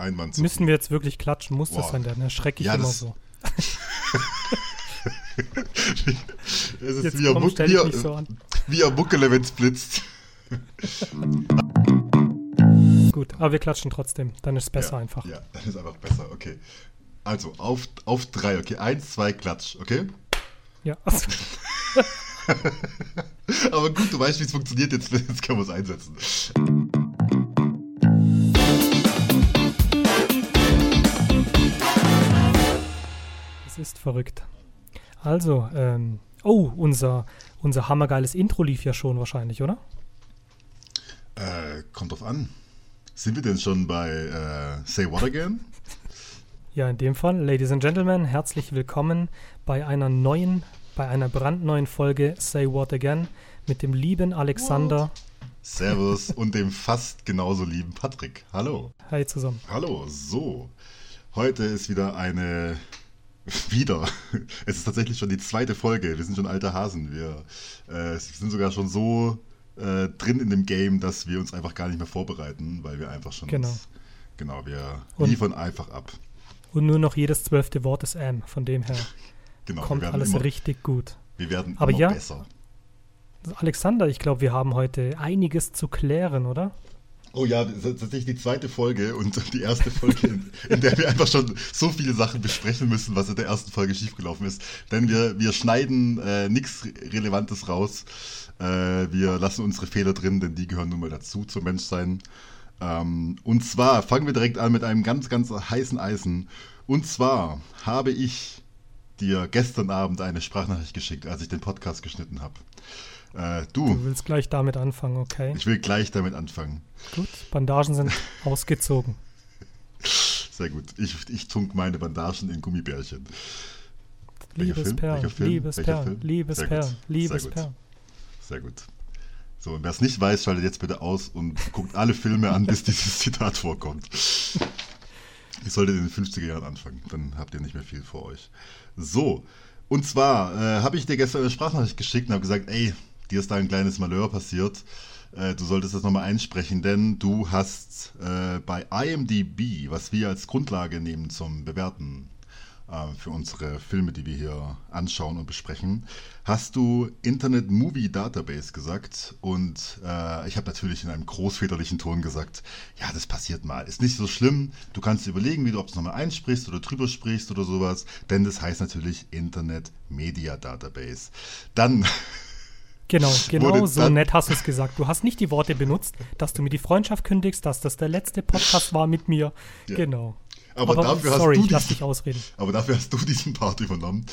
Ein Mann zu Müssen wir jetzt wirklich klatschen? Muss das Boah. sein? Dann erschrecke ich Ja, immer das- so. es ist Jetzt wie komm, Muck, wie, so an. wie ein Muckele, wenn es blitzt. Gut, aber wir klatschen trotzdem. Dann ist es besser ja, einfach. Ja, dann ist einfach besser, okay. Also, auf, auf drei, okay. Eins, zwei, klatsch, okay? Ja. Also, Aber gut, du weißt, wie es funktioniert, jetzt, jetzt können wir es einsetzen. Ist verrückt. Also, ähm, oh, unser, unser hammergeiles Intro lief ja schon wahrscheinlich, oder? Äh, kommt drauf an. Sind wir denn schon bei äh, Say What Again? Ja, in dem Fall, Ladies and Gentlemen, herzlich willkommen bei einer neuen, bei einer brandneuen Folge Say What Again mit dem lieben Alexander. Servus und dem fast genauso lieben Patrick. Hallo. Hi zusammen. Hallo, so. Heute ist wieder eine. Wieder. Es ist tatsächlich schon die zweite Folge. Wir sind schon alte Hasen. Wir äh, sind sogar schon so äh, drin in dem Game, dass wir uns einfach gar nicht mehr vorbereiten, weil wir einfach schon. Genau. Uns, genau, wir Und- liefern einfach ab. Und nur noch jedes zwölfte Wort ist M. Von dem her Genau, kommt alles immer, richtig gut. Wir werden Aber immer ja. besser. Alexander, ich glaube, wir haben heute einiges zu klären, oder? Oh ja, das ist tatsächlich die zweite Folge und die erste Folge, in, in der wir einfach schon so viele Sachen besprechen müssen, was in der ersten Folge schiefgelaufen ist. Denn wir, wir schneiden äh, nichts Relevantes raus. Äh, wir lassen unsere Fehler drin, denn die gehören nun mal dazu zum Menschsein. Ähm, und zwar fangen wir direkt an mit einem ganz, ganz heißen Eisen. Und zwar habe ich dir gestern Abend eine Sprachnachricht geschickt, als ich den Podcast geschnitten habe. Äh, du, Du willst gleich damit anfangen, okay? ich will gleich damit anfangen. Gut, Bandagen sind ausgezogen. Sehr gut. Ich, ich tunk meine Bandagen in Gummibärchen. Film? Liebesperlen, Welcher Film? Welcher Liebesperlen, Film? Sehr gut. So, und wer es nicht weiß, schaltet jetzt bitte aus und guckt alle Filme an, bis dieses Zitat vorkommt. Ihr solltet in den 50er Jahren anfangen, dann habt ihr nicht mehr viel vor euch. So, und zwar äh, habe ich dir gestern eine Sprachnachricht geschickt und habe gesagt, ey, dir ist da ein kleines Malheur passiert. Äh, du solltest das nochmal einsprechen, denn du hast äh, bei IMDb, was wir als Grundlage nehmen zum Bewerten äh, für unsere Filme, die wir hier anschauen und besprechen, hast du Internet Movie Database gesagt und äh, ich habe natürlich in einem großväterlichen Ton gesagt, ja, das passiert mal, ist nicht so schlimm, du kannst überlegen, wie du ob es nochmal einsprichst oder drüber sprichst oder sowas, denn das heißt natürlich Internet Media Database. Dann Genau, genau so nett hast du es gesagt. Du hast nicht die Worte benutzt, dass du mir die Freundschaft kündigst, dass das der letzte Podcast war mit mir. Ja. Genau. Aber dafür hast sorry, du ich lass dich ausreden. Aber dafür hast du diesen Part übernommen.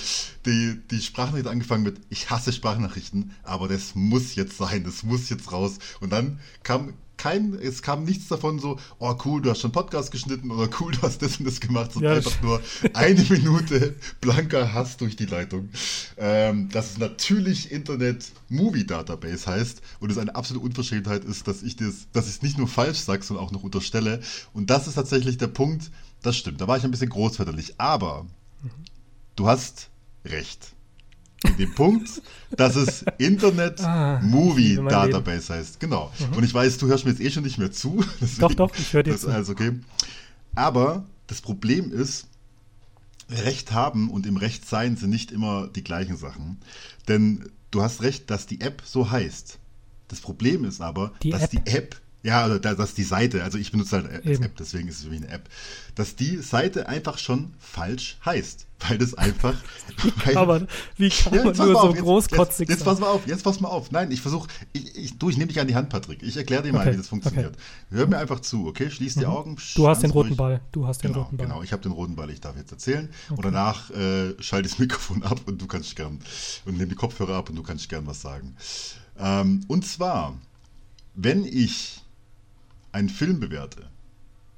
Die, die Sprachnachricht angefangen mit, ich hasse Sprachnachrichten, aber das muss jetzt sein, das muss jetzt raus. Und dann kam kein, es kam nichts davon so, oh cool, du hast schon Podcast geschnitten oder cool, du hast das und das gemacht, sondern Ja, einfach nur eine Minute blanker Hass durch die Leitung. Ähm, dass es natürlich Internet Movie Database heißt und es eine absolute Unverschämtheit ist, dass ich das, dass ich es nicht nur falsch sage, sondern auch noch unterstelle. Und das ist tatsächlich der Punkt, das stimmt, da war ich ein bisschen großväterlich, aber du hast recht. In dem Punkt, dass es Internet Ah, Movie Database heißt. Genau. Und ich weiß, du hörst mir jetzt eh schon nicht mehr zu. Doch, doch, ich höre dir Das zu. alles okay. Aber das Problem ist, Recht haben und im Recht sein sind nicht immer die gleichen Sachen. Denn du hast recht, dass die App so heißt. Das Problem ist aber, Die dass App? die App, ja, also da- dass die Seite, also ich benutze halt als Eben. App, deswegen ist es für mich eine App, dass die Seite einfach schon falsch heißt. Weil das einfach. weil, Aber wie kann ja, man nur so auf, jetzt, großkotzig jetzt, jetzt pass mal auf, jetzt pass mal auf. Nein, ich versuche, ich, ich, du, ich nehme dich an die Hand, Patrick. Ich erkläre dir mal, Okay, wie das funktioniert. Hör mir einfach zu, okay? Schließ die Augen. Mhm. Du hast den ganz roten ruhig. Ball. Du hast den Genau, roten Ball. genau. Ich habe den roten Ball. Ich darf jetzt erzählen. Und danach äh, schalte ich das Mikrofon ab und du kannst gern und nehme die Kopfhörer ab und du kannst gern was sagen. Ähm, und zwar, wenn ich einen Film bewerte,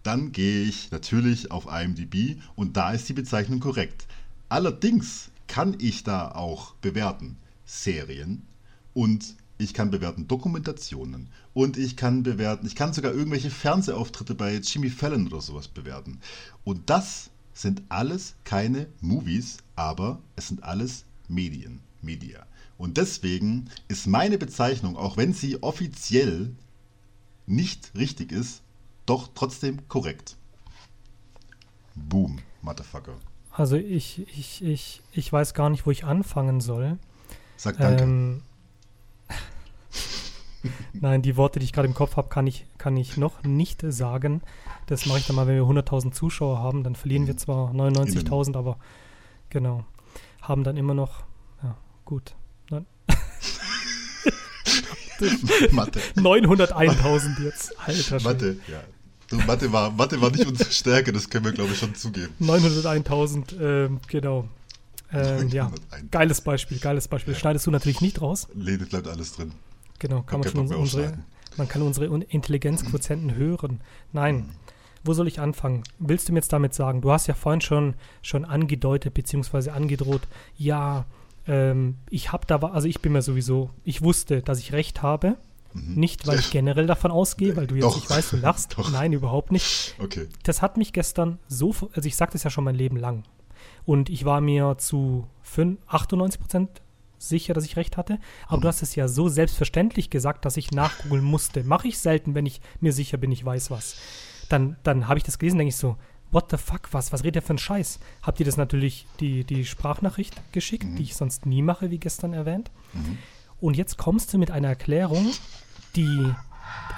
dann gehe ich natürlich auf IMDb und da ist die Bezeichnung korrekt. Allerdings kann ich da auch bewerten Serien und ich kann bewerten Dokumentationen und ich kann bewerten, ich kann sogar irgendwelche Fernsehauftritte bei Jimmy Fallon oder sowas bewerten. Und das sind alles keine Movies, aber es sind alles Medien, Media. Und deswegen ist meine Bezeichnung, auch wenn sie offiziell nicht richtig ist, doch trotzdem korrekt. Boom, Motherfucker. Also ich, ich, ich, ich weiß gar nicht, wo ich anfangen soll. Sag danke. Ähm, Nein, die Worte, die ich gerade im Kopf habe, kann ich, kann ich noch nicht sagen. Das mache ich dann mal, wenn wir 100.000 Zuschauer haben. Dann verlieren wir zwar 99.000, aber genau. Haben dann immer noch, ja, gut. Mathe. 901.000 jetzt. Alter. Mathe, ja. Du, Mathe, war, Mathe war nicht unsere Stärke, das können wir, glaube ich, schon zugeben. 901.000, ähm, genau. Ähm, ja, 901. geiles Beispiel, geiles Beispiel. Schneidest du natürlich nicht raus. Nee, das bleibt alles drin. Genau, kann man schon unsere, man kann unsere Un- Intelligenzquotienten hören. Nein, wo soll ich anfangen? Willst du mir jetzt damit sagen, du hast ja vorhin schon, schon angedeutet bzw. angedroht, ja, ähm, ich habe da, also ich bin mir sowieso, ich wusste, dass ich recht habe. Nicht, weil ich generell davon ausgehe, weil du jetzt, Mhm. Doch. ich weiß, du lachst. Doch. Nein, überhaupt nicht. Okay. Das hat mich gestern so, also ich sage das ja schon mein Leben lang. Und ich war mir zu fün- 98 Prozent sicher, dass ich recht hatte. Aber du hast es ja so selbstverständlich gesagt, dass ich nachgoogeln musste. Mache ich selten, wenn ich mir sicher bin, ich weiß was. Dann, dann habe ich das gelesen, denke ich so, what the fuck, was, was redet der für ein Scheiß? Habt ihr das natürlich die, die Sprachnachricht geschickt, die ich sonst nie mache, wie gestern erwähnt. Und jetzt kommst du mit einer Erklärung, die,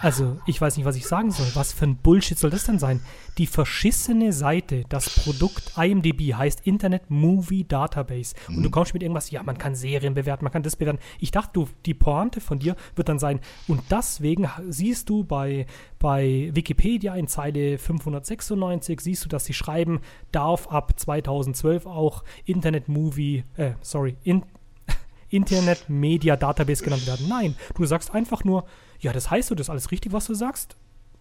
also ich weiß nicht, was ich sagen soll. Was für ein Bullshit soll das denn sein? Die verschissene Seite, das Produkt IMDb heißt Internet Movie Database. Und du kommst mit irgendwas, ja, man kann Serien bewerten, man kann das bewerten. Ich dachte, du, die Pointe von dir wird dann sein, und deswegen siehst du bei, bei Wikipedia in Zeile 596, siehst du, dass sie schreiben, darf ab 2012 auch Internet Movie, äh, sorry, in, Internet Media Database genannt werden. Nein, du sagst einfach nur, ja, das heißt so, das ist alles richtig, was du sagst.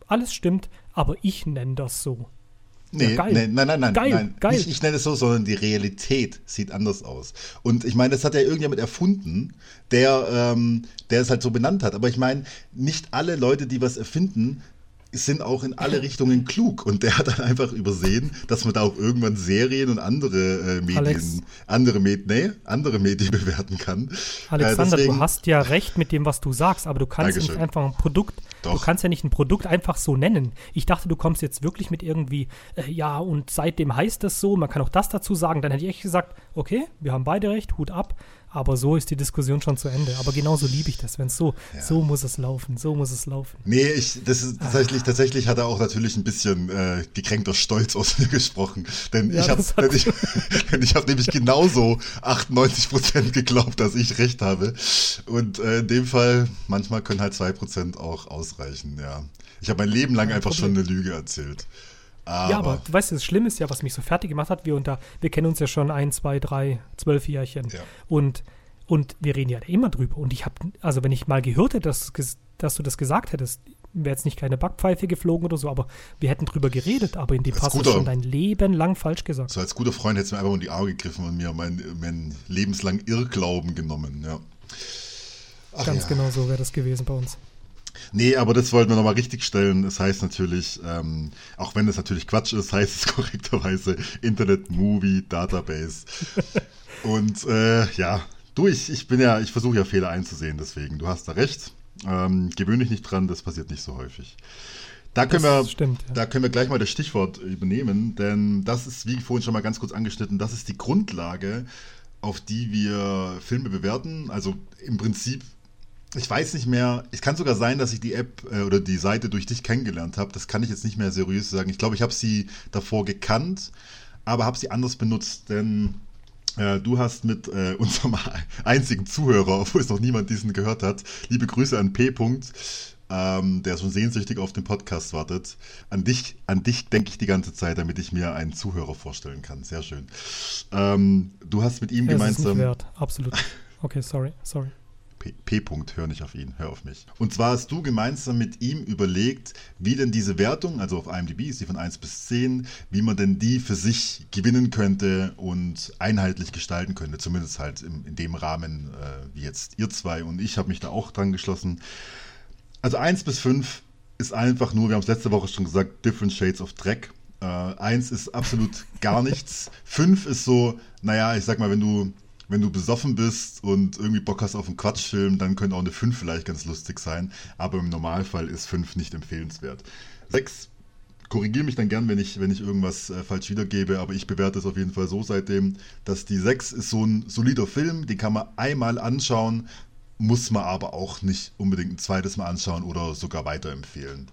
Alles stimmt, aber ich nenne das so. Nee, geil. nee, nein, nein, nein. Geil, nein. geil. Nicht ich nenne es so, sondern die Realität sieht anders aus. Und ich meine, das hat ja irgendjemand erfunden, der, ähm, der es halt so benannt hat. Aber ich meine, nicht alle Leute, die was erfinden, sind auch in alle Richtungen klug. Und der hat dann einfach übersehen, dass man da auch irgendwann Serien und andere äh, Medien, Alex. andere Medien, nee, andere Medien bewerten kann. Alexander, äh, deswegen, du hast ja recht mit dem, was du sagst, aber du kannst ja nicht Dankeschön. einfach ein Produkt, du Doch. kannst ja nicht ein Produkt einfach so nennen. Ich dachte, du kommst jetzt wirklich mit irgendwie, äh, ja, und seitdem heißt das so, man kann auch das dazu sagen. Dann hätte ich echt gesagt, okay, wir haben beide recht, Hut ab. Aber so ist die Diskussion schon zu Ende. Aber genauso liebe ich das, wenn es so, so muss es laufen, so muss es laufen. Nee, ich, das ist tatsächlich, tatsächlich hat er auch natürlich ein bisschen äh, gekränkter Stolz aus mir gesprochen. Denn Ja, ich habe hat- ich, denn ich hab nämlich genauso 98% geglaubt, dass ich recht habe. Und äh, in dem Fall, manchmal können halt 2% auch ausreichen, ja. Ich habe mein Leben lang einfach schon eine Lüge erzählt. Aber, Ja, aber du weißt, das Schlimme ist ja, was mich so fertig gemacht hat. Wir, unter, wir kennen uns ja schon ein, zwei, drei, zwölf Jährchen. Ja. Und, und wir reden ja immer drüber. Und ich habe, also wenn ich mal gehört hätte, dass, dass du das gesagt hättest, wäre jetzt nicht keine Backpfeife geflogen oder so, aber wir hätten drüber geredet. Aber in dem Als hast du dein Leben lang falsch gesagt. so als guter Freund hätte es mir einfach in die Arme gegriffen und mir meinen mein lebenslang Irrglauben genommen, ja. Ach Ganz ja. genau so wäre das gewesen bei uns. Nee, aber das wollten wir nochmal richtig stellen. Es heißt natürlich, ähm, auch wenn es natürlich Quatsch ist, heißt es korrekterweise Internet Movie Database. Und äh, ja, du, ich, ich bin ja, ich versuche ja Fehler einzusehen, deswegen, du hast da recht. Ähm, gewöhne dich nicht dran, das passiert nicht so häufig. Da können, Das wir, stimmt, ja. da können wir gleich mal das Stichwort übernehmen, denn das ist, wie vorhin schon mal ganz kurz angeschnitten, das ist die Grundlage, auf die wir Filme bewerten. Also im Prinzip ich weiß nicht mehr, es kann sogar sein, dass ich die App äh, oder die Seite durch dich kennengelernt habe. Das kann ich jetzt nicht mehr seriös sagen. Ich glaube, ich habe sie davor gekannt, aber habe sie anders benutzt, denn äh, du hast mit äh, unserem einzigen Zuhörer, obwohl es noch niemand diesen gehört hat, liebe Grüße an P. -Punkt, ähm, der schon sehnsüchtig auf den Podcast wartet. An dich, an dich denke ich die ganze Zeit, damit ich mir einen Zuhörer vorstellen kann. Sehr schön. Ähm, du hast mit ihm Ja, es ist nicht gemeinsam. wert. Absolut. Okay, sorry, sorry. P. -Punkt, hör nicht auf ihn, hör auf mich. Und zwar hast du gemeinsam mit ihm überlegt, wie denn diese Wertung, also auf IMDb ist die von 1 bis 10, wie man denn die für sich gewinnen könnte und einheitlich gestalten könnte, zumindest halt im, in dem Rahmen, äh, wie jetzt ihr zwei und ich habe mich da auch dran geschlossen. Also 1 bis 5 ist einfach nur, wir haben es letzte Woche schon gesagt, Different Shades of Dreck. Äh, 1 ist absolut gar nichts. 5 ist so, naja, ich sag mal, wenn du wenn du besoffen bist und irgendwie Bock hast auf einen Quatschfilm, dann könnte auch eine 5 vielleicht ganz lustig sein. Aber im Normalfall ist 5 nicht empfehlenswert. 6 korrigiere mich dann gern, wenn ich, wenn ich irgendwas äh, falsch wiedergebe, aber ich bewerte es auf jeden Fall so seitdem, dass die 6 ist so ein solider Film, den kann man einmal anschauen, muss man aber auch nicht unbedingt ein zweites Mal anschauen oder sogar weiterempfehlen.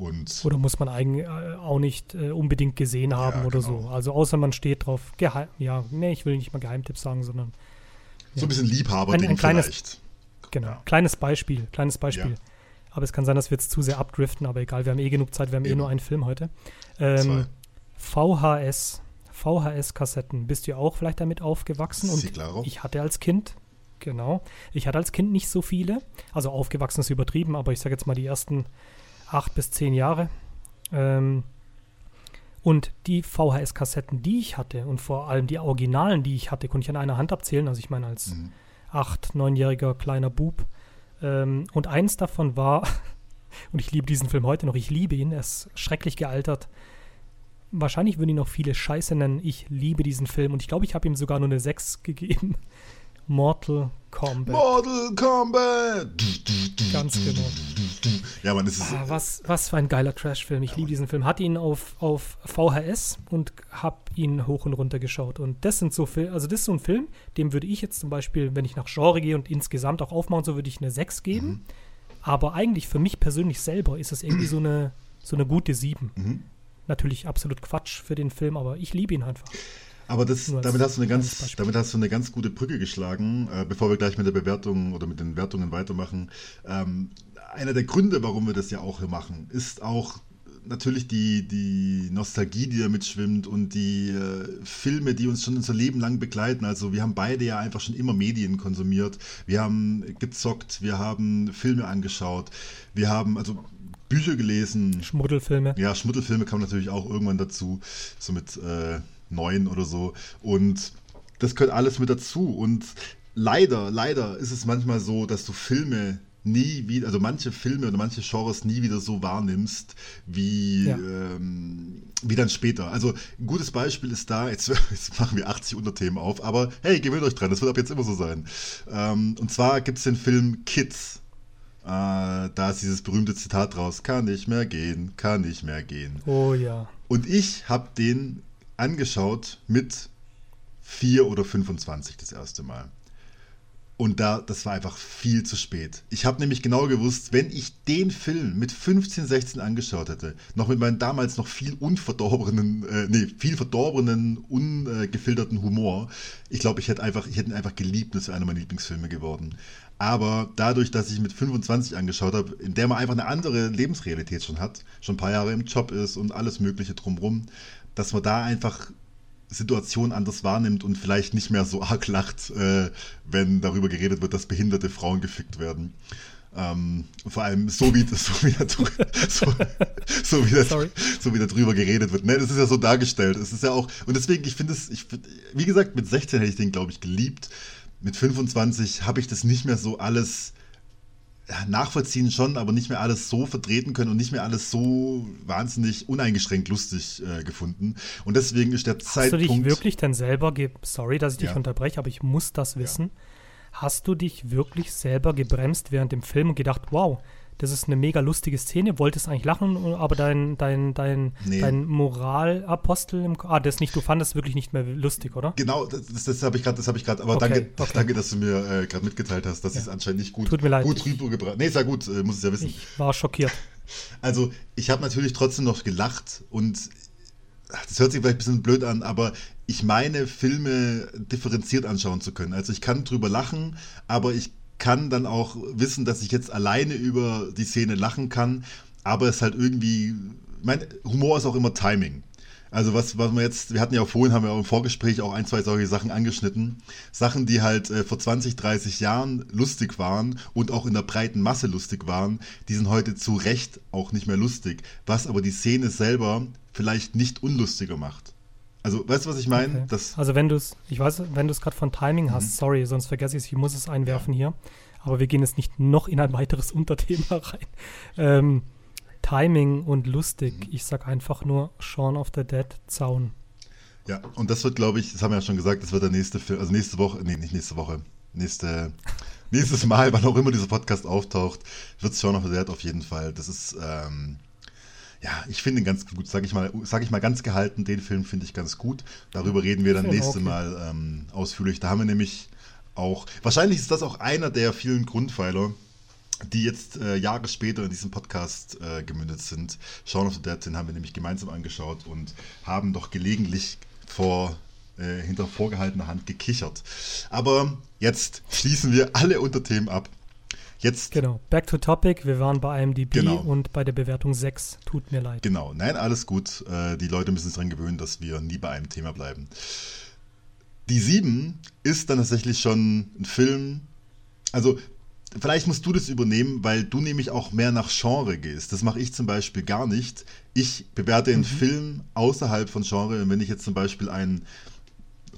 Und oder muss man eigentlich äh, auch nicht äh, unbedingt gesehen haben ja, oder genau. so. Also außer man steht drauf, Geheim, ja, nee, ich will nicht mal Geheimtipps sagen, sondern ja. so ein bisschen Liebhaber ein, ein kleines, vielleicht. Genau, ja. kleines Beispiel, kleines Beispiel. Aber es kann sein, dass wir jetzt zu sehr abdriften, aber egal, wir haben eh genug Zeit, wir haben eh Eben. eh nur einen Film heute. Ähm, VHS, VHS-Kassetten, bist du auch vielleicht damit aufgewachsen? Und claro. ich hatte als Kind, genau, ich hatte als Kind nicht so viele, also aufgewachsen ist übertrieben, aber ich sage jetzt mal die ersten acht bis zehn Jahre. Ähm, und die VHS-Kassetten, die ich hatte und vor allem die Originalen, die ich hatte, konnte ich an einer Hand abzählen. Also ich meine als mhm. acht, neunjähriger kleiner Bub ähm, und eins davon war, und ich liebe diesen Film heute noch, ich liebe ihn, er ist schrecklich gealtert. Wahrscheinlich würden ihn noch viele Scheiße nennen. Ich liebe diesen Film und ich glaube, ich habe ihm sogar nur eine 6 gegeben. Mortal Kombat. Mortal Kombat! Ganz genau. Ja, man, ist. Ah, was, was für ein geiler Trash-Film. Ich ja, liebe diesen Film. Hatte ihn auf, auf VHS und habe ihn hoch und runter geschaut. Und das sind so Filme, also das ist so ein Film, dem würde ich jetzt zum Beispiel, wenn ich nach Genre gehe und insgesamt auch aufmachen, so würde ich eine 6 geben. Mhm. Aber eigentlich für mich persönlich selber ist es irgendwie so eine, so eine gute 7. Mhm. Natürlich absolut Quatsch für den Film, aber ich liebe ihn einfach. Aber das, damit, hast du eine ganz, damit hast du eine ganz gute Brücke geschlagen, äh, bevor wir gleich mit der Bewertung oder mit den Wertungen weitermachen. Ähm, einer der Gründe, warum wir das ja auch hier machen, ist auch natürlich die, die Nostalgie, die damit schwimmt und die äh, Filme, die uns schon unser Leben lang begleiten. Also wir haben beide ja einfach schon immer Medien konsumiert. Wir haben gezockt, wir haben Filme angeschaut, wir haben also Bücher gelesen. Schmuddelfilme. Ja, Schmuddelfilme kamen natürlich auch irgendwann dazu, so mit äh, neun oder so. Und das gehört alles mit dazu. Und leider, leider ist es manchmal so, dass du Filme nie wieder, also manche Filme oder manche Genres nie wieder so wahrnimmst, wie, ja. ähm, wie dann später. Also ein gutes Beispiel ist da, jetzt, jetzt machen wir 80 Unterthemen auf, aber hey, gewöhnt euch dran, das wird ab jetzt immer so sein. Ähm, und zwar gibt es den Film Kids. Äh, da ist dieses berühmte Zitat draus, kann nicht mehr gehen, kann nicht mehr gehen. Oh ja. Und ich habe den angeschaut mit 4 oder 25 das erste Mal. Und da, das war einfach viel zu spät. Ich habe nämlich genau gewusst, wenn ich den Film mit 15, 16 angeschaut hätte, noch mit meinem damals noch viel unverdorbenen, äh, nee, viel verdorbenen, ungefilterten Humor, ich glaube, ich hätte einfach, ich hätte ihn einfach geliebt, das wäre einer meiner Lieblingsfilme geworden. Aber dadurch, dass ich mit 25 angeschaut habe, in der man einfach eine andere Lebensrealität schon hat, schon ein paar Jahre im Job ist und alles Mögliche drumrum, dass man da einfach Situationen anders wahrnimmt und vielleicht nicht mehr so arg lacht, äh, wenn darüber geredet wird, dass behinderte Frauen gefickt werden. Ähm, vor allem so wie, so wie, da, so, so, wie da, so wie da drüber geredet wird. Ne, das ist ja so dargestellt. Es ist ja auch, und deswegen, ich finde es, ich, wie gesagt, mit 16 hätte ich den, glaube ich, geliebt. Mit 25 habe ich das nicht mehr so alles nachvollziehen schon, aber nicht mehr alles so vertreten können und nicht mehr alles so wahnsinnig uneingeschränkt lustig äh, gefunden. Und deswegen ist der Hast Zeitpunkt. Hast du dich wirklich denn selber, sorry, dass ich dich ja. unterbreche, aber ich muss das wissen. Ja. Hast du dich wirklich selber gebremst während dem Film und gedacht, wow, das ist eine mega lustige Szene, wolltest eigentlich lachen, aber dein, dein, dein, nee. dein Moralapostel im Ah, das nicht, du fandest wirklich nicht mehr lustig, oder? Genau, das, das, habe ich gerade, das habe ich gerade, aber okay, danke, okay. danke, dass du mir äh, gerade mitgeteilt hast, dass ja. es anscheinend nicht gut, Tut mir leid. gut rübergebracht. Nee, ist ja gut, äh, muss es ja wissen. Ich war schockiert. Also, ich habe natürlich trotzdem noch gelacht und das hört sich vielleicht ein bisschen blöd an, aber ich meine, Filme differenziert anschauen zu können. Also ich kann drüber lachen, aber ich kann dann auch wissen, dass ich jetzt alleine über die Szene lachen kann, aber es halt irgendwie, mein Humor ist auch immer Timing. Also was, was wir jetzt, wir hatten ja vorhin, haben wir auch im Vorgespräch auch ein, zwei solche Sachen angeschnitten. Sachen, die halt äh, vor 20, 30 Jahren lustig waren und auch in der breiten Masse lustig waren, die sind heute zu Recht auch nicht mehr lustig. Was aber die Szene selber vielleicht nicht unlustiger macht. Also, weißt du, was ich meine? Okay. Also, wenn du es, ich weiß, wenn du es gerade von Timing mhm. hast, sorry, sonst vergesse ich es, ich muss es einwerfen ja. hier. Aber wir gehen jetzt nicht noch in ein weiteres Unterthema rein. Ähm, Timing und lustig. Mhm. Ich sag einfach nur Shaun of the Dead Zaun. Ja, und das wird, glaube ich, das haben wir ja schon gesagt, das wird der nächste Film, also nächste Woche, nee, nicht nächste Woche, nächste, nächstes Mal, wann auch immer dieser Podcast auftaucht, wird Shaun of the Dead auf jeden Fall. Das ist, ähm, ja, ich finde ihn ganz gut, sage ich, mal, sag ich mal ganz gehalten, den Film finde ich ganz gut. Darüber reden wir dann nächste okay. Mal ähm, ausführlich. Da haben wir nämlich auch, wahrscheinlich ist das auch einer der vielen Grundpfeiler, die jetzt äh, Jahre später in diesem Podcast äh, gemündet sind. Shaun of the Dead, den haben wir nämlich gemeinsam angeschaut und haben doch gelegentlich vor äh, hinter vorgehaltener Hand gekichert. Aber jetzt schließen wir alle Unterthemen ab. Jetzt, genau, back to topic. Wir waren bei IMDb genau. und bei der Bewertung 6. Tut mir leid. Genau, nein, alles gut. Äh, die Leute müssen sich daran gewöhnen, dass wir nie bei einem Thema bleiben. Die 7 ist dann tatsächlich schon ein Film. Also, vielleicht musst du das übernehmen, weil du nämlich auch mehr nach Genre gehst. Das mache ich zum Beispiel gar nicht. Ich bewerte einen mhm. Film außerhalb von Genre. Und wenn ich jetzt zum Beispiel einen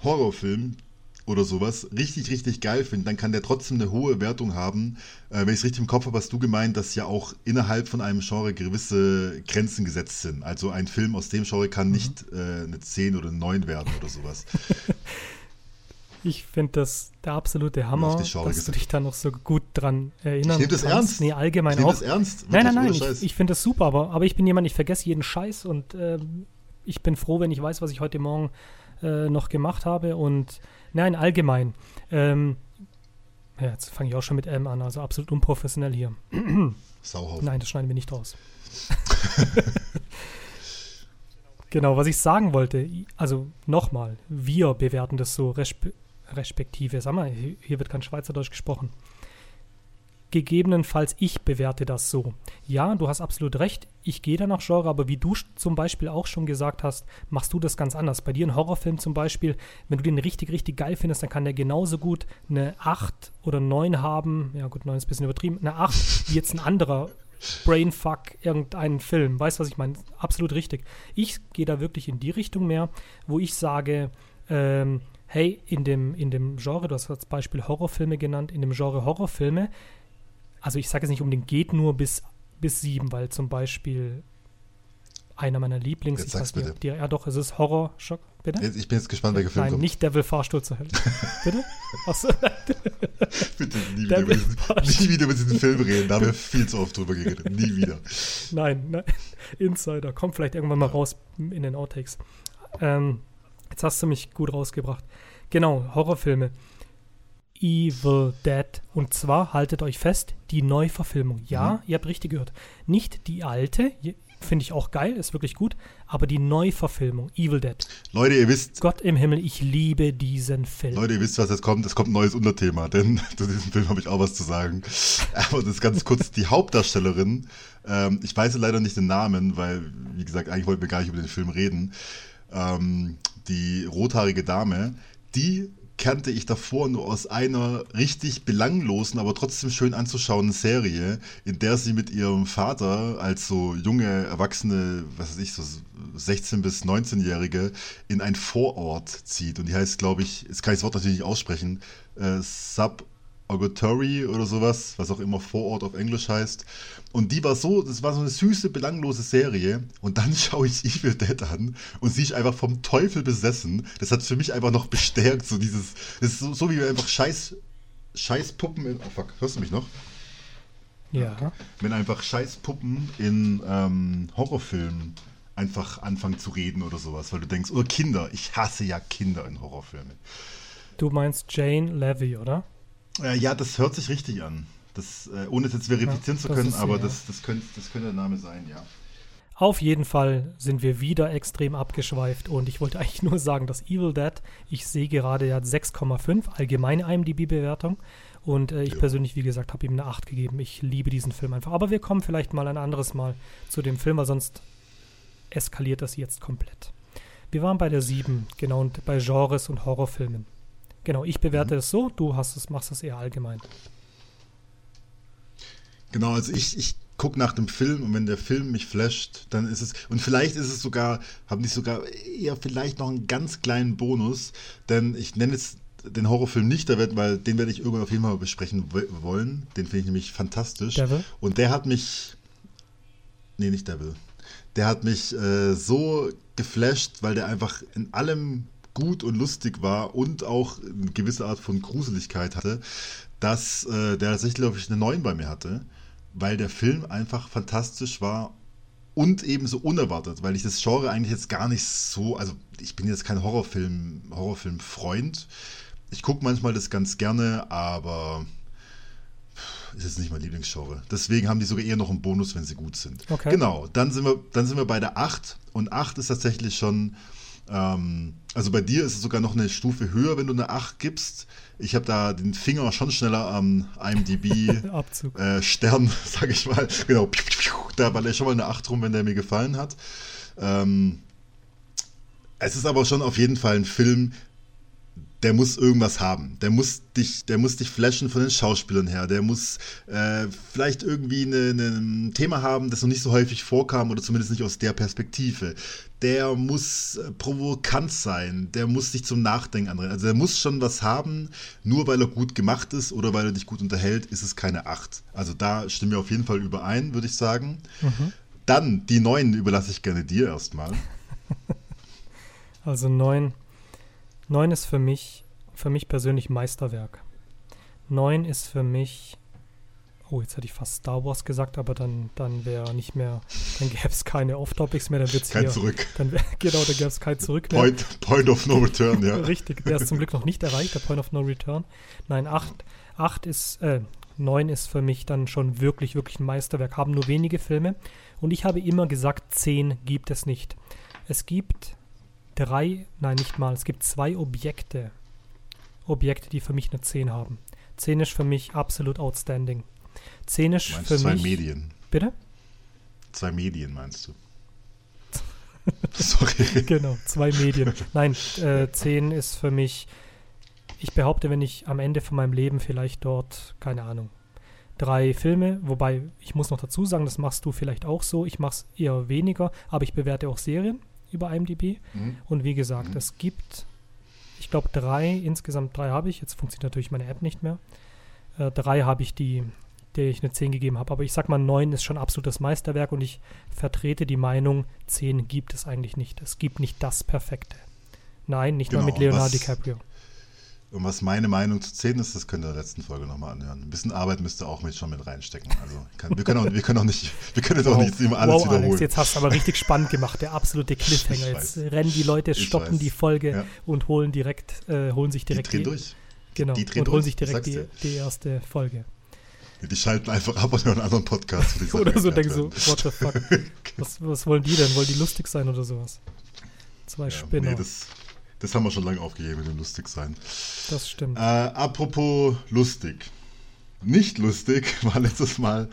Horrorfilm oder sowas richtig, richtig geil finde, dann kann der trotzdem eine hohe Wertung haben. Äh, wenn ich es richtig im Kopf habe, hast du gemeint, dass ja auch innerhalb von einem Genre gewisse Grenzen gesetzt sind. Also ein Film aus dem Genre kann mhm. nicht äh, eine 10 oder eine 9 werden oder sowas. Ich finde das der absolute Hammer, dass gesagt. du dich da noch so gut dran erinnern Ich nehme das ernst. Nee, allgemein ich auch. das ernst. Wirklich, nein, nein, nein, ich, ich finde das super, aber, aber ich bin jemand, ich vergesse jeden Scheiß und äh, ich bin froh, wenn ich weiß, was ich heute Morgen äh, noch gemacht habe und Nein, allgemein. Ähm, ja, jetzt fange ich auch schon mit M an, also absolut unprofessionell hier. Sauhaufen. Nein, das schneiden wir nicht raus. genau, was ich sagen wollte, also nochmal, wir bewerten das so respe respektive, sag mal, hier wird kein Schweizerdeutsch gesprochen gegebenenfalls ich bewerte das so. Ja, du hast absolut recht, ich gehe da nach Genre, aber wie du zum Beispiel auch schon gesagt hast, machst du das ganz anders. Bei dir ein Horrorfilm zum Beispiel, wenn du den richtig, richtig geil findest, dann kann der genauso gut eine 8 oder 9 haben. Ja gut, 9 ist ein bisschen übertrieben. Eine 8 wie jetzt ein anderer Brainfuck irgendeinen Film. Weißt du, was ich meine? Absolut richtig. Ich gehe da wirklich in die Richtung mehr, wo ich sage, ähm, hey, in dem, in dem Genre, du hast als Beispiel Horrorfilme genannt, in dem Genre Horrorfilme also ich sage es nicht unbedingt, geht nur bis, bis sieben, weil zum Beispiel einer meiner Lieblings, jetzt ich bitte. Die, ja doch, es ist Horror, Schock, bitte? Ich bin jetzt gespannt, welcher Film Nein, kommt. nicht Devil Fahrstuhl zur Hölle. bitte? Achso. bitte, nie wieder, über diesen, nie wieder über diesen Film reden, da haben wir viel zu oft drüber geredet, nie wieder. Nein, nein, Insider, kommt vielleicht irgendwann mal raus in den Outtakes. Ähm, jetzt hast du mich gut rausgebracht. Genau, Horrorfilme. Evil Dead. Und zwar, haltet euch fest, die Neuverfilmung. Ja, mhm. ihr habt richtig gehört. Nicht die alte, finde ich auch geil, ist wirklich gut, aber die Neuverfilmung, Evil Dead. Leute, ihr wisst. Gott im Himmel, ich liebe diesen Film. Leute, ihr wisst, was jetzt kommt. Es kommt ein neues Unterthema, denn zu diesem Film habe ich auch was zu sagen. Aber das ist ganz kurz die Hauptdarstellerin. Ähm, ich weiß leider nicht den Namen, weil, wie gesagt, eigentlich wollten wir gar nicht über den Film reden. Ähm, die rothaarige Dame, die kannte ich davor nur aus einer richtig belanglosen, aber trotzdem schön anzuschauenden Serie, in der sie mit ihrem Vater als so junge, erwachsene, was weiß ich, so 16- bis 19-Jährige in ein Vorort zieht. Und die heißt, glaube ich, jetzt kann ich das Wort natürlich nicht aussprechen, äh, Sub Orgatory oder sowas, was auch immer Vorort auf Englisch heißt. Und die war so, das war so eine süße, belanglose Serie. Und dann schaue ich Evil Dead an und sie ist einfach vom Teufel besessen. Das hat für mich einfach noch bestärkt, so dieses, das ist so, so wie einfach Scheiß, Scheißpuppen in, oh fuck, hörst du mich noch? Ja. Wenn einfach Scheißpuppen in ähm, Horrorfilmen einfach anfangen zu reden oder sowas, weil du denkst, oder Kinder, ich hasse ja Kinder in Horrorfilmen. Du meinst Jane Levy, oder? Äh, ja, das hört sich richtig an. Das, äh, ohne es jetzt verifizieren ja, zu können, aber sie, das, das, könnte, das könnte der Name sein, ja. Auf jeden Fall sind wir wieder extrem abgeschweift und ich wollte eigentlich nur sagen, dass Evil Dead, ich sehe gerade, er hat 6,5 allgemeine IMDb-Bewertung und äh, ich ja. persönlich, wie gesagt, habe ihm eine 8 gegeben. Ich liebe diesen Film einfach. Aber wir kommen vielleicht mal ein anderes Mal zu dem Film, weil sonst eskaliert das jetzt komplett. Wir waren bei der 7, genau, und bei Genres und Horrorfilmen. Genau, ich bewerte mhm. es so, du hast es, machst es eher allgemein. Genau, also ich, ich gucke nach dem Film und wenn der Film mich flasht, dann ist es, und vielleicht ist es sogar, haben die sogar eher vielleicht noch einen ganz kleinen Bonus, denn ich nenne jetzt den Horrorfilm nicht, weil den werde ich irgendwann auf jeden Fall besprechen wollen. Den finde ich nämlich fantastisch. Devil? Und der hat mich, nee, nicht Devil, der hat mich äh, so geflasht, weil der einfach in allem gut und lustig war und auch eine gewisse Art von Gruseligkeit hatte, dass äh, der tatsächlich, glaube ich, eine 9 bei mir hatte, weil der Film einfach fantastisch war und eben so unerwartet, weil ich das Genre eigentlich jetzt gar nicht so, also ich bin jetzt kein Horrorfilm, Horrorfilm-Freund. Ich gucke manchmal das ganz gerne, aber ist jetzt nicht mein Lieblingsgenre. Deswegen haben die sogar eher noch einen Bonus, wenn sie gut sind. Okay. Genau, dann sind wir, dann sind wir bei der 8 und 8 ist tatsächlich schon, ähm, also bei dir ist es sogar noch eine Stufe höher, wenn du eine 8 gibst. Ich habe da den Finger schon schneller am IMDb Abzug. äh, Stern, sag ich mal. Genau, da baller ich schon mal eine 8 rum, wenn der mir gefallen hat. Ähm, es ist aber schon auf jeden Fall ein Film, der muss irgendwas haben. Der muss dich, der muss dich flashen von den Schauspielern her. Der muss äh, vielleicht irgendwie ein Thema haben, das noch nicht so häufig vorkam oder zumindest nicht aus der Perspektive. Der muss äh, provokant sein. Der muss dich zum Nachdenken anregen. Also der muss schon was haben. Nur weil er gut gemacht ist oder weil er dich gut unterhält, ist es keine Acht. Also da stimmen wir auf jeden Fall überein, würde ich sagen. Mhm. Dann die neuen überlasse ich gerne dir erstmal. Also neun. Neun ist für mich, für mich persönlich Meisterwerk. Neun ist für mich, oh, jetzt hätte ich fast Star Wars gesagt, aber dann, dann wäre nicht mehr, dann gäbe es keine Off-Topics mehr, dann wird es Kein hier, Zurück. dann genau, dann gäbe es kein Zurück mehr. Point, point of no return, ja. Richtig, der ist zum Glück noch nicht erreicht, der Point of No Return. Nein, acht, acht ist, äh, neun ist für mich dann schon wirklich, wirklich ein Meisterwerk. Haben nur wenige Filme. Und ich habe immer gesagt, zehn gibt es nicht. Es gibt drei, nein, nicht mal, es gibt zwei Objekte. Objekte, die für mich eine 10 haben. 10 ist für mich absolut outstanding. 10 ist Meinst für zwei mich. Medien. Bitte? Zwei Medien meinst du? Sorry. genau, zwei Medien. Nein, äh, 10 ist für mich, ich behaupte, wenn ich am Ende von meinem Leben vielleicht dort, keine Ahnung, drei Filme, wobei ich muss noch dazu sagen, das machst du vielleicht auch so, ich mache es eher weniger, aber ich bewerte auch Serien über IMDb. Mhm. Und wie gesagt, Mhm. es gibt, ich glaube, drei, insgesamt drei habe ich. Jetzt funktioniert natürlich meine App nicht mehr. Äh, drei habe ich, die, der ich eine 10 gegeben habe. Aber ich sag mal, 9 ist schon absolutes Meisterwerk und ich vertrete die Meinung, 10 gibt es eigentlich nicht. Es gibt nicht das Perfekte. Nein, nicht mal Genau, mit Leonardo DiCaprio. Und was meine Meinung zu 10 ist, das könnt ihr in der letzten Folge nochmal anhören. Ein bisschen Arbeit müsst ihr auch mit schon mit reinstecken. Also kann, wir, können auch, wir können auch nicht, wir können jetzt auch nicht immer alles wow, wiederholen. Alex, jetzt hast du aber richtig spannend gemacht. Der absolute Cliffhanger. Jetzt rennen die Leute, stoppen die Folge Ja. und holen direkt, äh, holen sich die direkt drehen durch. Genau, die und holen durch, sich direkt die, die erste Folge. Die schalten einfach ab und hören einen anderen Podcast. die Oder so denken so, what the fuck? Was, was wollen die denn? Wollen die lustig sein oder sowas? Zwei Ja, Spinner. nee, das, das haben wir schon lange aufgegeben mit dem lustig sein. das stimmt. Äh, apropos lustig. Nicht lustig war letztes Mal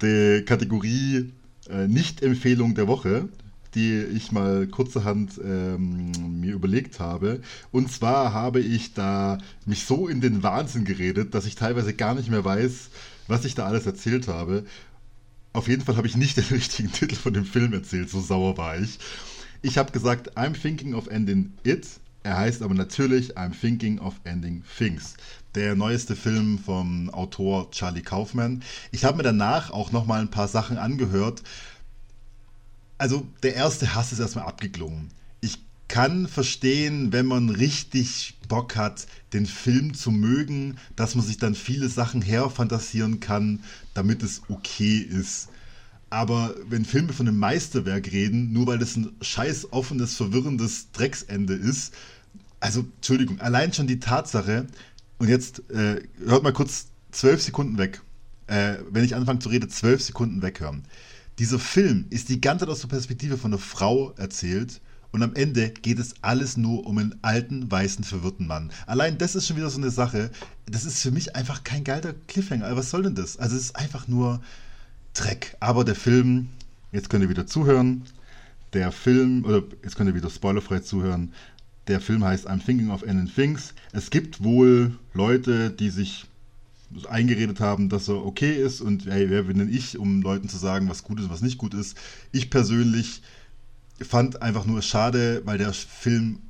die Kategorie äh, Nicht-Empfehlung der Woche, die ich mal kurzerhand ähm, mir überlegt habe. Und zwar habe ich da mich so in den Wahnsinn geredet, dass ich teilweise gar nicht mehr weiß, was ich da alles erzählt habe. Auf jeden Fall habe ich nicht den richtigen Titel von dem Film erzählt, so sauer war ich. Ich habe gesagt, I'm thinking of ending it. Er heißt aber natürlich I'm thinking of ending things. Der neueste Film vom Autor Charlie Kaufman. Ich habe mir danach auch noch mal ein paar Sachen angehört. Also der erste Hass ist erstmal abgeklungen. Ich kann verstehen, wenn man richtig Bock hat, den Film zu mögen, dass man sich dann viele Sachen herfantasieren kann, damit es okay ist. Aber wenn Filme von einem Meisterwerk reden, nur weil das ein scheiß offenes, verwirrendes Drecksende ist, also Entschuldigung, allein schon die Tatsache, und jetzt äh, hört mal kurz zwölf Sekunden weg, äh, wenn ich anfange zu reden, zwölf Sekunden weghören. Dieser Film ist die ganze Zeit aus der Perspektive von einer Frau erzählt und am Ende geht es alles nur um einen alten, weißen, verwirrten Mann. Allein das ist schon wieder so eine Sache, das ist für mich einfach kein geiler Cliffhanger. Was soll denn das? Also es ist einfach nur Dreck. Aber der Film, jetzt könnt ihr wieder zuhören, der Film, oder jetzt könnt ihr wieder spoilerfrei zuhören, der Film heißt I'm Thinking of Ending Things. Es gibt wohl Leute, die sich eingeredet haben, dass er okay ist und hey, wer bin denn ich, um Leuten zu sagen, was gut ist und was nicht gut ist. Ich persönlich fand einfach nur schade, weil der Film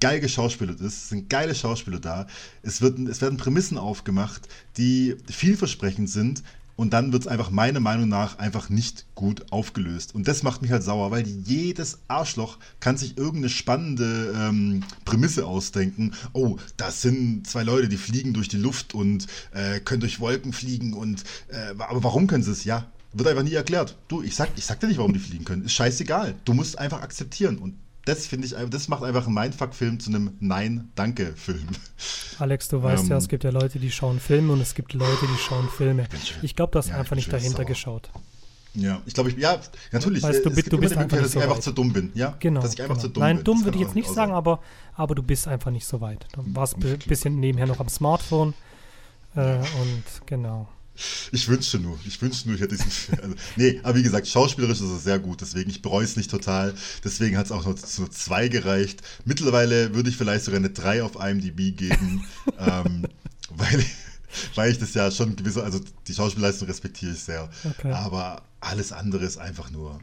geil geschauspielert ist. Es sind geile Schauspieler da. Es, wird, es werden Prämissen aufgemacht, die vielversprechend sind. Und dann wird es einfach meiner Meinung nach einfach nicht gut aufgelöst. Und das macht mich halt sauer, weil jedes Arschloch kann sich irgendeine spannende ähm, Prämisse ausdenken. Oh, das sind zwei Leute, die fliegen durch die Luft und äh, können durch Wolken fliegen. Und äh, aber warum können sie es? Ja, Wird einfach nie erklärt. Du, ich sag, ich sag dir nicht, warum die fliegen können. Ist scheißegal. Du musst einfach akzeptieren. Und das finde ich, das macht einfach einen Mindfuck-Film zu einem Nein-Danke-Film. Alex, du weißt Ähm. ja, es gibt ja Leute, die schauen Filme und es gibt Leute, die schauen Filme. Ich glaube, du hast Ja, einfach ich nicht dahinter sauer. geschaut. Ja, ich glaube, ich, ja, natürlich. Weißt du, äh, bist- du bist einfach dass so ich einfach weit. zu dumm bin. Ja, Genau. dass ich einfach genau. zu dumm Nein, bin. dumm Das würde ich jetzt nicht auch sagen, sein. aber, aber du bist einfach nicht so weit. Du warst ein bisschen nebenher noch am Smartphone. Äh, und genau. Ich wünschte nur, ich wünschte nur, ich hätte diesen Film. Also, nee, aber wie gesagt, schauspielerisch ist es sehr gut, deswegen, ich bereue es nicht total. Deswegen hat es auch nur zu zwei gereicht. Mittlerweile würde ich vielleicht sogar eine 3 auf IMDb geben, ähm, weil, ich- weil ich das ja schon gewisse, also die Schauspielleistung respektiere ich sehr. Okay. Aber alles andere ist einfach nur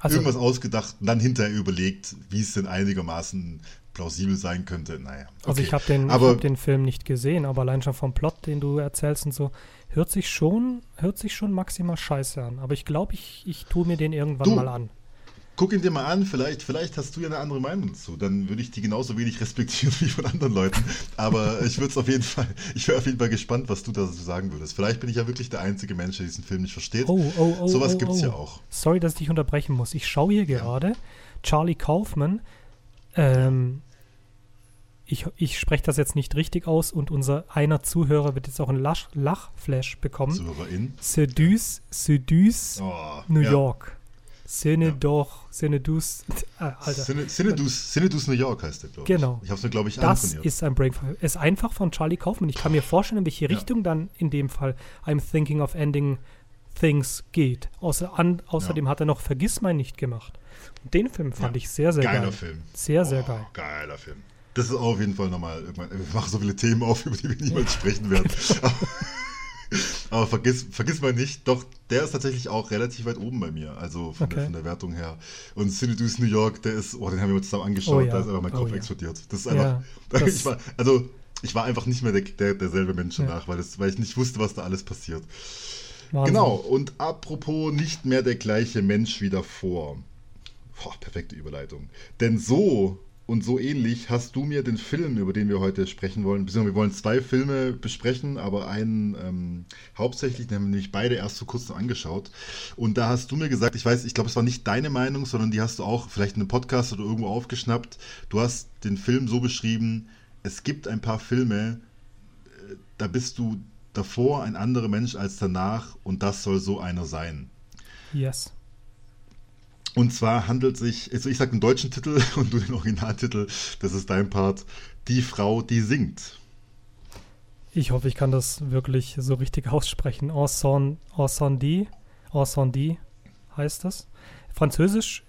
Also, irgendwas ausgedacht und dann hinterher überlegt, wie es denn einigermaßen plausibel sein könnte. Naja. also okay. ich habe den, ich hab den Film nicht gesehen, aber allein schon vom Plot, den du erzählst und so, hört sich schon, hört sich schon maximal scheiße an. Aber ich glaube, ich, ich tue mir den irgendwann Du, mal an. Guck ihn dir mal an, vielleicht, vielleicht hast du ja eine andere Meinung dazu. Dann würde ich die genauso wenig respektieren wie von anderen Leuten. Aber ich würde es auf jeden Fall, ich wäre auf jeden Fall gespannt, was du dazu sagen würdest. Vielleicht bin ich ja wirklich der einzige Mensch, der diesen Film nicht versteht. Oh, oh, oh. Sowas oh, gibt's oh. ja auch. Sorry, dass ich dich unterbrechen muss. Ich schaue hier gerade Charlie Kaufman. Ähm, ich, ich spreche das jetzt nicht richtig aus und unser einer Zuhörer wird jetzt auch einen Lach, Lachflash bekommen. Zuhörerin. Seduce, Seduce, Oh, New ja. York. Sene Ja. doch, Seneduce. Ah, Alter. Cinedus, Cinedus New York heißt der, glaube ich. Genau. Ich habe es mir, glaube ich, Das ist ein Break. Ist einfach von Charlie Kaufman. Ich kann mir vorstellen, in welche Ja. Richtung dann in dem Fall I'm thinking of ending things geht. Außer, an, außerdem hat er noch Vergiss mein nicht gemacht. Und den Film fand Ja. ich sehr, sehr Geiler geil. Film. Sehr, sehr Oh, geil. Geiler Film. Das ist auf jeden Fall nochmal irgendwann. Wir machen so viele Themen auf, über die wir niemals sprechen werden. Aber, aber vergiss, vergiss mal nicht, doch, der ist tatsächlich auch relativ weit oben bei mir. Also von, der, Okay. von der Wertung her. Und Cinedus New York, der ist, oh, den haben wir uns zusammen angeschaut, Oh ja. da ist einfach mein Oh Kopf ja. explodiert. Das ist einfach. Ja, ich war, also, ich war einfach nicht mehr der, der, derselbe Mensch danach, weil, das, weil ich nicht wusste, was da alles passiert. Wahnsinn. Genau, und apropos nicht mehr der gleiche Mensch wie davor. Boah, perfekte Überleitung. Denn so und so ähnlich hast du mir den Film, über den wir heute sprechen wollen, beziehungsweise wir wollen zwei Filme besprechen, aber einen ähm, hauptsächlich, nämlich beide erst vor kurzem angeschaut. Und da hast du mir gesagt, ich weiß, ich glaube, es war nicht deine Meinung, sondern die hast du auch vielleicht in einem Podcast oder irgendwo aufgeschnappt. Du hast den Film so beschrieben, es gibt ein paar Filme, äh, da bist du davor ein anderer Mensch als danach und das soll so einer sein. Yes. Und zwar handelt sich, also ich sage den deutschen Titel und du den Originaltitel, das ist dein Part, Die Frau, die singt. Ich hoffe, ich kann das wirklich so richtig aussprechen. Ensemble heißt das. Französisch,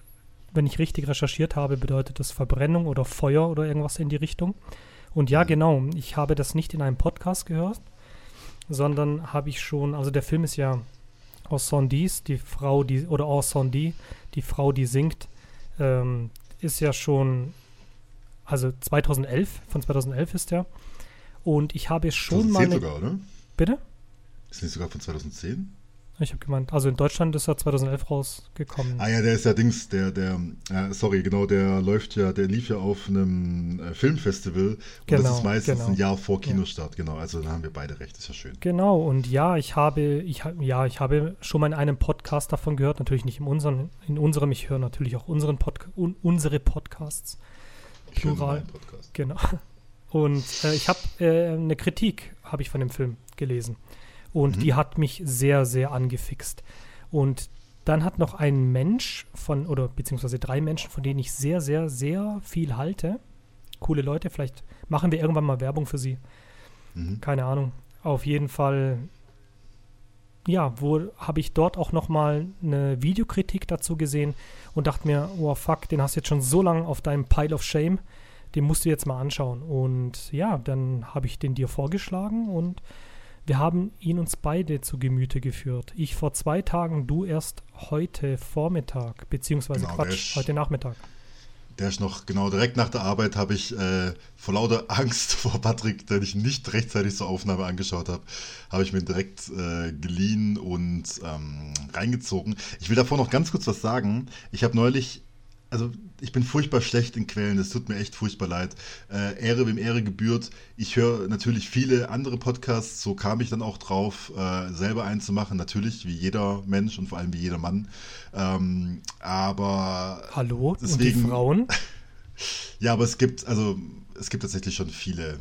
wenn ich richtig recherchiert habe, bedeutet das Verbrennung oder Feuer oder irgendwas in die Richtung. Und ja, genau, ich habe das nicht in einem Podcast gehört, sondern habe ich schon, also der Film ist ja Ensendis, die Frau, die, oder Ensemble, die Frau, die singt, ähm, ist ja schon, also 2011, von 2011 ist der. Und ich habe schon 2010 mal. eine- sogar, oder? Bitte? Ist nicht sogar von 2010? Ich habe gemeint, also in Deutschland ist er 2011 rausgekommen. Ah ja, der ist ja Dings, der, der, äh, sorry, genau, der läuft ja, der lief ja auf einem äh, Filmfestival und das Genau, ist meistens genau. ein Jahr vor Kinostart, genau, also da haben wir beide recht, ist ja schön. Genau, und ja, ich habe, ich, ja, ich habe schon mal in einem Podcast davon gehört, natürlich nicht in unserem, in unserem, ich höre natürlich auch unseren Podca un, unsere Podcasts. Ich höre Plural. Podcast. Genau. Und äh, ich habe äh, eine Kritik, habe ich von dem Film gelesen. Und Mhm. die hat mich sehr, sehr angefixt. Und dann hat noch ein Mensch von, oder beziehungsweise drei Menschen, von denen ich sehr, sehr, sehr viel halte. Coole Leute, vielleicht machen wir irgendwann mal Werbung für sie. Mhm. Keine Ahnung. Auf jeden Fall, ja, wo habe ich dort auch nochmal eine Videokritik dazu gesehen und dachte mir, oh fuck, den hast du jetzt schon so lange auf deinem Pile of Shame, den musst du jetzt mal anschauen. Und ja, dann habe ich den dir vorgeschlagen und wir haben ihn uns beide zu Gemüte geführt. Ich vor zwei Tagen, du erst heute Vormittag, beziehungsweise Genau, Quatsch, ist- heute Nachmittag. Der ist noch, genau, direkt nach der Arbeit habe ich äh, vor lauter Angst vor Patrick, den ich nicht rechtzeitig zur Aufnahme angeschaut habe, habe ich mir direkt äh, geliehen und ähm, reingezogen. Ich will davor noch ganz kurz was sagen. Ich habe neulich also ich bin furchtbar schlecht in Quellen, das tut mir echt furchtbar leid. Äh, Ehre wem Ehre gebührt. Ich höre natürlich viele andere Podcasts, so kam ich dann auch drauf, äh, selber einen zu machen, natürlich wie jeder Mensch und vor allem wie jeder Mann. Ähm, aber Hallo, deswegen, und die Frauen? ja, aber es gibt, also es gibt tatsächlich schon viele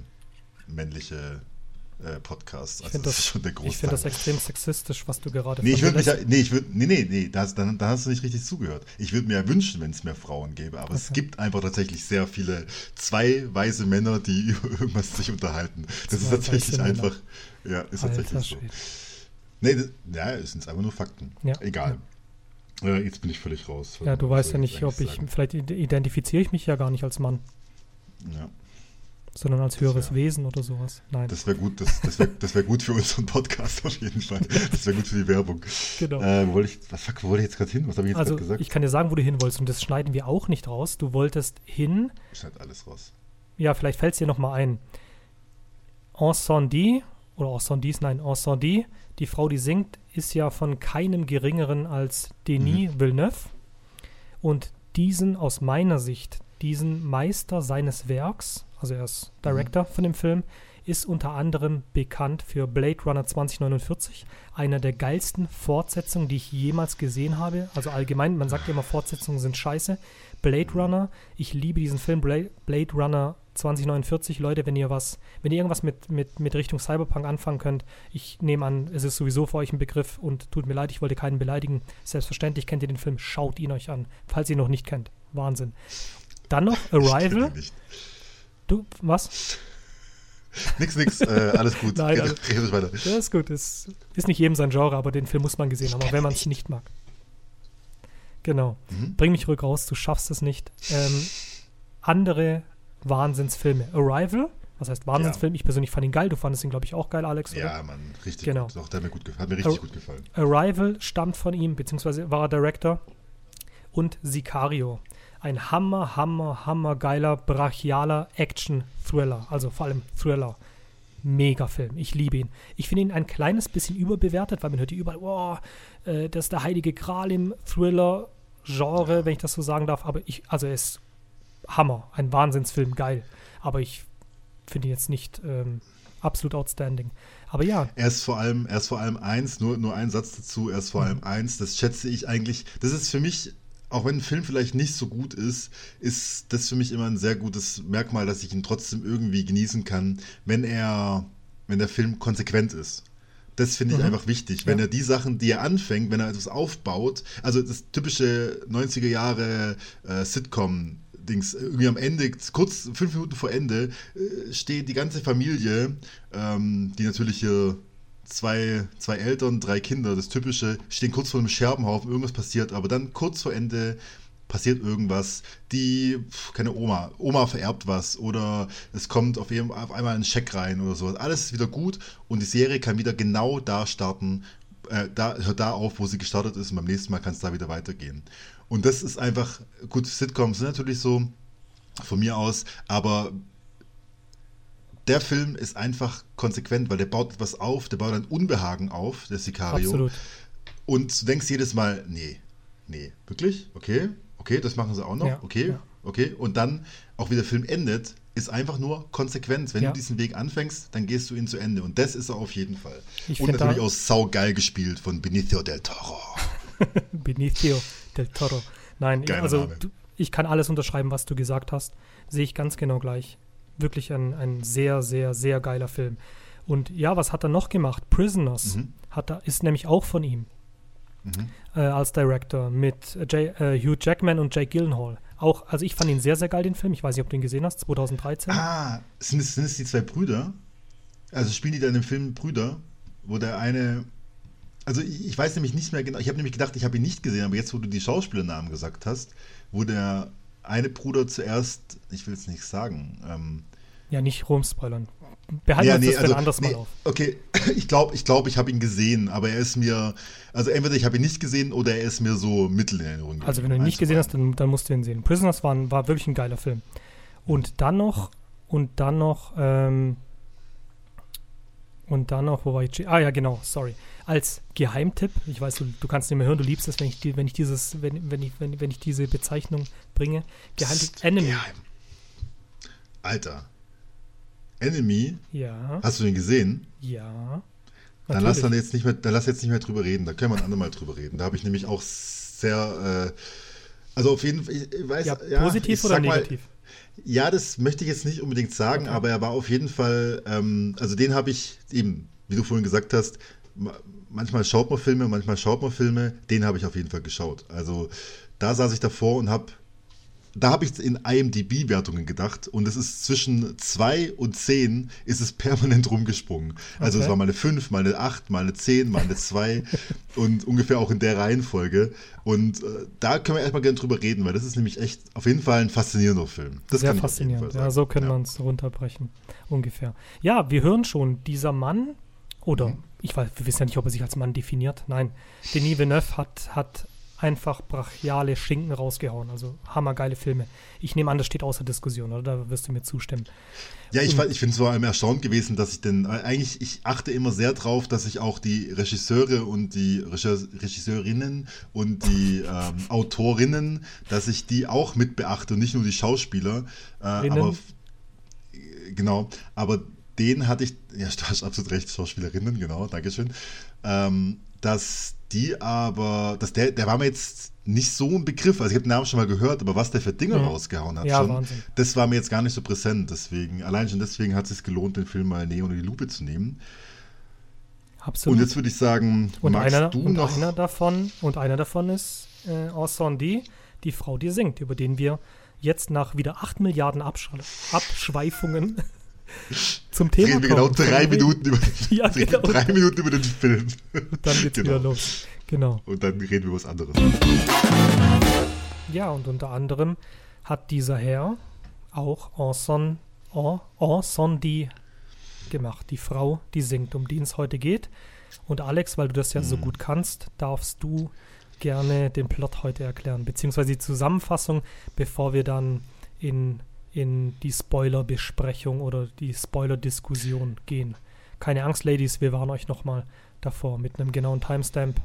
männliche äh, Podcasts. Also ich finde das, ich find das extrem sexistisch, was du gerade Nee, ich mich ja, nee, ich würde, nee, nee, nee, das, dann, dann hast du nicht richtig zugehört. Ich würde mir ja wünschen, wenn es mehr Frauen gäbe, aber okay. es gibt einfach tatsächlich sehr viele zwei weise Männer, die über irgendwas sich unterhalten. Das zwei ist tatsächlich einfach, Männer. ja, ist Alter, tatsächlich so. Nee, das, ja, es sind einfach nur Fakten. Ja. Egal. Ja. Äh, jetzt bin ich völlig raus. Ja, du weißt ja nicht, ob ich, sagen. vielleicht identifiziere ich mich ja gar nicht als Mann. Ja sondern als höheres wär, Wesen oder sowas. Nein. Das wäre gut, das, das wäre das wär gut für unseren Podcast auf jeden Fall. Das wäre gut für die Werbung. Genau. Äh, wo wollte ich, was fuck, wo wollte ich jetzt gerade hin? Was habe ich jetzt also, gesagt? Ich kann dir sagen, wo du hin wolltest und das schneiden wir auch nicht raus. Du wolltest hin. Schneid alles raus. Ja, vielleicht fällt es dir nochmal ein. Ensemble oder Ensemble, nein, Ensemble, die Frau, die singt, ist ja von keinem geringeren als Denis mhm. Villeneuve. Und diesen aus meiner Sicht, diesen Meister seines Werks, also er ist Director mhm. von dem Film, ist unter anderem bekannt für Blade Runner 2049, einer der geilsten Fortsetzungen, die ich jemals gesehen habe. Also allgemein, man sagt ja immer, Fortsetzungen sind scheiße. Blade Runner, ich liebe diesen Film Blade, Blade Runner 2049. Leute, wenn ihr was, wenn ihr irgendwas mit, mit, mit Richtung Cyberpunk anfangen könnt, ich nehme an, es ist sowieso für euch ein Begriff und tut mir leid, ich wollte keinen beleidigen. Selbstverständlich kennt ihr den Film, schaut ihn euch an, falls ihr ihn noch nicht kennt. Wahnsinn. Dann noch Arrival. Du, was? nix, nix, äh, alles gut. Nein, also, Red weiter. Das ist gut. Es ist nicht jedem sein Genre, aber den Film muss man gesehen haben, auch wenn man es nicht mag. Genau. Mhm. Bring mich ruhig raus, du schaffst es nicht. Ähm, andere Wahnsinnsfilme. Arrival, was heißt Wahnsinnsfilm? Ja. Ich persönlich fand ihn geil. Du fandest ihn, glaube ich, auch geil, Alex. Oder? Ja, Mann, richtig genau. gut. Doch, der hat mir, gut hat mir richtig Ar gut gefallen. Arrival stammt von ihm, beziehungsweise war er Director. Und Sicario ein hammer, hammer, hammer geiler, brachialer Action-Thriller. Also vor allem Thriller. Mega Film. Ich liebe ihn. Ich finde ihn ein kleines bisschen überbewertet, weil man hört hier überall, oh, äh, das ist der heilige Gral im Thriller-Genre, wenn ich das so sagen darf. Aber ich, also er ist Hammer. Ein Wahnsinnsfilm, geil. Aber ich finde ihn jetzt nicht ähm, absolut outstanding. Aber ja. Er ist vor allem, er ist vor allem eins, nur, nur ein Satz dazu, er ist vor mhm. allem eins, das schätze ich eigentlich, das ist für mich auch wenn ein Film vielleicht nicht so gut ist, ist das für mich immer ein sehr gutes Merkmal, dass ich ihn trotzdem irgendwie genießen kann, wenn er, wenn der Film konsequent ist. Das finde ich mhm. einfach wichtig. Wenn ja. er die Sachen, die er anfängt, wenn er etwas aufbaut, also das typische 90er Jahre äh, Sitcom, Dings, irgendwie am Ende, kurz fünf Minuten vor Ende, äh, steht die ganze Familie, ähm, die natürlich hier zwei, zwei Eltern, drei Kinder, das Typische, stehen kurz vor einem Scherbenhaufen, irgendwas passiert, aber dann kurz vor Ende passiert irgendwas, die, keine Oma, Oma vererbt was oder es kommt auf, einmal ein Scheck rein oder sowas. Alles ist wieder gut und die Serie kann wieder genau da starten, äh, da, hört da auf, wo sie gestartet ist und beim nächsten Mal kann es da wieder weitergehen. Und das ist einfach, gut, Sitcoms sind natürlich so, von mir aus, aber der Film ist einfach konsequent, weil der baut etwas auf, der baut ein Unbehagen auf, der Sicario. Absolut. Und du denkst jedes Mal, nee, nee, wirklich? Okay, okay, das machen sie auch noch, ja, okay, ja. okay. Und dann, auch wie der Film endet, ist einfach nur Konsequenz. Wenn ja. du diesen Weg anfängst, dann gehst du ihn zu Ende. Und das ist er auf jeden Fall. Ich Und natürlich auch saugeil gespielt von Benicio del Toro. Benicio del Toro. Nein, Geiler also du, ich kann alles unterschreiben, was du gesagt hast. Sehe ich ganz genau gleich wirklich ein, ein sehr, sehr, sehr geiler Film. Und ja, was hat er noch gemacht? Prisoners mhm. hat er, ist nämlich auch von ihm mhm. äh, als Director mit Jay, äh, Hugh Jackman und Jake Gyllenhaal. Auch, also ich fand ihn sehr, sehr geil, den Film. Ich weiß nicht, ob du ihn gesehen hast, 2013. Ah, sind es, sind es die zwei Brüder? Also spielen die da in dem Film Brüder, wo der eine also ich, ich, weiß nämlich nicht mehr genau, ich habe nämlich gedacht, ich habe ihn nicht gesehen, aber jetzt, wo du die Schauspielernamen gesagt hast, wo der eine Bruder zuerst, ich will es nicht sagen. Ähm, ja, nicht rumspoilern. Behalten ja, nee, das also, ein anderes nee, Mal auf. Okay, ich glaube, ich, glaub, ich habe ihn gesehen, aber er ist mir, also entweder ich habe ihn nicht gesehen oder er ist mir so mittel in Erinnerung. Also wenn du ihn nicht gesehen hast, dann, dann, musst du ihn sehen. Prisoners war, war wirklich ein geiler Film. Und dann noch, und dann noch, ähm, und dann noch, wo war ich? Ah ja, genau, sorry. Als Geheimtipp, ich weiß, du, du kannst nicht mehr hören, du liebst es, wenn ich, die, wenn ich dieses, wenn, wenn, ich, wenn, wenn ich diese Bezeichnung bringe. Geheimtipp Psst, Enemy. Geheim. Alter. Enemy? Ja, Hast du den gesehen? ja. Dann lass, dann, jetzt nicht mehr, dann lass jetzt nicht mehr drüber reden. Da können wir ein andermal drüber reden. Da habe ich nämlich auch sehr. Äh, also auf jeden Fall. Ich, weiß, ja, ja, positiv oder sag mal, negativ? Ja, das möchte ich jetzt nicht unbedingt sagen, Okay. aber er war auf jeden Fall, ähm, also den habe ich eben, wie du vorhin gesagt hast, manchmal schaut man Filme, manchmal schaut man Filme, den habe ich auf jeden Fall geschaut. Also da saß ich davor und habe, da habe ich in IMDb-Wertungen gedacht und es ist zwischen 2 und 10 ist es permanent rumgesprungen. Also Okay. es war mal eine 5, mal eine 8, mal eine 10, mal eine 2 und ungefähr auch in der Reihenfolge. Und äh, da können wir erstmal gerne drüber reden, weil das ist nämlich echt auf jeden Fall ein faszinierender Film. Das Sehr faszinierend. Ja, so können Ja. wir uns runterbrechen. Ungefähr. Ja, wir hören schon, dieser Mann, oder Mhm. Ich weiß, wir wissen ja nicht, ob er sich als Mann definiert. Nein, Denis Villeneuve hat, hat einfach brachiale Schinken rausgehauen. Also hammergeile Filme. Ich nehme an, das steht außer Diskussion, oder? Da wirst du mir zustimmen. Ja, ich, ich finde es vor allem erstaunt gewesen, dass ich denn, äh, eigentlich, ich achte immer sehr drauf, dass ich auch die Regisseure und die Regisseur- Regisseurinnen und die ähm, Autorinnen, dass ich die auch mit beachte und nicht nur die Schauspieler. Äh, aber genau, aber den hatte ich, ja, du hast absolut recht, Schauspielerinnen, genau, Dankeschön. Ähm, dass die aber, dass der, der war mir jetzt nicht so ein Begriff. Also ich habe den Namen schon mal gehört, aber was der für Dinge Mhm. rausgehauen hat, Ja, schon, Wahnsinn. das war mir jetzt gar nicht so präsent. Deswegen, allein schon deswegen hat es sich gelohnt, den Film mal näher unter die Lupe zu nehmen. Absolut. Und jetzt würde ich sagen, Und magst einer, du und noch? einer davon und einer davon ist äh, Ensemble, die Frau, die singt, über den wir jetzt nach wieder 8 Milliarden Absch Abschweifungen zum Thema reden wir genau kommen. drei Minuten über den, Ja, genau. drei Minuten über den Film. Dann geht's Genau. wieder los. Genau. Und dann reden wir über was anderes. Ja, und unter anderem hat dieser Herr auch Enson, En, Ensemble gemacht. Die Frau, die singt, um die es heute geht. Und Alex, weil du das ja so gut kannst, darfst du gerne den Plot heute erklären, beziehungsweise die Zusammenfassung, bevor wir dann in, in die Spoiler-Besprechung oder die Spoiler-Diskussion gehen. Keine Angst, Ladies, wir warnen euch nochmal davor mit einem genauen Timestamp.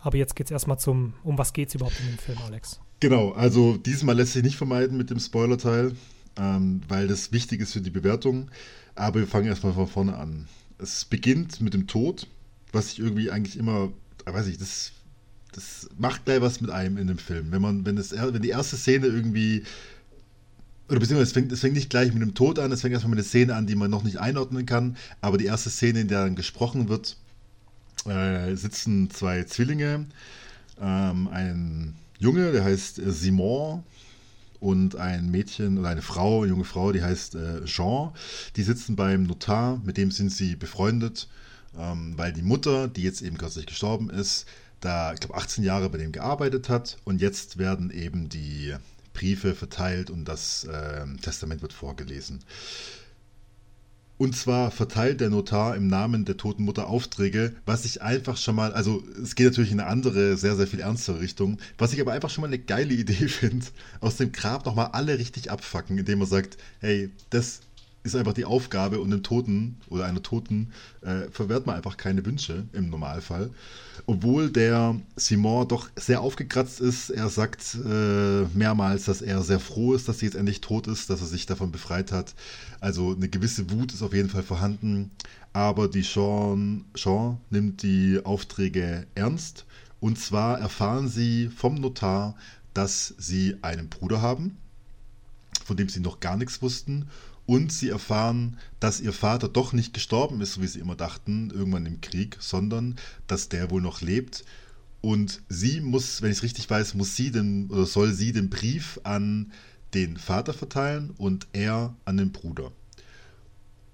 Aber jetzt geht's erstmal zum, um was geht's überhaupt in dem Film, Alex? Genau, also diesmal lässt sich nicht vermeiden mit dem Spoiler-Teil, ähm, weil das wichtig ist für die Bewertung. Aber wir fangen erstmal von vorne an. Es beginnt mit dem Tod, was ich irgendwie eigentlich immer, äh, weiß ich, das, das macht gleich was mit einem in dem Film. Wenn man, wenn, das, wenn die erste Szene irgendwie oder beziehungsweise es fängt, es fängt nicht gleich mit dem Tod an, es fängt erstmal mit einer Szene an, die man noch nicht einordnen kann. Aber die erste Szene, in der dann gesprochen wird, äh, sitzen zwei Zwillinge, ähm, ein Junge, der heißt äh, Simon und ein Mädchen oder eine Frau, eine junge Frau, die heißt äh, Jean. Die sitzen beim Notar, mit dem sind sie befreundet, ähm, weil die Mutter, die jetzt eben kürzlich gestorben ist, da, ich glaube, 18 Jahre bei dem gearbeitet hat und jetzt werden eben die Briefe verteilt und das ähm, Testament wird vorgelesen. Und zwar verteilt der Notar im Namen der toten Mutter Aufträge, was ich einfach schon mal, also es geht natürlich in eine andere, sehr, sehr viel ernstere Richtung, was ich aber einfach schon mal eine geile Idee finde, aus dem Grab nochmal alle richtig abfacken, indem man sagt, hey, das ist einfach die Aufgabe und einem Toten oder einer Toten äh, verwehrt man einfach keine Wünsche im Normalfall. Obwohl der Simon doch sehr aufgekratzt ist. Er sagt äh, mehrmals, dass er sehr froh ist, dass sie jetzt endlich tot ist, dass er sich davon befreit hat. Also eine gewisse Wut ist auf jeden Fall vorhanden. Aber die Sean, Sean nimmt die Aufträge ernst. Und zwar erfahren sie vom Notar, dass sie einen Bruder haben, von dem sie noch gar nichts wussten. Und sie erfahren, dass ihr Vater doch nicht gestorben ist, so wie sie immer dachten, irgendwann im Krieg, sondern dass der wohl noch lebt. Und sie muss, wenn ich es richtig weiß, muss sie den, oder soll sie den Brief an den Vater verteilen und er an den Bruder.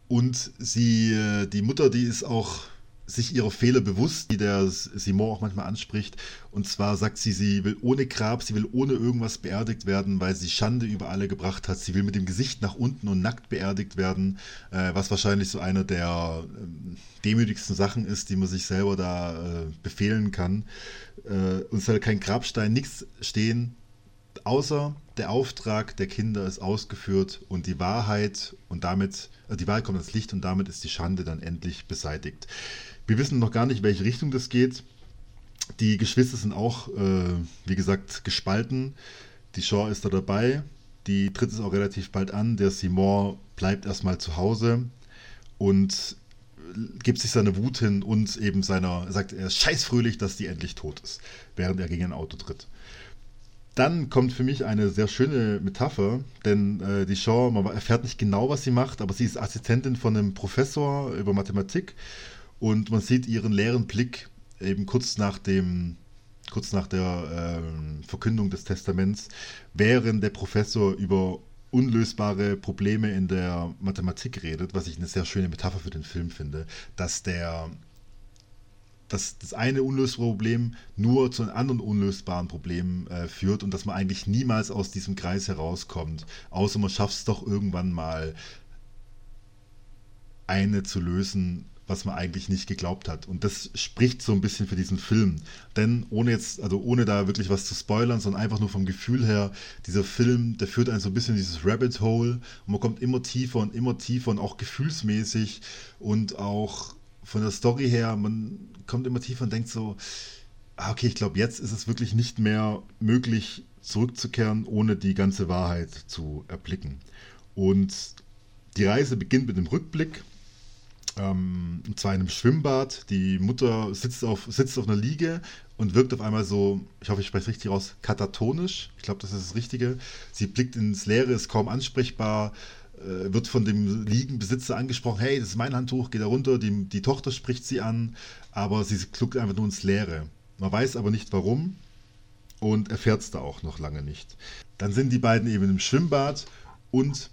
Und sie, äh, die Mutter, die ist auch sich ihrer Fehler bewusst, die der Simon auch manchmal anspricht. Und zwar sagt sie, sie will ohne Grab, sie will ohne irgendwas beerdigt werden, weil sie Schande über alle gebracht hat. Sie will mit dem Gesicht nach unten und nackt beerdigt werden, äh, was wahrscheinlich so einer der ähm, demütigsten Sachen ist, die man sich selber da äh, befehlen kann. Äh, und es soll kein Grabstein, nichts stehen, außer der Auftrag der Kinder ist ausgeführt und die Wahrheit und damit, die Wahrheit kommt ans Licht und damit ist die Schande dann endlich beseitigt. Wir wissen noch gar nicht, welche Richtung das geht. Die Geschwister sind auch, äh, wie gesagt, gespalten. Die Shaw ist da dabei. Die tritt es auch relativ bald an. Der Simon bleibt erstmal zu Hause und gibt sich seine Wut hin und eben seiner, sagt er ist scheißfröhlich, dass die endlich tot ist, während er gegen ein Auto tritt. Dann kommt für mich eine sehr schöne Metapher, denn äh, die Shaw, man erfährt nicht genau, was sie macht, aber sie ist Assistentin von einem Professor über Mathematik und man sieht ihren leeren Blick eben kurz nach dem kurz nach der äh, Verkündung des Testaments, während der Professor über unlösbare Probleme in der Mathematik redet, was ich eine sehr schöne Metapher für den Film finde, dass der dass das eine unlösbare Problem nur zu einem anderen unlösbaren Problem äh, führt und dass man eigentlich niemals aus diesem Kreis herauskommt, außer man schafft es doch irgendwann mal eine zu lösen, was man eigentlich nicht geglaubt hat. Und das spricht so ein bisschen für diesen Film. Denn ohne jetzt, also ohne da wirklich was zu spoilern, sondern einfach nur vom Gefühl her, dieser Film, der führt einen so ein bisschen in dieses Rabbit Hole und man kommt immer tiefer und immer tiefer und auch gefühlsmäßig und auch von der Story her, man kommt immer tiefer und denkt so, ah, okay, ich glaube, jetzt ist es wirklich nicht mehr möglich, zurückzukehren, ohne die ganze Wahrheit zu erblicken. Und die Reise beginnt mit dem Rückblick ähm, und zwar in einem Schwimmbad. Die Mutter sitzt auf, sitzt auf einer Liege und wirkt auf einmal so, ich hoffe, ich spreche es richtig raus, katatonisch. Ich glaube, das ist das Richtige. Sie blickt ins Leere, ist kaum ansprechbar, äh, wird von dem Liegenbesitzer angesprochen, hey, das ist mein Handtuch, geh da runter. Die, die Tochter spricht sie an, aber sie kluckt einfach nur ins Leere. Man weiß aber nicht warum und erfährt es da auch noch lange nicht. Dann sind die beiden eben im Schwimmbad und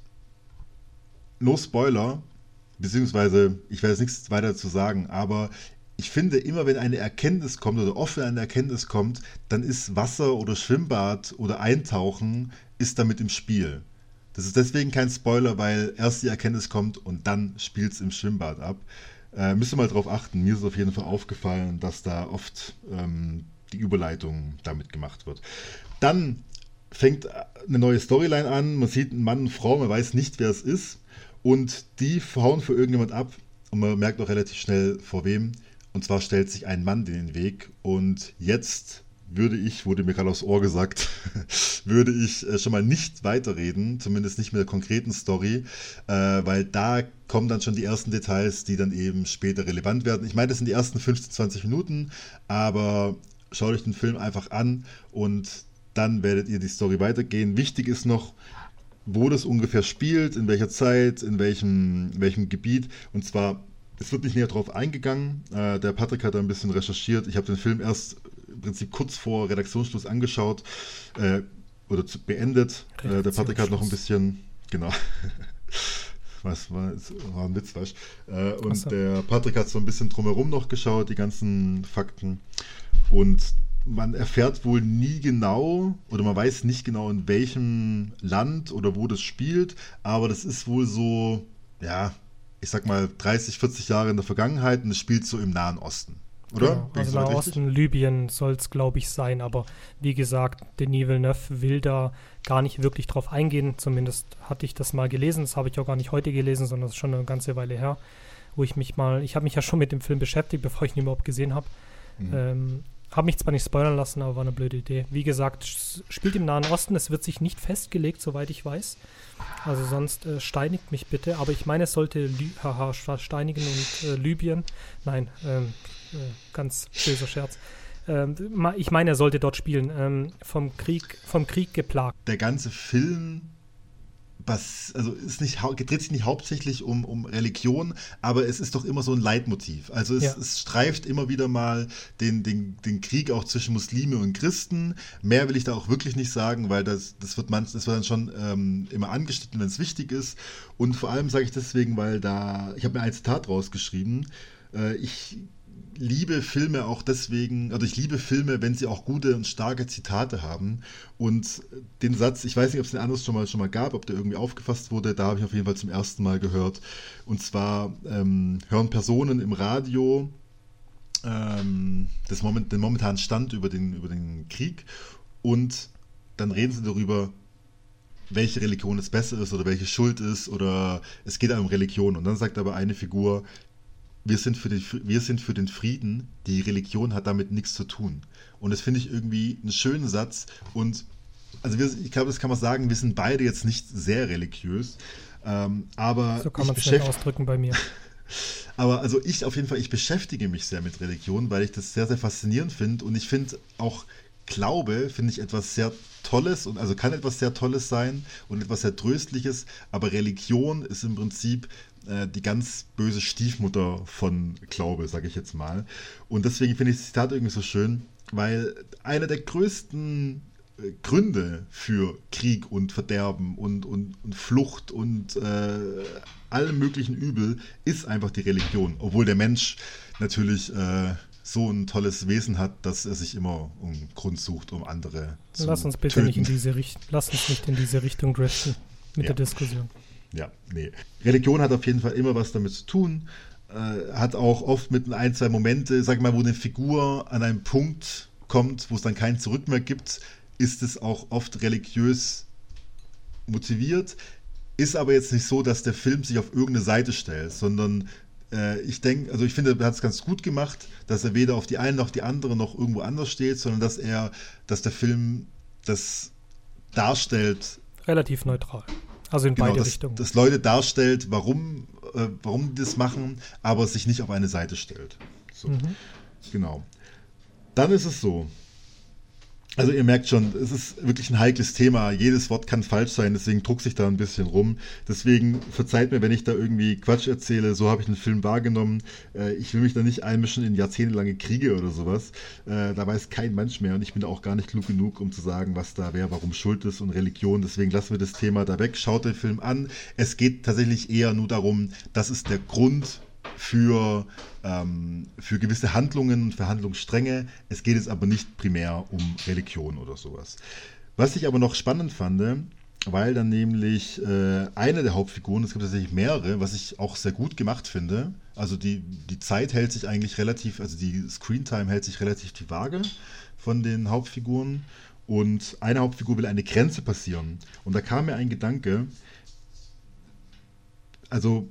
no Spoiler, beziehungsweise ich werde jetzt nichts weiter zu sagen, aber ich finde, immer wenn eine Erkenntnis kommt oder oft wenn eine Erkenntnis kommt, dann ist Wasser oder Schwimmbad oder Eintauchen ist damit im Spiel. Das ist deswegen kein Spoiler, weil erst die Erkenntnis kommt und dann spielt es im Schwimmbad ab. Äh, müsst ihr mal drauf achten. Mir ist auf jeden Fall aufgefallen, dass da oft ähm, die Überleitung damit gemacht wird. Dann fängt eine neue Storyline an. Man sieht einen Mann und Frau, man weiß nicht, wer es ist. Und die hauen für irgendjemand ab und man merkt auch relativ schnell vor wem. Und zwar stellt sich ein Mann in den Weg und jetzt würde ich, wurde mir gerade aufs Ohr gesagt, würde ich äh, schon mal nicht weiterreden, zumindest nicht mit der konkreten Story, äh, weil da kommen dann schon die ersten Details, die dann eben später relevant werden. Ich meine, das sind die ersten 15, 20 Minuten, aber schaut euch den Film einfach an und dann werdet ihr die Story weitergehen. Wichtig ist noch, wo das ungefähr spielt, in welcher Zeit, in welchem, welchem Gebiet. Und zwar, es wird nicht näher drauf eingegangen. Äh, der Patrick hat da ein bisschen recherchiert. Ich habe den Film erst im Prinzip kurz vor Redaktionsschluss angeschaut äh, oder zu, beendet. Äh, der Patrick hat noch ein bisschen, genau. Was war, war ein Witz, weißt äh, Und so. der Patrick hat so ein bisschen drumherum noch geschaut, die ganzen Fakten. Und man erfährt wohl nie genau oder man weiß nicht genau, in welchem Land oder wo das spielt, aber das ist wohl so, ja, ich sag mal 30, 40 Jahre in der Vergangenheit und es spielt so im Nahen Osten. Oder? Genau, also Nahen Osten, Libyen soll es, glaube ich, sein, aber wie gesagt, Denis Villeneuve will da gar nicht wirklich drauf eingehen. Zumindest hatte ich das mal gelesen, das habe ich auch gar nicht heute gelesen, sondern das ist schon eine ganze Weile her, wo ich mich mal, ich habe mich ja schon mit dem Film beschäftigt, bevor ich ihn überhaupt gesehen habe. Mhm. Ähm, habe mich zwar nicht spoilern lassen, aber war eine blöde Idee. Wie gesagt, spielt im Nahen Osten. Es wird sich nicht festgelegt, soweit ich weiß. Also sonst äh, steinigt mich bitte. Aber ich meine, es sollte Lü haha, steinigen und äh, Libyen. Nein, ähm, äh, ganz böser Scherz. Ähm, ich meine, er sollte dort spielen. Ähm, vom Krieg, vom Krieg geplagt. Der ganze Film was, also ist nicht, dreht sich nicht hauptsächlich um, um Religion, aber es ist doch immer so ein Leitmotiv. Also es, ja. es streift immer wieder mal den, den, den Krieg auch zwischen Muslime und Christen. Mehr will ich da auch wirklich nicht sagen, weil das, das wird man, das wird dann schon ähm, immer angeschnitten, wenn es wichtig ist. Und vor allem sage ich deswegen, weil da, ich habe mir ein Zitat rausgeschrieben. Äh, ich liebe Filme auch deswegen, also ich liebe Filme, wenn sie auch gute und starke Zitate haben. Und den Satz, ich weiß nicht, ob es den anders schon mal, schon mal gab, ob der irgendwie aufgefasst wurde, da habe ich auf jeden Fall zum ersten Mal gehört. Und zwar ähm, hören Personen im Radio ähm, das Moment, den momentanen Stand über den, über den Krieg und dann reden sie darüber, welche Religion es besser ist oder welche Schuld ist oder es geht um Religion. Und dann sagt aber eine Figur, wir sind, für den, wir sind für den Frieden, die Religion hat damit nichts zu tun. Und das finde ich irgendwie einen schönen Satz. Und also wir, ich glaube, das kann man sagen, wir sind beide jetzt nicht sehr religiös. Ähm, aber so kann man es ausdrücken bei mir. aber also ich auf jeden Fall, ich beschäftige mich sehr mit Religion, weil ich das sehr, sehr faszinierend finde. Und ich finde auch Glaube, finde ich etwas sehr Tolles und also kann etwas sehr Tolles sein und etwas sehr Tröstliches, aber Religion ist im Prinzip äh, die ganz böse Stiefmutter von Glaube, sage ich jetzt mal. Und deswegen finde ich das Zitat irgendwie so schön, weil einer der größten äh, Gründe für Krieg und Verderben und, und, und Flucht und äh, alle möglichen Übel ist einfach die Religion, obwohl der Mensch natürlich äh, so ein tolles Wesen hat, dass er sich immer einen Grund sucht, um andere zu Lass uns bitte töten. nicht in diese Richtung, lass uns nicht in diese Richtung driften mit ja. der Diskussion. Ja, nee. Religion hat auf jeden Fall immer was damit zu tun. Äh, hat auch oft mit ein, zwei Momente, sag mal, wo eine Figur an einen Punkt kommt, wo es dann kein Zurück mehr gibt, ist es auch oft religiös motiviert. Ist aber jetzt nicht so, dass der Film sich auf irgendeine Seite stellt, sondern äh, ich denke, also ich finde, er hat es ganz gut gemacht, dass er weder auf die eine noch die andere noch irgendwo anders steht, sondern dass er, dass der Film das darstellt. Relativ neutral. Also in genau, beide dass, Richtungen. Dass Leute darstellt, warum, äh, warum die das machen, aber sich nicht auf eine Seite stellt. So. Mhm. Genau. Dann ist es so, also ihr merkt schon, es ist wirklich ein heikles Thema. Jedes Wort kann falsch sein, deswegen druck sich da ein bisschen rum. Deswegen verzeiht mir, wenn ich da irgendwie Quatsch erzähle. So habe ich einen Film wahrgenommen. Äh, ich will mich da nicht einmischen in jahrzehntelange Kriege oder sowas. Äh, da weiß kein Mensch mehr und ich bin auch gar nicht klug genug, um zu sagen, was da wer warum schuld ist und Religion. Deswegen lassen wir das Thema da weg. Schaut den Film an. Es geht tatsächlich eher nur darum, das ist der Grund für, ähm, für gewisse Handlungen und für Handlungsstränge. Es geht jetzt aber nicht primär um Religion oder sowas. Was ich aber noch spannend fand, weil dann nämlich äh, eine der Hauptfiguren, es gibt tatsächlich mehrere, was ich auch sehr gut gemacht finde. Also die, die Zeit hält sich eigentlich relativ, also die Screentime hält sich relativ die Waage von den Hauptfiguren. Und eine Hauptfigur will eine Grenze passieren. Und da kam mir ein Gedanke, also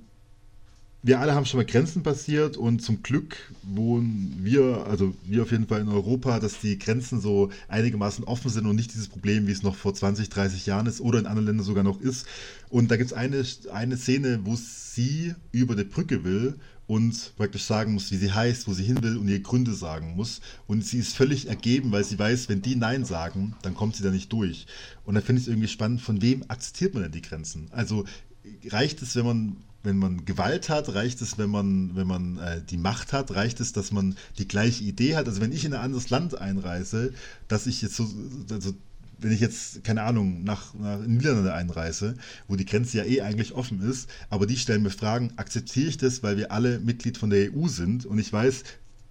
wir alle haben schon mal Grenzen passiert und zum Glück wohnen wir, also wir auf jeden Fall in Europa, dass die Grenzen so einigermaßen offen sind und nicht dieses Problem, wie es noch vor 20, 30 Jahren ist oder in anderen Ländern sogar noch ist. Und da gibt es eine, eine Szene, wo sie über die Brücke will und praktisch sagen muss, wie sie heißt, wo sie hin will und ihre Gründe sagen muss. Und sie ist völlig ergeben, weil sie weiß, wenn die Nein sagen, dann kommt sie da nicht durch. Und da finde ich es irgendwie spannend, von wem akzeptiert man denn die Grenzen? Also reicht es, wenn man wenn man Gewalt hat, reicht es, wenn man, wenn man äh, die Macht hat, reicht es, dass man die gleiche Idee hat. Also wenn ich in ein anderes Land einreise, dass ich jetzt so, also wenn ich jetzt, keine Ahnung, nach, nach Niederlande einreise, wo die Grenze ja eh eigentlich offen ist, aber die stellen mir Fragen, akzeptiere ich das, weil wir alle Mitglied von der EU sind und ich weiß,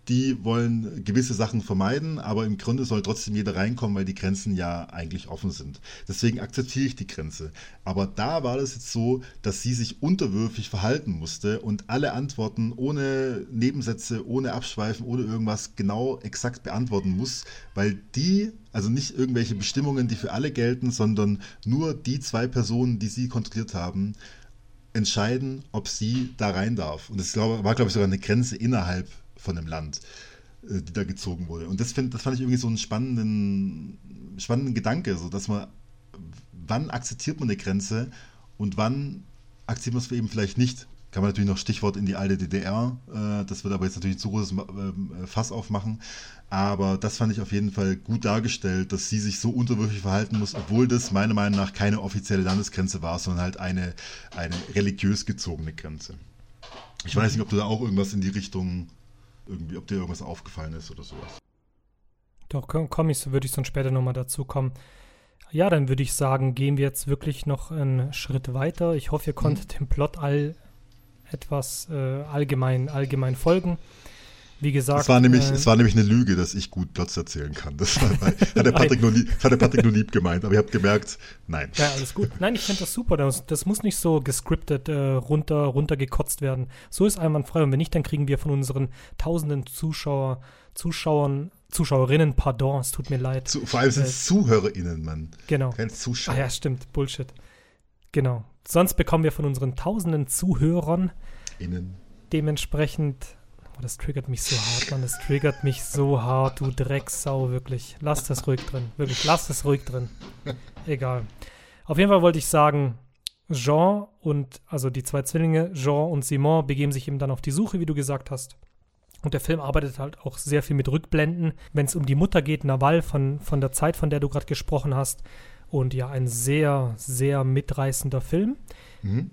die wollen gewisse Sachen vermeiden, aber im Grunde soll trotzdem jeder reinkommen, weil die Grenzen ja eigentlich offen sind. Deswegen akzeptiere ich die Grenze. Aber da war das jetzt so, dass sie sich unterwürfig verhalten musste und alle Antworten ohne Nebensätze, ohne Abschweifen, ohne irgendwas genau exakt beantworten muss, weil die, also nicht irgendwelche Bestimmungen, die für alle gelten, sondern nur die zwei Personen, die sie kontrolliert haben, entscheiden, ob sie da rein darf. Und das war, glaube ich, sogar eine Grenze innerhalb von dem Land, äh, die da gezogen wurde. Und das, find, das fand ich irgendwie so einen spannenden, spannenden Gedanke, so dass man, wann akzeptiert man eine Grenze und wann akzeptiert man es eben vielleicht nicht. Kann man natürlich noch Stichwort in die alte DDR, äh, das wird aber jetzt natürlich ein zu großes äh, Fass aufmachen. Aber das fand ich auf jeden Fall gut dargestellt, dass sie sich so unterwürfig verhalten muss, obwohl das meiner Meinung nach keine offizielle Landesgrenze war, sondern halt eine, eine religiös gezogene Grenze. Ich weiß nicht, ob du da auch irgendwas in die Richtung irgendwie, ob dir irgendwas aufgefallen ist oder sowas. Doch, komm ich, würde ich sonst später nochmal dazu kommen. Ja, dann würde ich sagen, gehen wir jetzt wirklich noch einen Schritt weiter. Ich hoffe, ihr konntet mhm. dem Plot all etwas äh, allgemein, allgemein folgen. Wie gesagt. Es war, nämlich, äh, es war nämlich eine Lüge, dass ich gut Plots erzählen kann. Das, war, hat, der Patrick nur lieb, hat der Patrick nur lieb gemeint, aber ihr habt gemerkt, nein. Ja, alles gut. Nein, ich finde das super. Das, das, muss nicht so gescriptet äh, runter, runtergekotzt werden. So ist einwandfrei. Und wenn nicht, dann kriegen wir von unseren tausenden Zuschauer, Zuschauern, Zuschauerinnen, pardon, es tut mir leid. Zu, vor allem sind es äh, ZuhörerInnen, Mann. Genau. Kein Zuschauer. Ah ja, stimmt. Bullshit. Genau. Sonst bekommen wir von unseren tausenden Zuhörern Innen dementsprechend, oh, das triggert mich so hart, Mann, das triggert mich so hart, du Drecksau, wirklich. Lass das ruhig drin, wirklich, lass das ruhig drin. Egal. Auf jeden Fall wollte ich sagen, Jean und, also die zwei Zwillinge, Jean und Simon, begeben sich eben dann auf die Suche, wie du gesagt hast. Und der Film arbeitet halt auch sehr viel mit Rückblenden, wenn es um die Mutter geht, Nawal, von, von der Zeit, von der du gerade gesprochen hast. Und ja, ein sehr, sehr mitreißender Film. Mhm.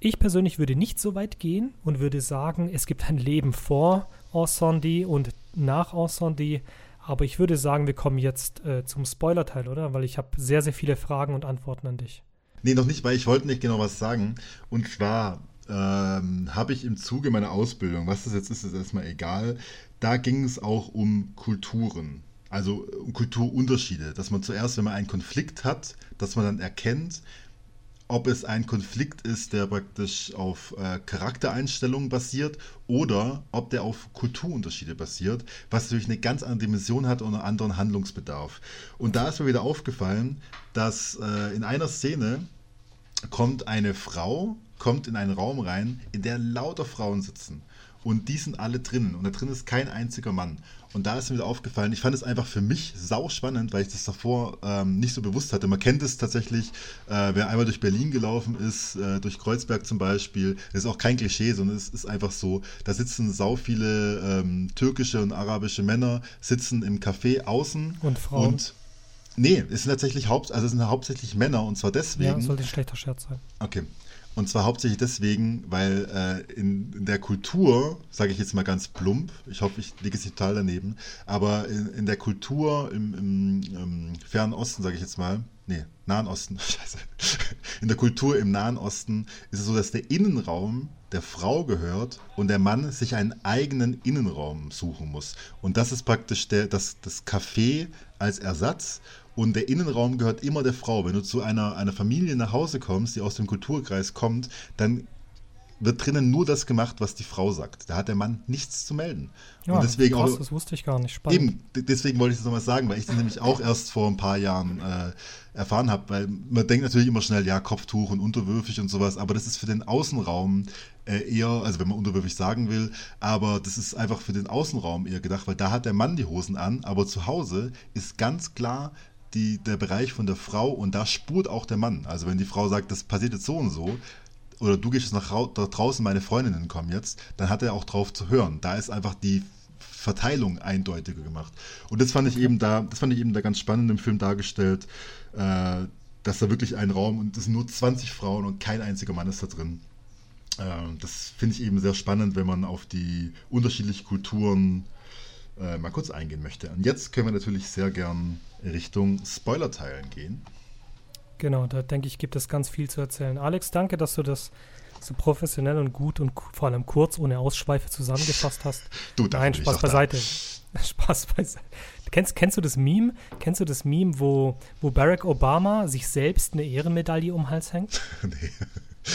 Ich persönlich würde nicht so weit gehen und würde sagen, es gibt ein Leben vor Ensemble und nach Ensemble. Aber ich würde sagen, wir kommen jetzt äh, zum Spoiler-Teil, oder? Weil ich habe sehr, sehr viele Fragen und Antworten an dich. Nee, noch nicht, weil ich wollte nicht genau was sagen. Und zwar ähm, habe ich im Zuge meiner Ausbildung, was das jetzt ist, ist erstmal egal, da ging es auch um Kulturen. Also um Kulturunterschiede, dass man zuerst, wenn man einen Konflikt hat, dass man dann erkennt, ob es ein Konflikt ist, der praktisch auf äh, Charaktereinstellungen basiert oder ob der auf Kulturunterschiede basiert, was natürlich eine ganz andere Dimension hat und einen anderen Handlungsbedarf. Und da ist mir wieder aufgefallen, dass äh, in einer Szene kommt eine Frau, kommt in einen Raum rein, in der lauter Frauen sitzen. Und die sind alle drinnen. Und da drin ist kein einziger Mann. Und da ist mir wieder aufgefallen, ich fand es einfach für mich sau spannend, weil ich das davor ähm, nicht so bewusst hatte. Man kennt es tatsächlich, äh, wer einmal durch Berlin gelaufen ist, äh, durch Kreuzberg zum Beispiel, das ist auch kein Klischee, sondern es ist einfach so, da sitzen sau viele ähm, türkische und arabische Männer, sitzen im Café außen. Und Frauen. Und Nee, es sind tatsächlich haupt, also es sind hauptsächlich Männer und zwar deswegen. Ja, sollte ein schlechter Scherz sein. Okay. Und zwar hauptsächlich deswegen, weil äh, in, in, der Kultur, sage ich jetzt mal ganz plump, ich hoffe, ich liege jetzt total daneben, aber in, in der Kultur im, im, im Fernen Osten, sage ich jetzt mal, nee, Nahen Osten, scheiße, in der Kultur im Nahen Osten ist es so, dass der Innenraum der Frau gehört und der Mann sich einen eigenen Innenraum suchen muss. Und das ist praktisch der, das, das Café als Ersatz und der Innenraum gehört immer der Frau. Wenn du zu einer, einer Familie nach Hause kommst, die aus dem Kulturkreis kommt, dann wird drinnen nur das gemacht, was die Frau sagt. Da hat der Mann nichts zu melden. Ja, und deswegen krass, auch, das wusste ich gar nicht. Spannend. Eben, deswegen wollte ich das nochmal sagen, weil ich das nämlich auch erst vor ein paar Jahren äh, erfahren habe, weil man denkt natürlich immer schnell, ja, Kopftuch und unterwürfig und sowas, aber das ist für den Außenraum äh, eher, also wenn man unterwürfig sagen will, aber das ist einfach für den Außenraum eher gedacht, weil da hat der Mann die Hosen an, aber zu Hause ist ganz klar die, der Bereich von der Frau und da spurt auch der Mann. Also wenn die Frau sagt, das passiert jetzt so und so, oder du gehst jetzt nach draußen, meine Freundinnen kommen jetzt, dann hat er auch drauf zu hören. Da ist einfach die Verteilung eindeutiger gemacht. Und das fand ich eben da, das fand ich eben da ganz spannend im Film dargestellt, äh, dass da wirklich ein Raum und es sind nur 20 Frauen und kein einziger Mann ist da drin. Äh, das finde ich eben sehr spannend, wenn man auf die unterschiedlichen Kulturen äh, mal kurz eingehen möchte. Und jetzt können wir natürlich sehr gern Richtung Spoiler-Teilen gehen. Genau, da denke ich, gibt es ganz viel zu erzählen. Alex, danke, dass du das so professionell und gut und vor allem kurz, ohne Ausschweife zusammengefasst hast. Du, Nein, Spaß beiseite. Spaß beiseite. Kennst, kennst du das Meme? Kennst du das Meme, wo, wo Barack Obama sich selbst eine Ehrenmedaille um den Hals hängt? nee.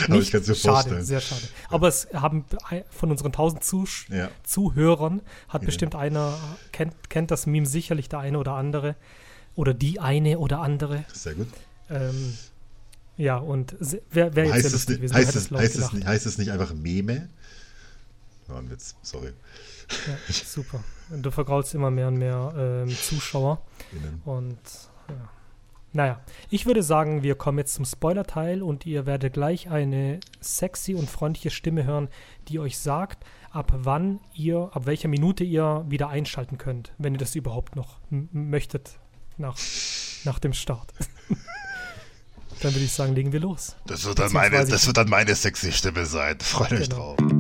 Aber ich kann es mir schade, vorstellen. Sehr schade. Aber es haben von unseren tausend Zuh ja. Zuhörern hat ja. bestimmt einer, kennt, kennt das Meme sicherlich der eine oder andere. Oder die eine oder andere. Sehr gut. Ähm, ja, und wer, wer jetzt heißt, es, gewesen, heißt, es, heißt, es nicht, heißt es nicht einfach Meme? War ein Witz, sorry. Ja, super. Du vergraulst immer mehr und mehr ähm, Zuschauer. Innen. Und ja. Naja, ich würde sagen, wir kommen jetzt zum Spoiler-Teil und ihr werdet gleich eine sexy und freundliche Stimme hören, die euch sagt, ab wann ihr, ab welcher Minute ihr wieder einschalten könnt, wenn ihr das überhaupt noch möchtet nach, nach dem Start. dann würde ich sagen, legen wir los. Das wird dann, meine, das wird dann meine sexy Stimme sein. Freut euch genau. drauf.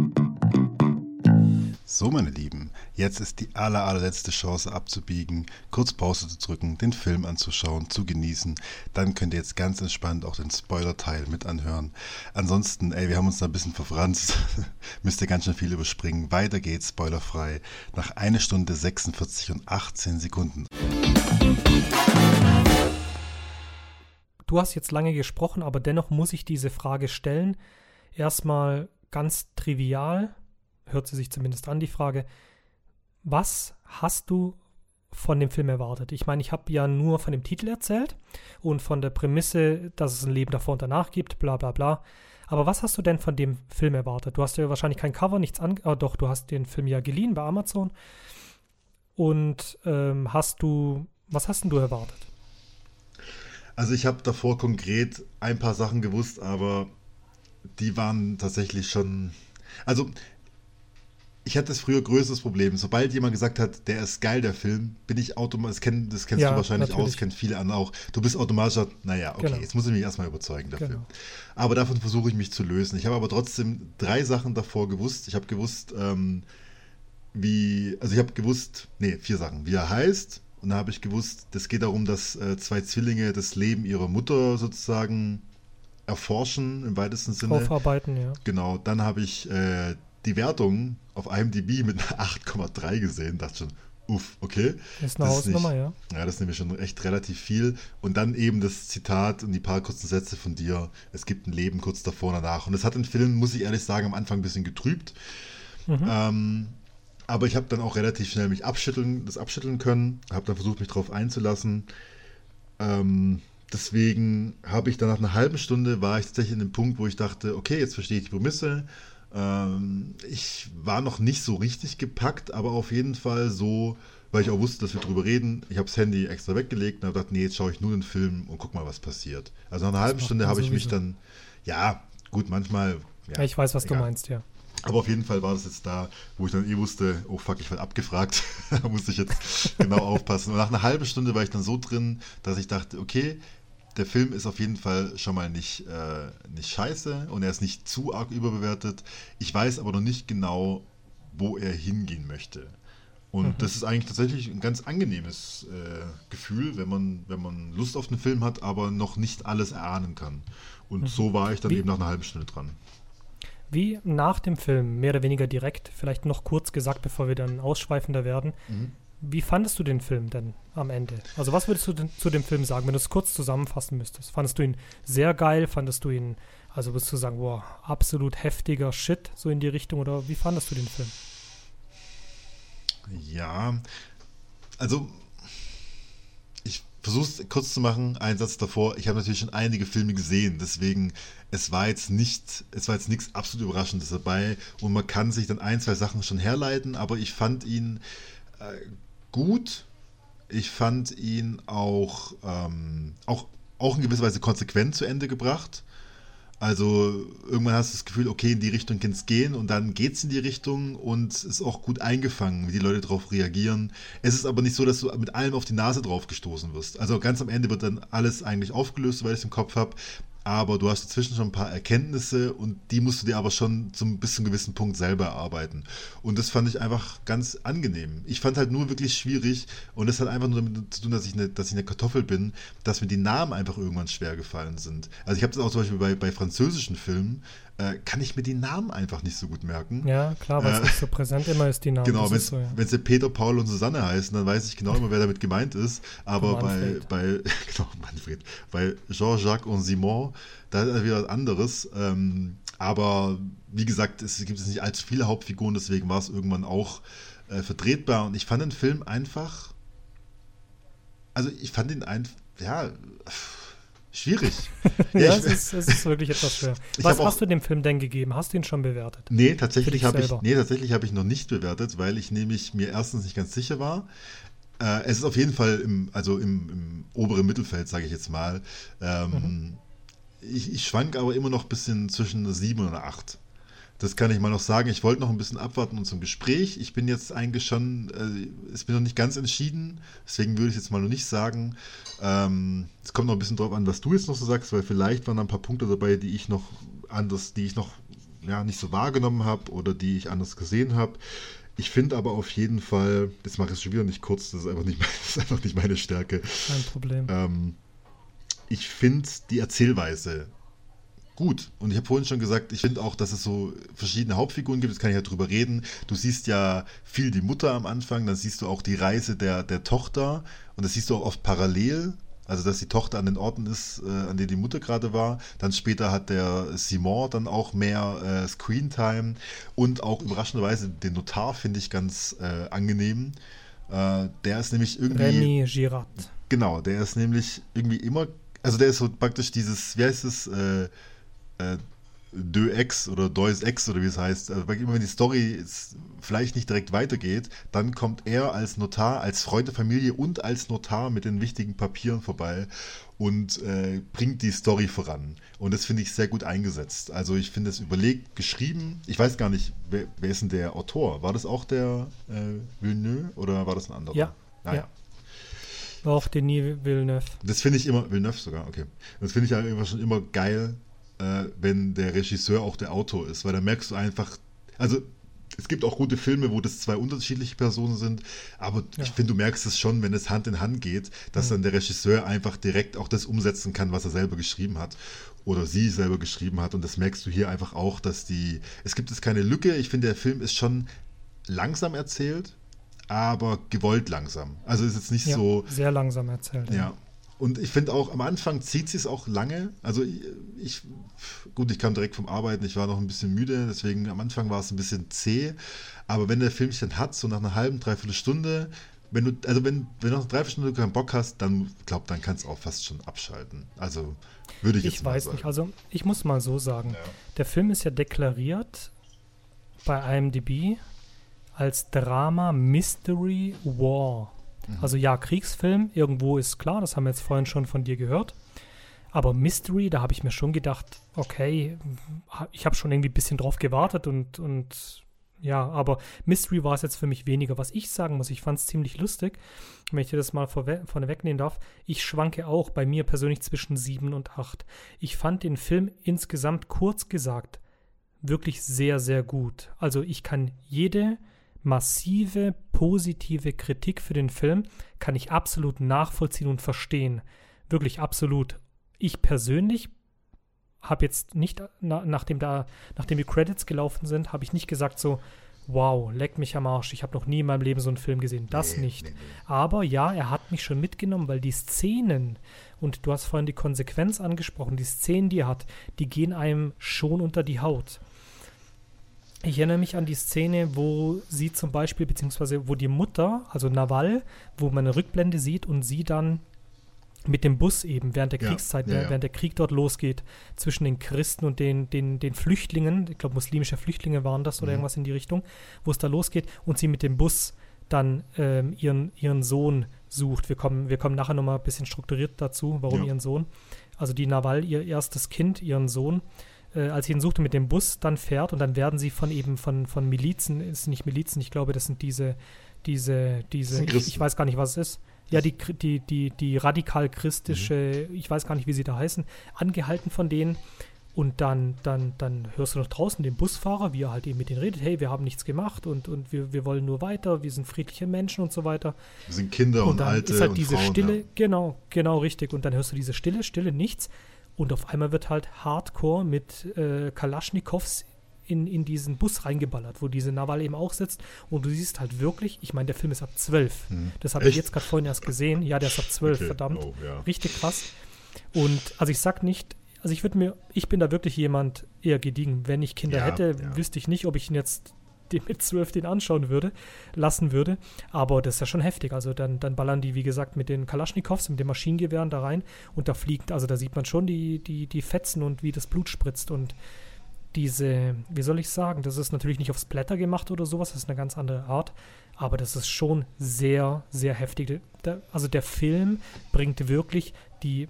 So, meine Lieben, jetzt ist die aller, allerletzte Chance abzubiegen, kurz Pause zu drücken, den Film anzuschauen, zu genießen. Dann könnt ihr jetzt ganz entspannt auch den Spoiler-Teil mit anhören. Ansonsten, ey, wir haben uns da ein bisschen verfranst. Müsst ihr ganz schön viel überspringen. Weiter geht's, spoilerfrei, nach 1 Stunde 46 und 18 Sekunden. Du hast jetzt lange gesprochen, aber dennoch muss ich diese Frage stellen. Erstmal ganz trivial hört sie sich zumindest an, die Frage, was hast du von dem Film erwartet? Ich meine, ich habe ja nur von dem Titel erzählt und von der Prämisse, dass es ein Leben davor und danach gibt, bla bla bla. Aber was hast du denn von dem Film erwartet? Du hast ja wahrscheinlich kein Cover, nichts an. Oh, doch, du hast den Film ja geliehen bei Amazon. Und ähm, hast du, was hast denn du erwartet? Also ich habe davor konkret ein paar Sachen gewusst, aber die waren tatsächlich schon. Also ich hatte das früher größeres Problem. Sobald jemand gesagt hat, der ist geil, der Film, bin ich automatisch, das, kenn, das kennst ja, du wahrscheinlich natürlich. aus, kennt viele andere auch. Du bist automatisch, naja, okay, genau. jetzt muss ich mich erstmal überzeugen dafür. Genau. Aber davon versuche ich mich zu lösen. Ich habe aber trotzdem drei Sachen davor gewusst. Ich habe gewusst, ähm, wie, also ich habe gewusst, nee, vier Sachen, wie er heißt. Und da habe ich gewusst, das geht darum, dass äh, zwei Zwillinge das Leben ihrer Mutter sozusagen erforschen, im weitesten Sinne. Aufarbeiten, ja. Genau, dann habe ich äh, die Wertung auf IMDb mit einer 8,3 gesehen, dachte schon, uff, okay. Das ist eine Hausnummer, ja. Ja, das ist nämlich schon echt relativ viel. Und dann eben das Zitat und die paar kurzen Sätze von dir, es gibt ein Leben kurz davor und danach. Und das hat den Film, muss ich ehrlich sagen, am Anfang ein bisschen getrübt. Mhm. Ähm, aber ich habe dann auch relativ schnell mich abschütteln, das abschütteln können, habe dann versucht, mich darauf einzulassen. Ähm, deswegen habe ich dann nach einer halben Stunde war ich tatsächlich in dem Punkt, wo ich dachte, okay, jetzt verstehe ich die Prämisse, ähm, ich war noch nicht so richtig gepackt, aber auf jeden Fall so, weil ich auch wusste, dass wir drüber reden. Ich habe das Handy extra weggelegt und habe gedacht, nee, jetzt schaue ich nur den Film und guck mal, was passiert. Also nach einer halben Stunde habe ich mich dann, ja, gut, manchmal. Ja, ja ich weiß, was egal. du meinst, ja. Aber auf jeden Fall war das jetzt da, wo ich dann eh wusste, oh fuck, ich werde abgefragt. da musste ich jetzt genau aufpassen. Und nach einer halben Stunde war ich dann so drin, dass ich dachte, okay, der Film ist auf jeden Fall schon mal nicht, äh, nicht scheiße und er ist nicht zu arg überbewertet. Ich weiß aber noch nicht genau, wo er hingehen möchte. Und mhm. das ist eigentlich tatsächlich ein ganz angenehmes äh, Gefühl, wenn man, wenn man Lust auf den Film hat, aber noch nicht alles erahnen kann. Und mhm. so war ich dann Wie? eben nach einer halben Stunde dran. Wie nach dem Film, mehr oder weniger direkt, vielleicht noch kurz gesagt, bevor wir dann ausschweifender werden. Mhm. Wie fandest du den Film denn am Ende? Also was würdest du zu dem Film sagen, wenn du es kurz zusammenfassen müsstest? Fandest du ihn sehr geil? Fandest du ihn, also würdest du sagen, boah, absolut heftiger Shit, so in die Richtung? Oder wie fandest du den Film? Ja, also ich versuche es kurz zu machen, einen Satz davor. Ich habe natürlich schon einige Filme gesehen, deswegen es war jetzt nicht, es war jetzt nichts absolut Überraschendes dabei und man kann sich dann ein, zwei Sachen schon herleiten, aber ich fand ihn äh, gut. Ich fand ihn auch, ähm, auch, auch in gewisser Weise konsequent zu Ende gebracht. Also irgendwann hast du das Gefühl, okay, in die Richtung kann es gehen und dann geht es in die Richtung und ist auch gut eingefangen, wie die Leute darauf reagieren. Es ist aber nicht so, dass du mit allem auf die Nase drauf gestoßen wirst. Also ganz am Ende wird dann alles eigentlich aufgelöst, weil ich es im Kopf habe aber du hast dazwischen schon ein paar Erkenntnisse und die musst du dir aber schon zum, bis zu einem gewissen Punkt selber erarbeiten. Und das fand ich einfach ganz angenehm. Ich fand halt nur wirklich schwierig und das hat einfach nur damit zu tun, dass ich eine, dass ich eine Kartoffel bin, dass mir die Namen einfach irgendwann schwer gefallen sind. Also ich habe das auch zum Beispiel bei, bei französischen Filmen, äh, kann ich mir die Namen einfach nicht so gut merken. Ja, klar, weil es äh, nicht so präsent immer ist, die Namen. Genau, wenn so, ja. sie Peter, Paul und Susanne heißen, dann weiß ich genau immer, wer damit gemeint ist. Aber bei, bei, genau, Manfred, bei Jean-Jacques und Simon, da ist wieder was anderes. Ähm, aber wie gesagt, es gibt es nicht allzu viele Hauptfiguren, deswegen war es irgendwann auch äh, vertretbar. Und ich fand den Film einfach. Also ich fand ihn einfach, ja. Schwierig. ja, ja es, ist, es, ist, wirklich etwas schwer. Was hast du dem Film denn gegeben? Hast du ihn schon bewertet? Nee, tatsächlich habe ich, nee, hab ich noch nicht bewertet, weil ich nämlich mir erstens nicht ganz sicher war. Äh, es ist auf jeden Fall im, also im, im oberen Mittelfeld, sage ich jetzt mal. Ähm, mhm. ich, ich schwank aber immer noch ein bisschen zwischen sieben und acht. Das kann ich mal noch sagen. Ich wollte noch ein bisschen abwarten und zum Gespräch. Ich bin jetzt eigentlich schon, äh, ich bin noch nicht ganz entschieden, deswegen würde ich jetzt mal noch nicht sagen. Ähm, es kommt noch ein bisschen drauf an, was du jetzt noch so sagst, weil vielleicht waren da ein paar Punkte dabei, die ich noch anders, die ich noch ja, nicht so wahrgenommen habe oder die ich anders gesehen habe. Ich finde aber auf jeden Fall, das mache ich schon wieder nicht kurz, das ist einfach nicht, das ist einfach nicht meine Stärke. Kein Problem. Ähm, ich finde die Erzählweise gut. Und ich habe vorhin schon gesagt, ich finde auch, dass es so verschiedene Hauptfiguren gibt, jetzt kann ich ja drüber reden. Du siehst ja viel die Mutter am Anfang, dann siehst du auch die Reise der, der Tochter und das siehst du auch oft parallel. Also, dass die Tochter an den Orten ist, äh, an denen die Mutter gerade war. Dann später hat der Simon dann auch mehr äh, Screentime und auch überraschenderweise den Notar finde ich ganz äh, angenehm. Äh, der ist nämlich irgendwie. Remy Girard. Genau, der ist nämlich irgendwie immer. Also, der ist so praktisch dieses, wie heißt es, äh, äh, Deux Ex oder Deus Ex oder wie es heißt, also immer wenn die Story vielleicht nicht direkt weitergeht, dann kommt er als Notar, als Freund der Familie und als Notar mit den wichtigen Papieren vorbei und äh, bringt die Story voran. Und das finde ich sehr gut eingesetzt. Also ich finde es überlegt, geschrieben. Ich weiß gar nicht, wer, wer, ist denn der Autor? War das auch der äh, Villeneuve oder war das ein anderer? Ja. Ah, ja. War auch Denis Villeneuve. Das finde ich immer, Villeneuve sogar, okay. Das finde ich ja immer schon immer geil, äh, wenn der Regisseur auch der Autor ist, weil da merkst du einfach, also es gibt auch gute Filme, wo das zwei unterschiedliche Personen sind, aber ja. ich finde, du merkst es schon, wenn es Hand in Hand geht, dass mhm. dann der Regisseur einfach direkt auch das umsetzen kann, was er selber geschrieben hat oder sie selber geschrieben hat und das merkst du hier einfach auch, dass die, es gibt jetzt keine Lücke, ich finde, der Film ist schon langsam erzählt, aber gewollt langsam. Also ist jetzt nicht ja, so. Sehr langsam erzählt. Ja. ja. Und ich finde auch, am Anfang zieht sie es auch lange. Also ich, gut, ich kam direkt vom Arbeiten, ich war noch ein bisschen müde, deswegen am Anfang war es ein bisschen zäh. Aber wenn der Film sich dann hat, so nach einer halben, dreiviertel Stunde, wenn du, also wenn, wenn du nach einer Dreiviertelstunde keinen Bock hast, dann glaub, dann kannst du auch fast schon abschalten. Also würde ich jetzt Ich weiß sagen. nicht, also ich muss mal so sagen, ja. der Film ist ja deklariert bei IMDb als Drama Mystery War. Mhm. Also ja, Kriegsfilm, irgendwo ist klar, das haben wir jetzt vorhin schon von dir gehört. Aber Mystery, da habe ich mir schon gedacht, okay, ich habe schon irgendwie ein bisschen drauf gewartet und, und ja, aber Mystery war es jetzt für mich weniger. Was ich sagen muss, ich fand es ziemlich lustig, wenn ich dir das mal vorne wegnehmen darf. Ich schwanke auch bei mir persönlich zwischen 7 und 8. Ich fand den Film insgesamt kurz gesagt wirklich sehr, sehr gut. Also ich kann jede massive positive Kritik für den Film kann ich absolut nachvollziehen und verstehen. Wirklich absolut. Ich persönlich habe jetzt nicht, na, nachdem, da, nachdem die Credits gelaufen sind, habe ich nicht gesagt so, wow, leck mich am Arsch, ich habe noch nie in meinem Leben so einen Film gesehen. Das nee, nicht. Nee, nee. Aber ja, er hat mich schon mitgenommen, weil die Szenen, und du hast vorhin die Konsequenz angesprochen, die Szenen, die er hat, die gehen einem schon unter die Haut. Ich erinnere mich an die Szene, wo sie zum Beispiel, beziehungsweise wo die Mutter, also Nawal, wo man eine Rückblende sieht und sie dann mit dem Bus eben während der ja, Kriegszeit, ja, ja. während der Krieg dort losgeht, zwischen den Christen und den, den, den Flüchtlingen, ich glaube muslimische Flüchtlinge waren das oder mhm. irgendwas in die Richtung, wo es da losgeht und sie mit dem Bus dann ähm, ihren, ihren Sohn sucht. Wir kommen, wir kommen nachher nochmal ein bisschen strukturiert dazu, warum ihren Sohn. Also die Nawal, ihr erstes Kind, ihren Sohn, äh, als sie ihn suchte, mit dem Bus dann fährt und dann werden sie von eben von, von Milizen, ist nicht Milizen, ich glaube, das sind diese, diese, diese, ich, ich, weiß gar nicht, was es ist. Ja, die, die, die, die radikal-christische, mhm. ich weiß gar nicht, wie sie da heißen, angehalten von denen. Und dann, dann, dann hörst du noch draußen den Busfahrer, wie er halt eben mit denen redet, hey, wir haben nichts gemacht und, und wir, wir wollen nur weiter, wir sind friedliche Menschen und so weiter. Wir sind Kinder und, und dann Alte. Ist halt diese Frauen, Stille, ja. genau, genau richtig. Und dann hörst du diese Stille, Stille, nichts. Und auf einmal wird halt Hardcore mit äh, Kalaschnikows in, in diesen Bus reingeballert, wo diese Nawal eben auch sitzt. Und du siehst halt wirklich, ich meine, der Film ist ab 12. Hm. Das habe ich jetzt gerade vorhin erst gesehen. Ja, der ist ab 12, okay. verdammt. Oh, ja. Richtig krass. Und also ich sag nicht, also ich würde mir, ich bin da wirklich jemand eher gediegen. Wenn ich Kinder ja, hätte, ja. wüsste ich nicht, ob ich ihn jetzt mit zwölf den anschauen würde, lassen würde. Aber das ist ja schon heftig. Also dann, dann ballern die, wie gesagt, mit den Kalaschnikows, mit den Maschinengewehren da rein und da fliegt, also da sieht man schon die, die, die Fetzen und wie das Blut spritzt und diese, wie soll ich sagen, das ist natürlich nicht aufs Blätter gemacht oder sowas, das ist eine ganz andere Art, aber das ist schon sehr, sehr heftig. also der Film bringt wirklich die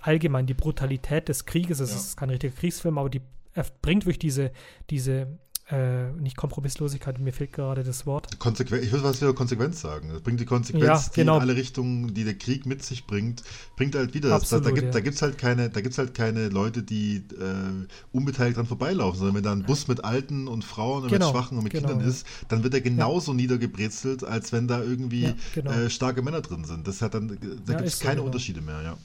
allgemein die Brutalität des Krieges, es ja. ist kein richtiger Kriegsfilm, aber die er bringt wirklich diese, diese äh, nicht Kompromisslosigkeit, mir fehlt gerade das Wort. Konsequenz, ich würde was wieder Konsequenz sagen. Das bringt die Konsequenz, ja, genau. die in alle Richtungen, die der Krieg mit sich bringt, bringt halt wieder. Absolut, das, da gibt es ja. halt keine, da gibt's halt keine Leute, die äh, unbeteiligt dran vorbeilaufen, sondern wenn da ein Bus mit Alten und Frauen und genau, mit Schwachen und mit genau, Kindern ist, dann wird er genauso niedergebrezelt, als wenn da irgendwie genau. äh, starke Männer drin sind. Das hat dann, da gibt es keine so, genau. Unterschiede mehr, ja.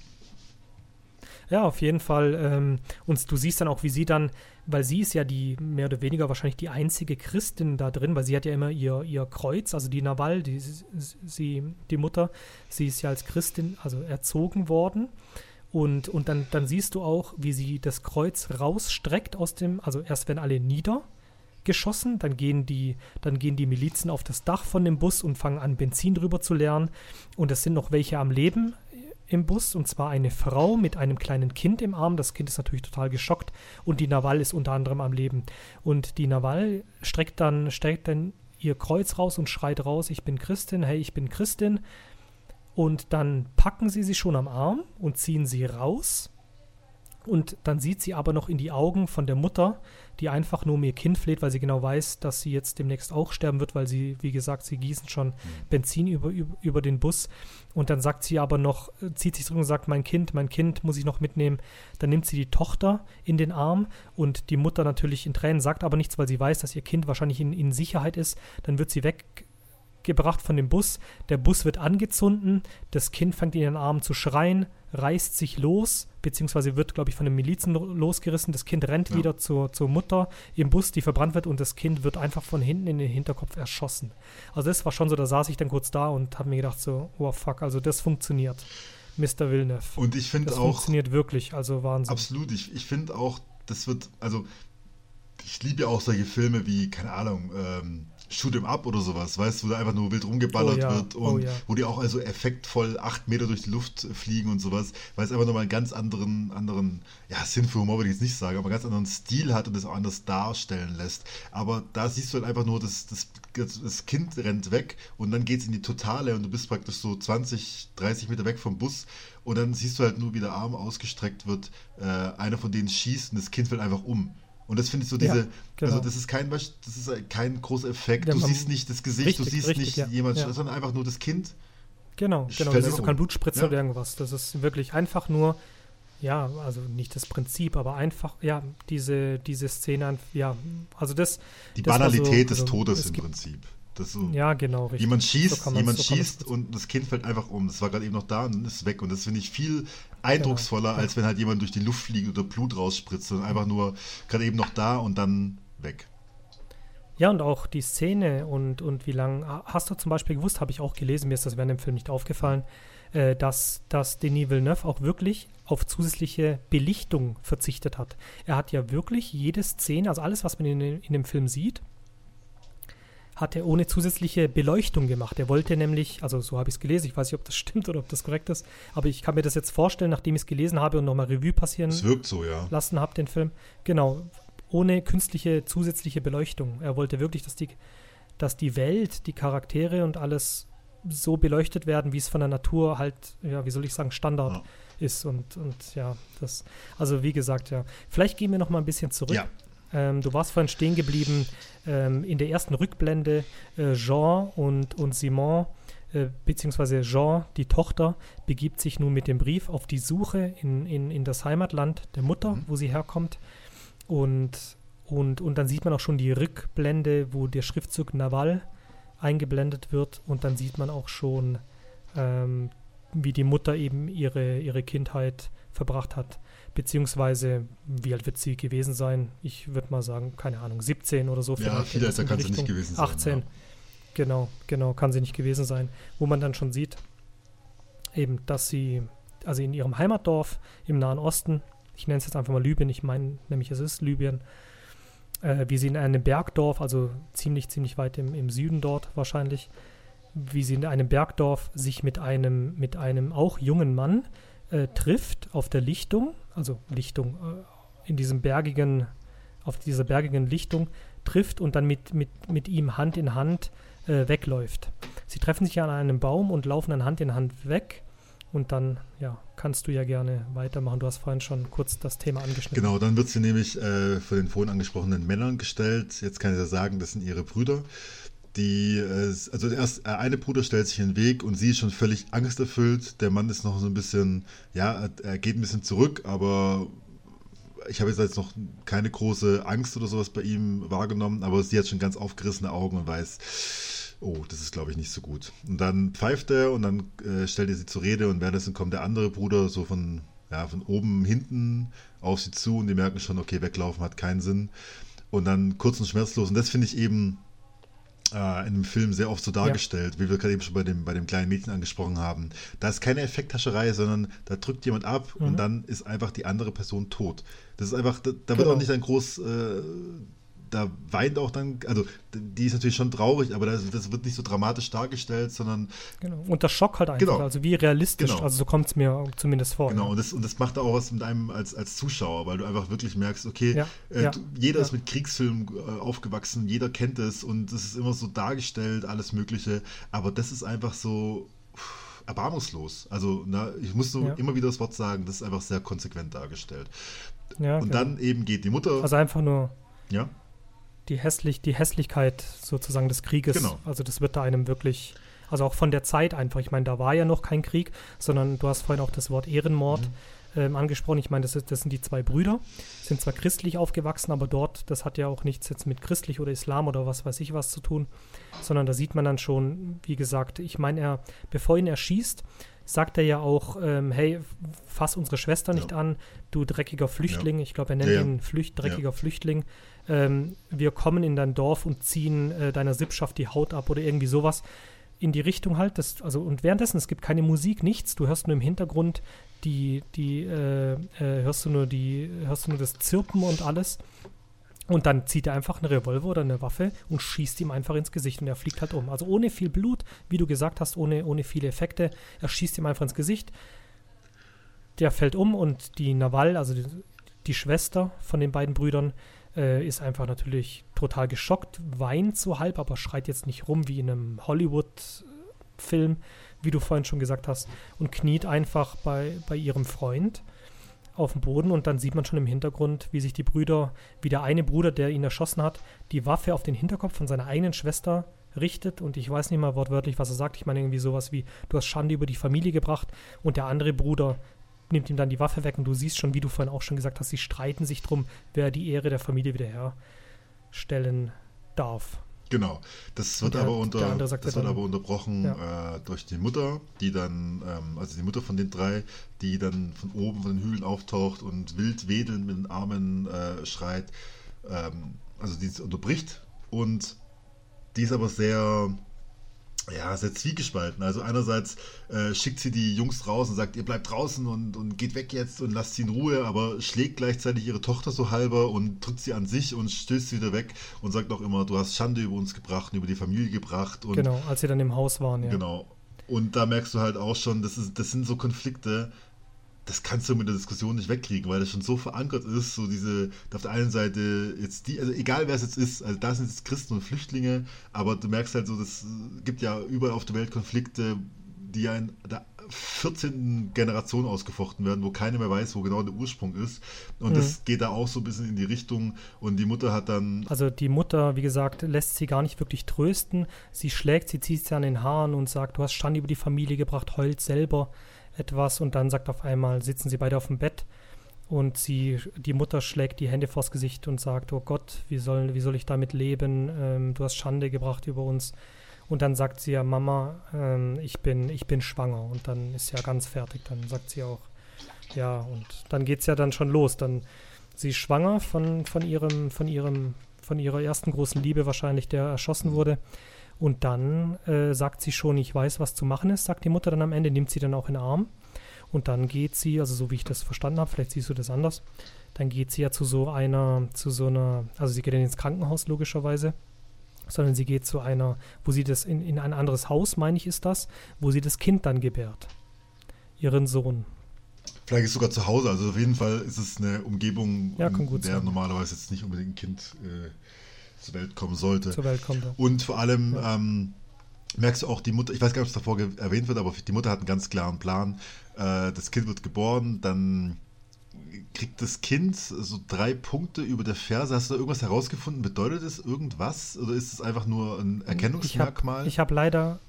Ja, auf jeden Fall. Ähm, und du siehst dann auch, wie sie dann, weil sie ist ja die mehr oder weniger wahrscheinlich die einzige Christin da drin, weil sie hat ja immer ihr, ihr Kreuz, also die Nawal, die, sie, die Mutter, sie ist ja als Christin, also erzogen worden. Und, und dann, dann siehst du auch, wie sie das Kreuz rausstreckt aus dem, also erst werden alle niedergeschossen, dann gehen die, dann gehen die Milizen auf das Dach von dem Bus und fangen an, Benzin drüber zu leeren. Und es sind noch welche am Leben im Bus und zwar eine Frau mit einem kleinen Kind im Arm. Das Kind ist natürlich total geschockt und die Naval ist unter anderem am Leben. Und die Naval streckt dann, streckt dann ihr Kreuz raus und schreit raus, ich bin Christin, hey, ich bin Christin. Und dann packen sie sie schon am Arm und ziehen sie raus. Und dann sieht sie aber noch in die Augen von der Mutter, die einfach nur um ihr Kind fleht, weil sie genau weiß, dass sie jetzt demnächst auch sterben wird, weil sie, wie gesagt, sie gießen schon mhm. Benzin über, über, über den Bus. Und dann sagt sie aber noch, zieht sich zurück und sagt, mein Kind, mein Kind muss ich noch mitnehmen. Dann nimmt sie die Tochter in den Arm und die Mutter natürlich in Tränen, sagt aber nichts, weil sie weiß, dass ihr Kind wahrscheinlich in, in Sicherheit ist. Dann wird sie weg gebracht von dem Bus. Der Bus wird angezündet. Das Kind fängt in den Armen zu schreien, reißt sich los, beziehungsweise wird, glaube ich, von den Milizen losgerissen. Das Kind rennt ja. wieder zur, zur Mutter im Bus, die verbrannt wird und das Kind wird einfach von hinten in den Hinterkopf erschossen. Also das war schon so, da saß ich dann kurz da und habe mir gedacht so, oh fuck, also das funktioniert. Mr. Villeneuve. Und ich finde auch. funktioniert wirklich, also Wahnsinn. Absolut, ich, ich finde auch, das wird, also ich liebe ja auch solche Filme wie, keine Ahnung, ähm, Shoot 'em Up oder sowas, weißt du, wo da einfach nur wild rumgeballert oh, ja. wird oh und oh, ja. wo die auch also effektvoll acht Meter durch die Luft fliegen und sowas, weil es einfach nochmal einen ganz anderen, anderen, ja, Sinn für Humor würde ich jetzt nicht sagen, aber einen ganz anderen Stil hat und das auch anders darstellen lässt. Aber da siehst du halt einfach nur, das, das, das Kind rennt weg und dann geht es in die Totale und du bist praktisch so 20, 30 Meter weg vom Bus und dann siehst du halt nur, wie der Arm ausgestreckt wird, äh, einer von denen schießt und das Kind fällt einfach um. Und das finde ich so diese, ja, genau. also das ist kein, das ist kein großer Effekt. Ja, du siehst nicht das Gesicht, richtig, du siehst richtig, nicht ja, jemand, sondern einfach nur das Kind. Genau, genau. Du siehst auch kein Blutspritzer oder irgendwas. Das ist wirklich einfach nur, ja, also nicht das Prinzip, aber einfach, ja, diese, diese Szene, ja, also das. Die das Banalität so, des also, Todes im Prinzip. So, ja, genau, richtig. Jemand schießt, so jemand schießt und das Kind fällt einfach um. Das war gerade eben noch da und ist weg. Und das finde ich viel eindrucksvoller, genau. als wenn halt jemand durch die Luft fliegt oder Blut rausspritzt, sondern einfach nur gerade eben noch da und dann weg. Ja, und auch die Szene und, und wie lange. Hast du zum Beispiel gewusst, habe ich auch gelesen, mir ist das während dem Film nicht aufgefallen, äh, dass, dass Denis Villeneuve auch wirklich auf zusätzliche Belichtung verzichtet hat. Er hat ja wirklich jede Szene, also alles, was man in, in dem Film sieht, hat er ohne zusätzliche Beleuchtung gemacht. Er wollte nämlich, also so habe ich es gelesen, ich weiß nicht, ob das stimmt oder ob das korrekt ist, aber ich kann mir das jetzt vorstellen, nachdem ich es gelesen habe und nochmal Revue passieren es wirkt so, ja. lassen habe, den Film. Genau, ohne künstliche zusätzliche Beleuchtung. Er wollte wirklich, dass die, dass die Welt, die Charaktere und alles so beleuchtet werden, wie es von der Natur halt, ja, wie soll ich sagen, Standard ja. ist. Und, und ja, das, also wie gesagt, ja. Vielleicht gehen wir noch mal ein bisschen zurück. Ja. Ähm, du warst vorhin stehen geblieben ähm, in der ersten Rückblende. Äh, Jean und, und Simon, äh, beziehungsweise Jean, die Tochter, begibt sich nun mit dem Brief auf die Suche in, in, in das Heimatland der Mutter, mhm. wo sie herkommt. Und, und, und dann sieht man auch schon die Rückblende, wo der Schriftzug Naval eingeblendet wird. Und dann sieht man auch schon, ähm, wie die Mutter eben ihre, ihre Kindheit verbracht hat beziehungsweise wie alt wird sie gewesen sein? Ich würde mal sagen, keine Ahnung, 17 oder so. Ja, viel älter kann sie nicht gewesen sein. 18, ja. genau, genau, kann sie nicht gewesen sein. Wo man dann schon sieht, eben, dass sie, also in ihrem Heimatdorf im Nahen Osten, ich nenne es jetzt einfach mal Libyen, ich meine nämlich es ist Libyen, äh, wie sie in einem Bergdorf, also ziemlich, ziemlich weit im, im Süden dort wahrscheinlich, wie sie in einem Bergdorf sich mit einem, mit einem auch jungen Mann äh, trifft auf der Lichtung, also Lichtung, äh, in diesem bergigen, auf dieser bergigen Lichtung trifft und dann mit, mit, mit ihm Hand in Hand äh, wegläuft. Sie treffen sich an einem Baum und laufen dann Hand in Hand weg. Und dann, ja, kannst du ja gerne weitermachen. Du hast vorhin schon kurz das Thema angeschnitten. Genau, dann wird sie nämlich äh, von den vorhin angesprochenen Männern gestellt. Jetzt kann ich ja sagen, das sind ihre Brüder die, äh, also erst äh, eine Bruder stellt sich in den Weg und sie ist schon völlig angsterfüllt. Der Mann ist noch so ein bisschen, ja, er geht ein bisschen zurück, aber ich habe jetzt noch keine große Angst oder sowas bei ihm wahrgenommen, aber sie hat schon ganz aufgerissene Augen und weiß, oh, das ist glaube ich nicht so gut. Und dann pfeift er und dann äh, stellt er sie zur Rede und währenddessen kommt der andere Bruder so von, ja, von oben hinten auf sie zu und die merken schon, okay, weglaufen hat keinen Sinn. Und dann kurz und schmerzlos. Und das finde ich eben äh, in dem Film sehr oft so dargestellt, ja. wie wir gerade eben schon bei dem, bei dem kleinen Mädchen angesprochen haben. Da ist keine Effekthascherei, sondern da drückt jemand ab mhm. und dann ist einfach die andere Person tot. Das ist einfach, da, da wird genau. auch nicht ein groß, äh, da weint auch dann, also die ist natürlich schon traurig, aber das, das wird nicht so dramatisch dargestellt, sondern. Genau. Und das Schock halt einfach, Genau. also wie realistisch, Genau. also so kommt es mir zumindest vor. Genau, ja. und das, und das macht auch was mit einem als, als Zuschauer, weil du einfach wirklich merkst, okay, Ja, äh, ja, du, jeder ist mit Kriegsfilmen äh, aufgewachsen, jeder kennt es und es ist immer so dargestellt, alles Mögliche, aber das ist einfach so pff, erbarmungslos. Also, na, ich muss so Ja. immer wieder das Wort sagen, das ist einfach sehr konsequent dargestellt. Ja, und genau. dann eben geht die Mutter, Also einfach nur ja, die, hässlich, die Hässlichkeit sozusagen des Krieges. Genau. Also das wird da einem wirklich, also auch von der Zeit einfach. Ich meine, da war ja noch kein Krieg, sondern du hast vorhin auch das Wort Ehrenmord Mhm. ähm, angesprochen. Ich meine, das, ist, das sind die zwei Brüder, sind zwar christlich aufgewachsen, aber dort, das hat ja auch nichts jetzt mit christlich oder Islam oder was weiß ich was zu tun, sondern da sieht man dann schon, wie gesagt, ich meine, er, bevor ihn erschießt, sagt er ja auch, ähm, hey, fass unsere Schwester nicht Ja. an, du dreckiger Flüchtling. Ich glaube, er nennt Ja, ja. ihn Flücht, dreckiger Flüchtling. Ähm, wir kommen in dein Dorf und ziehen äh, deiner Sippschaft die Haut ab oder irgendwie sowas in die Richtung halt. Das, also, und währenddessen, es gibt keine Musik, nichts. Du hörst nur im Hintergrund die, die, äh, äh, hörst du nur die, hörst du nur das Zirpen und alles. Und dann zieht er einfach einen Revolver oder eine Waffe und schießt ihm einfach ins Gesicht und er fliegt halt um. Also ohne viel Blut, wie du gesagt hast, ohne, ohne viele Effekte. Er schießt ihm einfach ins Gesicht. Der fällt um und die Nawal, also die, die Schwester von den beiden Brüdern, äh, ist einfach natürlich total geschockt, weint so halb, aber schreit jetzt nicht rum wie in einem Hollywood-Film, wie du vorhin schon gesagt hast, und kniet einfach bei, bei ihrem Freund auf dem Boden und dann sieht man schon im Hintergrund, wie sich die Brüder, wie der eine Bruder, der ihn erschossen hat, die Waffe auf den Hinterkopf von seiner eigenen Schwester richtet und ich weiß nicht mal wortwörtlich, was er sagt. Ich meine irgendwie sowas wie, du hast Schande über die Familie gebracht und der andere Bruder nimmt ihm dann die Waffe weg und du siehst schon, wie du vorhin auch schon gesagt hast, sie streiten sich drum, wer die Ehre der Familie wiederherstellen darf. Genau. Das wird der- aber unter, das ja wird dann- aber unterbrochen äh, durch die Mutter, die dann, ähm, also die Mutter von den drei, die dann von oben von den Hügeln auftaucht und wild wedelnd mit den Armen äh, schreit. Ähm, also die es unterbricht und die ist aber sehr, ja, sehr zwiegespalten. Also einerseits äh, schickt sie die Jungs raus und sagt, ihr bleibt draußen und, und geht weg jetzt und lasst sie in Ruhe, aber schlägt gleichzeitig ihre Tochter so halber und drückt sie an sich und stößt sie wieder weg und sagt auch immer, du hast Schande über uns gebracht und über die Familie gebracht. Und genau, als sie dann im Haus waren, ja. Genau. Und da merkst du halt auch schon, das, ist, das sind so Konflikte, das kannst du mit der Diskussion nicht wegkriegen, weil das schon so verankert ist, so diese, auf der einen Seite jetzt die, also egal wer es jetzt ist, also da sind jetzt Christen und Flüchtlinge, aber du merkst halt so, das gibt ja überall auf der Welt Konflikte, die ja in der 14. Generation ausgefochten werden, wo keiner mehr weiß, wo genau der Ursprung ist. Und Mhm. das geht da auch so ein bisschen in die Richtung. Und die Mutter hat dann Also die Mutter, wie gesagt, lässt sie gar nicht wirklich trösten. Sie schlägt, sie zieht sie an den Haaren und sagt, du hast Schande über die Familie gebracht, heult selber etwas und dann sagt auf einmal, sitzen sie beide auf dem Bett und sie, die Mutter schlägt die Hände vors Gesicht und sagt, oh Gott, wie soll, wie soll ich damit leben? Ähm, du hast Schande gebracht über uns. Und dann sagt sie ja, Mama, ähm, ich, bin, ich bin schwanger. Und dann ist sie ja ganz fertig. Dann sagt sie auch, ja, und dann geht es ja dann schon los. Dann sie ist schwanger von, von ihrem, von ihrem, von ihrer ersten großen Liebe wahrscheinlich, der erschossen wurde. Und dann äh, sagt sie schon, ich weiß, was zu machen ist, sagt die Mutter dann am Ende, nimmt sie dann auch in den Arm. Und dann geht sie, also so wie ich das verstanden habe, vielleicht siehst du das anders, dann geht sie ja zu so einer, zu so einer, also sie geht ins Krankenhaus logischerweise, sondern sie geht zu einer, wo sie das in, in ein anderes Haus, meine ich, ist das, wo sie das Kind dann gebärt. Ihren Sohn. Vielleicht ist sogar zu Hause, also auf jeden Fall ist es eine Umgebung, Ja, in der sein. normalerweise jetzt nicht unbedingt ein Kind äh, zur Welt kommen sollte. Zur Welt kommt er. Und vor allem Ja. ähm, merkst du auch, die Mutter, ich weiß gar nicht, ob es davor erwähnt wird, aber die Mutter hat einen ganz klaren Plan. Äh, das Kind wird geboren, dann kriegt das Kind so drei Punkte über der Ferse. Hast du da irgendwas herausgefunden? Bedeutet es irgendwas? Oder ist es einfach nur ein Erkennungsmerkmal? Ich habe hab leider,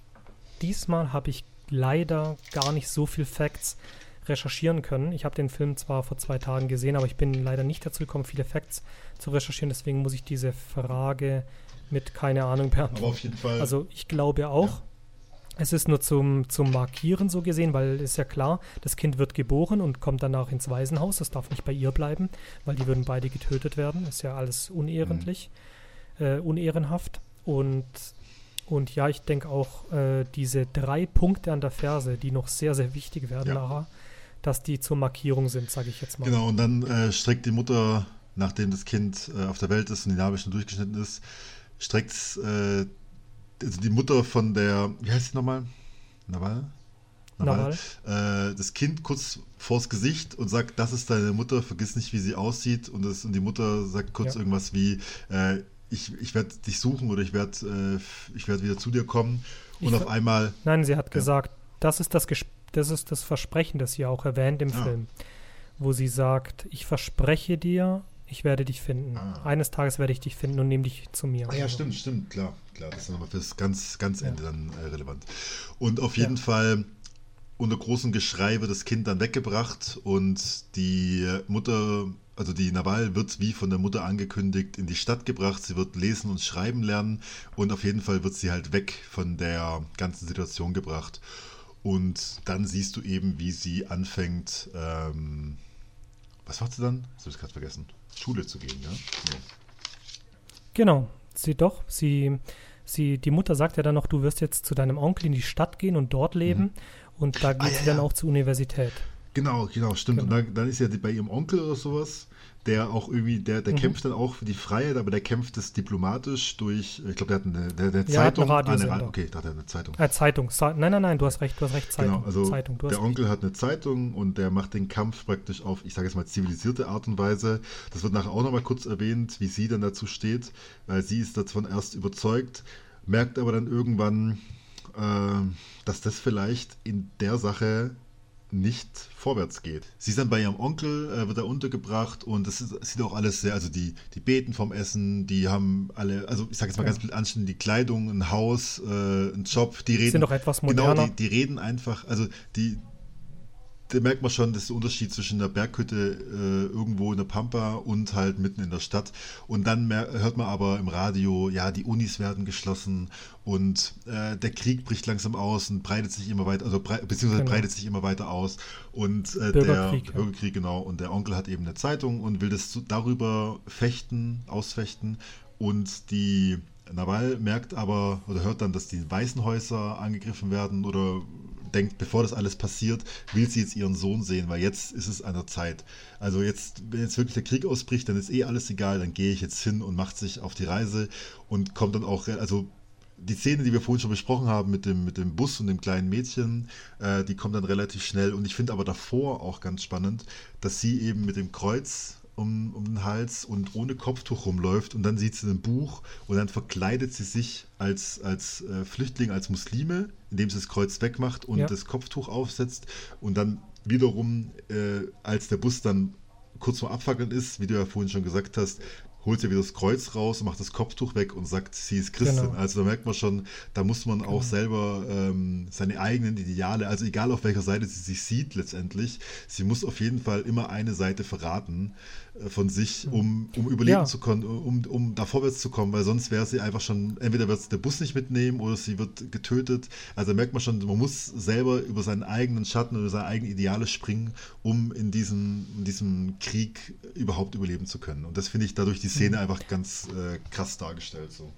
diesmal habe ich leider gar nicht so viel Facts recherchieren können. Ich habe den Film zwar vor zwei Tagen gesehen, aber ich bin leider nicht dazu gekommen, viele Facts zu recherchieren. Deswegen muss ich diese Frage mit keine Ahnung aber beantworten. auf jeden Fall. Also ich glaube auch. Es ist nur zum, zum Markieren so gesehen, weil ist ja klar, das Kind wird geboren und kommt danach ins Waisenhaus. Das darf nicht bei ihr bleiben, weil die würden beide getötet werden. Ist ja alles unehrentlich, äh, unehrenhaft. Und, und ja, ich denke auch, äh, diese drei Punkte an der Ferse, die noch sehr, sehr wichtig werden Ja. nachher, dass die zur Markierung sind, sage ich jetzt mal. Genau, und dann äh, streckt die Mutter nachdem das Kind äh, auf der Welt ist und die Narbe schon durchgeschnitten ist, streckt äh, also die Mutter von der, wie heißt sie nochmal? Nawal? Nawal. Äh, das Kind kurz vors Gesicht und sagt, das ist deine Mutter, vergiss nicht, wie sie aussieht. Und, das, und die Mutter sagt kurz ja. irgendwas wie, äh, ich, ich werde dich suchen oder ich werde äh, werd wieder zu dir kommen. Und ich auf einmal. Nein, sie hat ja. gesagt, das ist das, das ist das Versprechen, das sie auch erwähnt im ja. Film, wo sie sagt, ich verspreche dir, ich werde dich finden. Ah. Eines Tages werde ich dich finden und nehme dich zu mir. Ah, ja, stimmt, stimmt, klar, klar. Das ist nochmal fürs ganz, ganz Ende dann äh, relevant. Und auf jeden Fall unter großem Geschrei wird das Kind dann weggebracht und die Mutter, also die Nawal, wird wie von der Mutter angekündigt in die Stadt gebracht. Sie wird lesen und schreiben lernen und auf jeden Fall wird sie halt weg von der ganzen Situation gebracht. Und dann siehst du eben, wie sie anfängt, ähm, was macht sie dann? Das habe ich gerade vergessen. Schule zu gehen, ja? ja. Genau, sie doch. Sie, sie, die Mutter sagt ja dann noch, du wirst jetzt zu deinem Onkel in die Stadt gehen und dort leben. Mhm. Und da geht ah, ja, sie dann ja. auch zur Universität. Genau, genau, stimmt. Genau. Und dann, dann, ist ja bei ihrem Onkel oder sowas, der auch irgendwie, der, der mhm. kämpft dann auch für die Freiheit, aber der kämpft das diplomatisch durch, ich glaube, der hat eine, der, der Zeitung. Hat eine ah, okay, da hat er eine Zeitung. Äh, Zeitung. Nein, nein, nein, du hast recht, du hast recht, Zeitung. Genau, also Zeitung, der Onkel hat eine Zeitung und der macht den Kampf praktisch auf, ich sage jetzt mal, zivilisierte Art und Weise. Das wird nachher auch nochmal kurz erwähnt, wie sie dann dazu steht, weil sie ist davon erst überzeugt, merkt aber dann irgendwann, äh, dass das vielleicht in der Sache nicht vorwärts geht. Sie ist dann bei ihrem Onkel, äh, wird er untergebracht und das, ist, sieht auch alles sehr, also die, die beten vom Essen, die haben alle, also ich sage jetzt mal ja. ganz blöd anständig, die Kleidung, ein Haus, äh, ein Job, die reden. Sind doch etwas moderner. Genau, die, die reden einfach, also die, da merkt man schon, das ist der Unterschied zwischen der Berghütte äh, irgendwo in der Pampa und halt mitten in der Stadt. Und dann hört man aber im Radio, ja, die Unis werden geschlossen und äh, der Krieg bricht langsam aus und breitet sich immer weiter, also brei beziehungsweise genau. breitet sich immer weiter aus. Und äh, Bürgerkrieg, der ja. Bürgerkrieg, genau. Und der Onkel hat eben eine Zeitung und will das darüber fechten, ausfechten. Und die Nawal merkt aber oder hört dann, dass die Waisenhäuser angegriffen werden oder denkt, bevor das alles passiert, will sie jetzt ihren Sohn sehen, weil jetzt ist es an der Zeit. Also jetzt, wenn jetzt wirklich der Krieg ausbricht, dann ist eh alles egal, dann gehe ich jetzt hin und macht sich auf die Reise und kommt dann auch, also die Szene, die wir vorhin schon besprochen haben mit dem, mit dem Bus und dem kleinen Mädchen, äh, die kommt dann relativ schnell. Und ich finde aber davor auch ganz spannend, dass sie eben mit dem Kreuz um, um den Hals und ohne Kopftuch rumläuft und dann sieht sie ein Buch und dann verkleidet sie sich als, als äh, Flüchtling, als Muslime, indem sie das Kreuz wegmacht und ja. das Kopftuch aufsetzt und dann wiederum, äh, als der Bus dann kurz vor Abfackeln ist, wie du ja vorhin schon gesagt hast, holt sie wieder das Kreuz raus, macht das Kopftuch weg und sagt, sie ist Christin. Genau. Also da merkt man schon, da muss man auch genau. selber ähm, seine eigenen Ideale, also egal auf welcher Seite sie sich sieht letztendlich, sie muss auf jeden Fall immer eine Seite verraten von sich, um, um überleben ja. zu können, um, um da vorwärts zu kommen, weil sonst wäre sie einfach schon, entweder wird der Bus nicht mitnehmen oder sie wird getötet. Also da merkt man schon, man muss selber über seinen eigenen Schatten oder seine eigenen Ideale springen, um in diesem, in diesem Krieg überhaupt überleben zu können. Und das finde ich dadurch die Szene mhm. einfach ganz äh, krass dargestellt. So.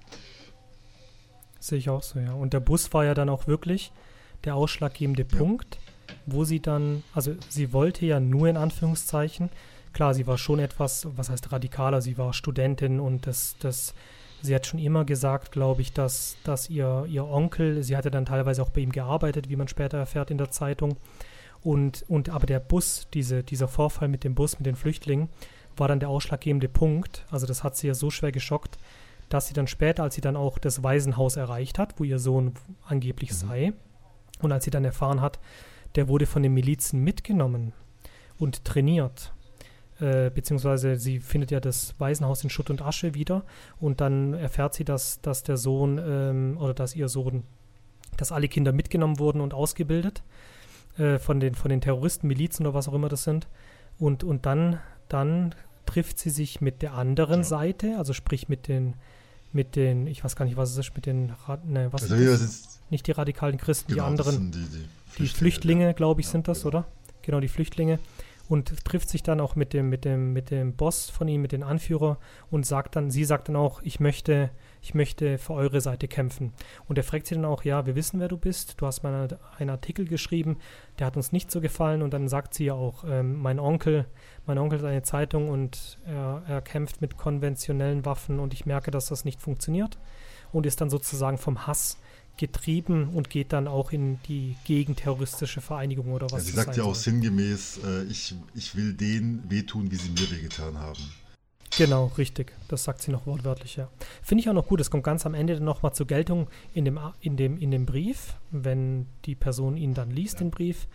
Sehe ich auch so, ja. Und der Bus war ja dann auch wirklich der ausschlaggebende ja. Punkt, wo sie dann, also sie wollte ja nur in Anführungszeichen, klar, sie war schon etwas, was heißt radikaler, sie war Studentin und das, das, sie hat schon immer gesagt, glaube ich, dass, dass ihr, ihr Onkel, sie hatte dann teilweise auch bei ihm gearbeitet, wie man später erfährt in der Zeitung. Und, und aber der Bus, diese, dieser Vorfall mit dem Bus, mit den Flüchtlingen, war dann der ausschlaggebende Punkt. Also das hat sie ja so schwer geschockt, dass sie dann später, als sie dann auch das Waisenhaus erreicht hat, wo ihr Sohn angeblich mhm. sei, und als sie dann erfahren hat, der wurde von den Milizen mitgenommen und trainiert. Äh, beziehungsweise sie findet ja das Waisenhaus in Schutt und Asche wieder und dann erfährt sie, dass, dass der Sohn ähm, oder dass ihr Sohn, dass alle Kinder mitgenommen wurden und ausgebildet äh, von, den, von den Terroristen, Milizen oder was auch immer das sind. Und, und dann, dann trifft sie sich mit der anderen ja. Seite, also sprich mit den, mit den, ich weiß gar nicht, was es ist, mit den, ne, was also ist das? Nicht die radikalen Christen, genau, die anderen, die, die, Flüchtlinge, die Flüchtlinge glaube ich, ja, sind das, genau. oder? Genau, die Flüchtlinge. Und trifft sich dann auch mit dem, mit dem, mit dem Boss von ihm, mit dem Anführer und sagt dann, sie sagt dann auch, ich möchte, ich möchte für eure Seite kämpfen. Und er fragt sie dann auch, ja, wir wissen, wer du bist. Du hast mal einen Artikel geschrieben, der hat uns nicht so gefallen. Und dann sagt sie ja auch, ähm, mein Onkel, mein Onkel hat eine Zeitung und er, er kämpft mit konventionellen Waffen und ich merke, dass das nicht funktioniert. Und ist dann sozusagen vom Hass getrieben und geht dann auch in die gegenterroristische Vereinigung oder was. Ja, sie sagt ja auch soll. sinngemäß, äh, ich, ich will denen wehtun, wie sie mir wehgetan haben. Genau, richtig. Das sagt sie noch wortwörtlich, ja. Finde ich auch noch gut. Es kommt ganz am Ende dann nochmal zur Geltung in dem, in, dem, in dem Brief. Wenn die Person ihn dann liest, ja. den Brief,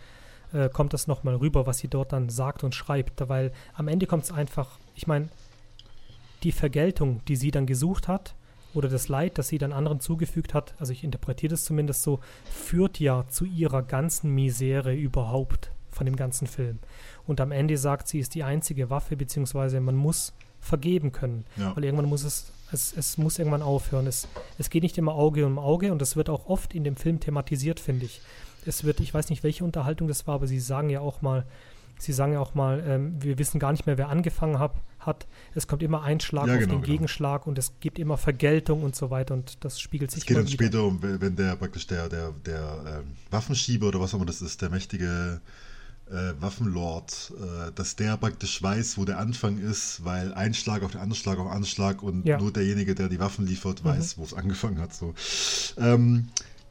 äh, kommt das nochmal rüber, was sie dort dann sagt und schreibt. Weil am Ende kommt es einfach, ich meine, die Vergeltung, die sie dann gesucht hat, oder das Leid, das sie dann anderen zugefügt hat, also ich interpretiere das zumindest so, führt ja zu ihrer ganzen Misere überhaupt von dem ganzen Film. Und am Ende sagt sie, ist die einzige Waffe, beziehungsweise man muss vergeben können. Ja. Weil irgendwann muss es, es, es muss irgendwann aufhören. Es, es geht nicht immer Auge um Auge und das wird auch oft in dem Film thematisiert, finde ich. Es wird, ich weiß nicht, welche Unterhaltung das war, aber sie sagen ja auch mal, Sie sagen ja auch mal, ähm, wir wissen gar nicht mehr, wer angefangen hab, hat. Es kommt immer ein Schlag ja, auf genau, den genau. Gegenschlag und es gibt immer Vergeltung und so weiter und das spiegelt sich. Es geht dann später um, wenn der praktisch der, der, der ähm, Waffenschieber oder was auch immer das ist, der mächtige äh, Waffenlord, äh, dass der praktisch weiß, wo der Anfang ist, weil ein Schlag auf den anderen Schlag auf den anderen Schlag und ja. nur derjenige, der die Waffen liefert, weiß, mhm. wo es angefangen hat. So. Ähm,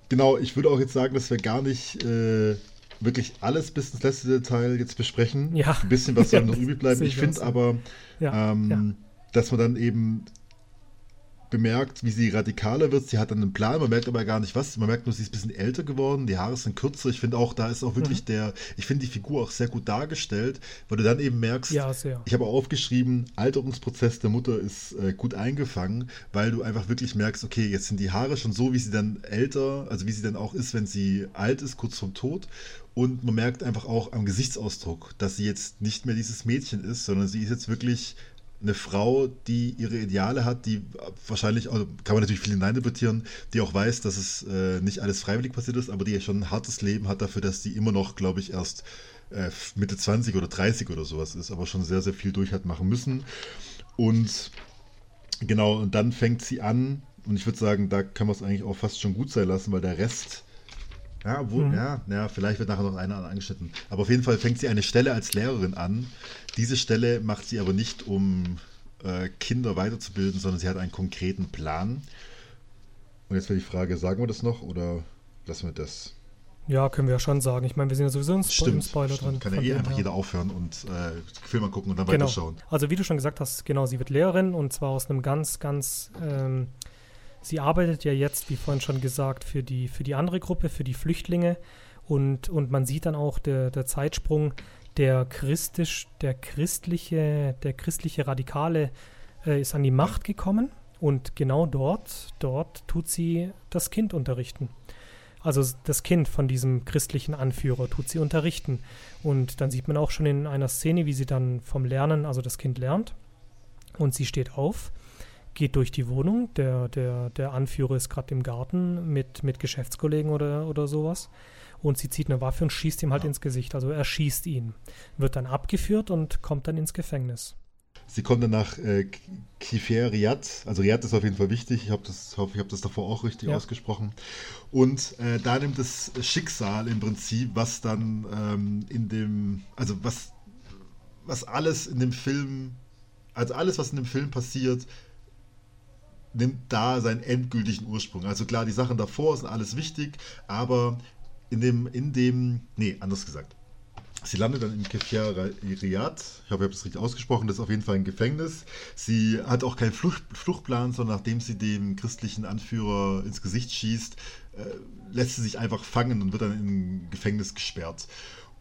genau, ich würde auch jetzt sagen, dass wir gar nicht äh, wirklich alles bis ins letzte Detail jetzt besprechen. Ja. Ein bisschen was soll noch übrig bleiben. Ich finde aber, ja. Ähm, ja. dass man dann eben bemerkt, wie sie radikaler wird. Sie hat dann einen Plan, man merkt aber gar nicht was. Man merkt nur, sie ist ein bisschen älter geworden, die Haare sind kürzer. Ich finde auch, da ist auch wirklich mhm. der, ich finde die Figur auch sehr gut dargestellt, weil du dann eben merkst, ja, ich habe auch aufgeschrieben, Alterungsprozess der Mutter ist äh, gut eingefangen, weil du einfach wirklich merkst, okay, jetzt sind die Haare schon so, wie sie dann älter, also wie sie dann auch ist, wenn sie alt ist, kurz vorm Tod. Und man merkt einfach auch am Gesichtsausdruck, dass sie jetzt nicht mehr dieses Mädchen ist, sondern sie ist jetzt wirklich eine Frau, die ihre Ideale hat, die wahrscheinlich, also kann man natürlich viel hineininterpretieren, die auch weiß, dass es äh, nicht alles freiwillig passiert ist, aber die schon ein hartes Leben hat dafür, dass die immer noch, glaube ich, erst äh, Mitte 20 oder 30 oder sowas ist, aber schon sehr, sehr viel durch hat machen müssen. Und genau, und dann fängt sie an, und ich würde sagen, da kann man es eigentlich auch fast schon gut sein lassen, weil der Rest ja, obwohl, mhm. ja, ja, vielleicht wird nachher noch einer angeschnitten. Aber auf jeden Fall fängt sie eine Stelle als Lehrerin an. Diese Stelle macht sie aber nicht, um äh, Kinder weiterzubilden, sondern sie hat einen konkreten Plan. Und jetzt wäre die Frage, sagen wir das noch oder lassen wir das? Ja, können wir ja schon sagen. Ich meine, wir sind ja sowieso im, Spo stimmt, Spoiler stimmt. drin. Kann ja eh einfach jeder aufhören und äh, Filme gucken und dann genau. weiterschauen. Also wie du schon gesagt hast, genau, sie wird Lehrerin und zwar aus einem ganz, ganz ähm, sie arbeitet ja jetzt, wie vorhin schon gesagt, für die, für die andere Gruppe, für die Flüchtlinge. Und, und man sieht dann auch der, der Zeitsprung, der christisch, der christliche, der christliche Radikale äh, ist an die Macht gekommen und genau dort, dort tut sie das Kind unterrichten. Also das Kind von diesem christlichen Anführer tut sie unterrichten. Und dann sieht man auch schon in einer Szene, wie sie dann vom Lernen, also das Kind lernt. Und sie steht auf geht durch die Wohnung. Der, der, der Anführer ist gerade im Garten mit, mit Geschäftskollegen oder, oder sowas. Und sie zieht eine Waffe und schießt ihm halt ja. ins Gesicht. Also er schießt ihn. Wird dann abgeführt und kommt dann ins Gefängnis. Sie kommt dann nach äh, Kifir Riyadh. Also Riyadh ist auf jeden Fall wichtig. Ich hoffe, das, hoffe, ich habe das davor auch richtig ja. ausgesprochen. Und äh, da nimmt das Schicksal im Prinzip, was dann ähm, in dem, also was, was alles in dem Film, also alles, was in dem Film passiert, nimmt da seinen endgültigen Ursprung. Also klar, die Sachen davor sind alles wichtig, aber in dem, in dem, nee, anders gesagt. Sie landet dann im Kefir Riyadh. Ich hoffe, ich habe das richtig ausgesprochen. Das ist auf jeden Fall ein Gefängnis. Sie hat auch keinen Flucht, Fluchtplan, sondern nachdem sie dem christlichen Anführer ins Gesicht schießt, äh, lässt sie sich einfach fangen und wird dann in ein Gefängnis gesperrt.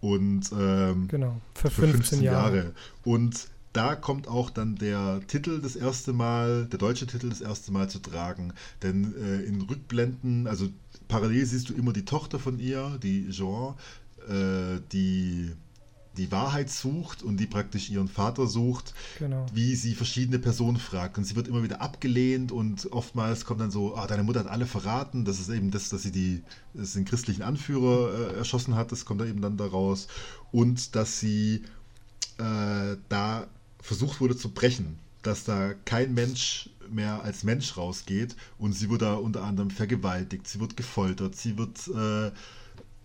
Und ähm, genau, für, für 15, 15 Jahre. Jahre. Und da kommt auch dann der Titel das erste Mal, der deutsche Titel das erste Mal zu tragen. Denn äh, in Rückblenden, also parallel siehst du immer die Tochter von ihr, die Jean, äh, die die Wahrheit sucht und die praktisch ihren Vater sucht, genau. wie sie verschiedene Personen fragt. Und sie wird immer wieder abgelehnt und oftmals kommt dann so, ah, deine Mutter hat alle verraten. Das ist eben das, dass sie die, dass den christlichen Anführer äh, erschossen hat. Das kommt dann eben dann daraus. Und dass sie äh, da versucht wurde zu brechen, dass da kein Mensch mehr als Mensch rausgeht und sie wird da unter anderem vergewaltigt, sie wird gefoltert, sie wird äh,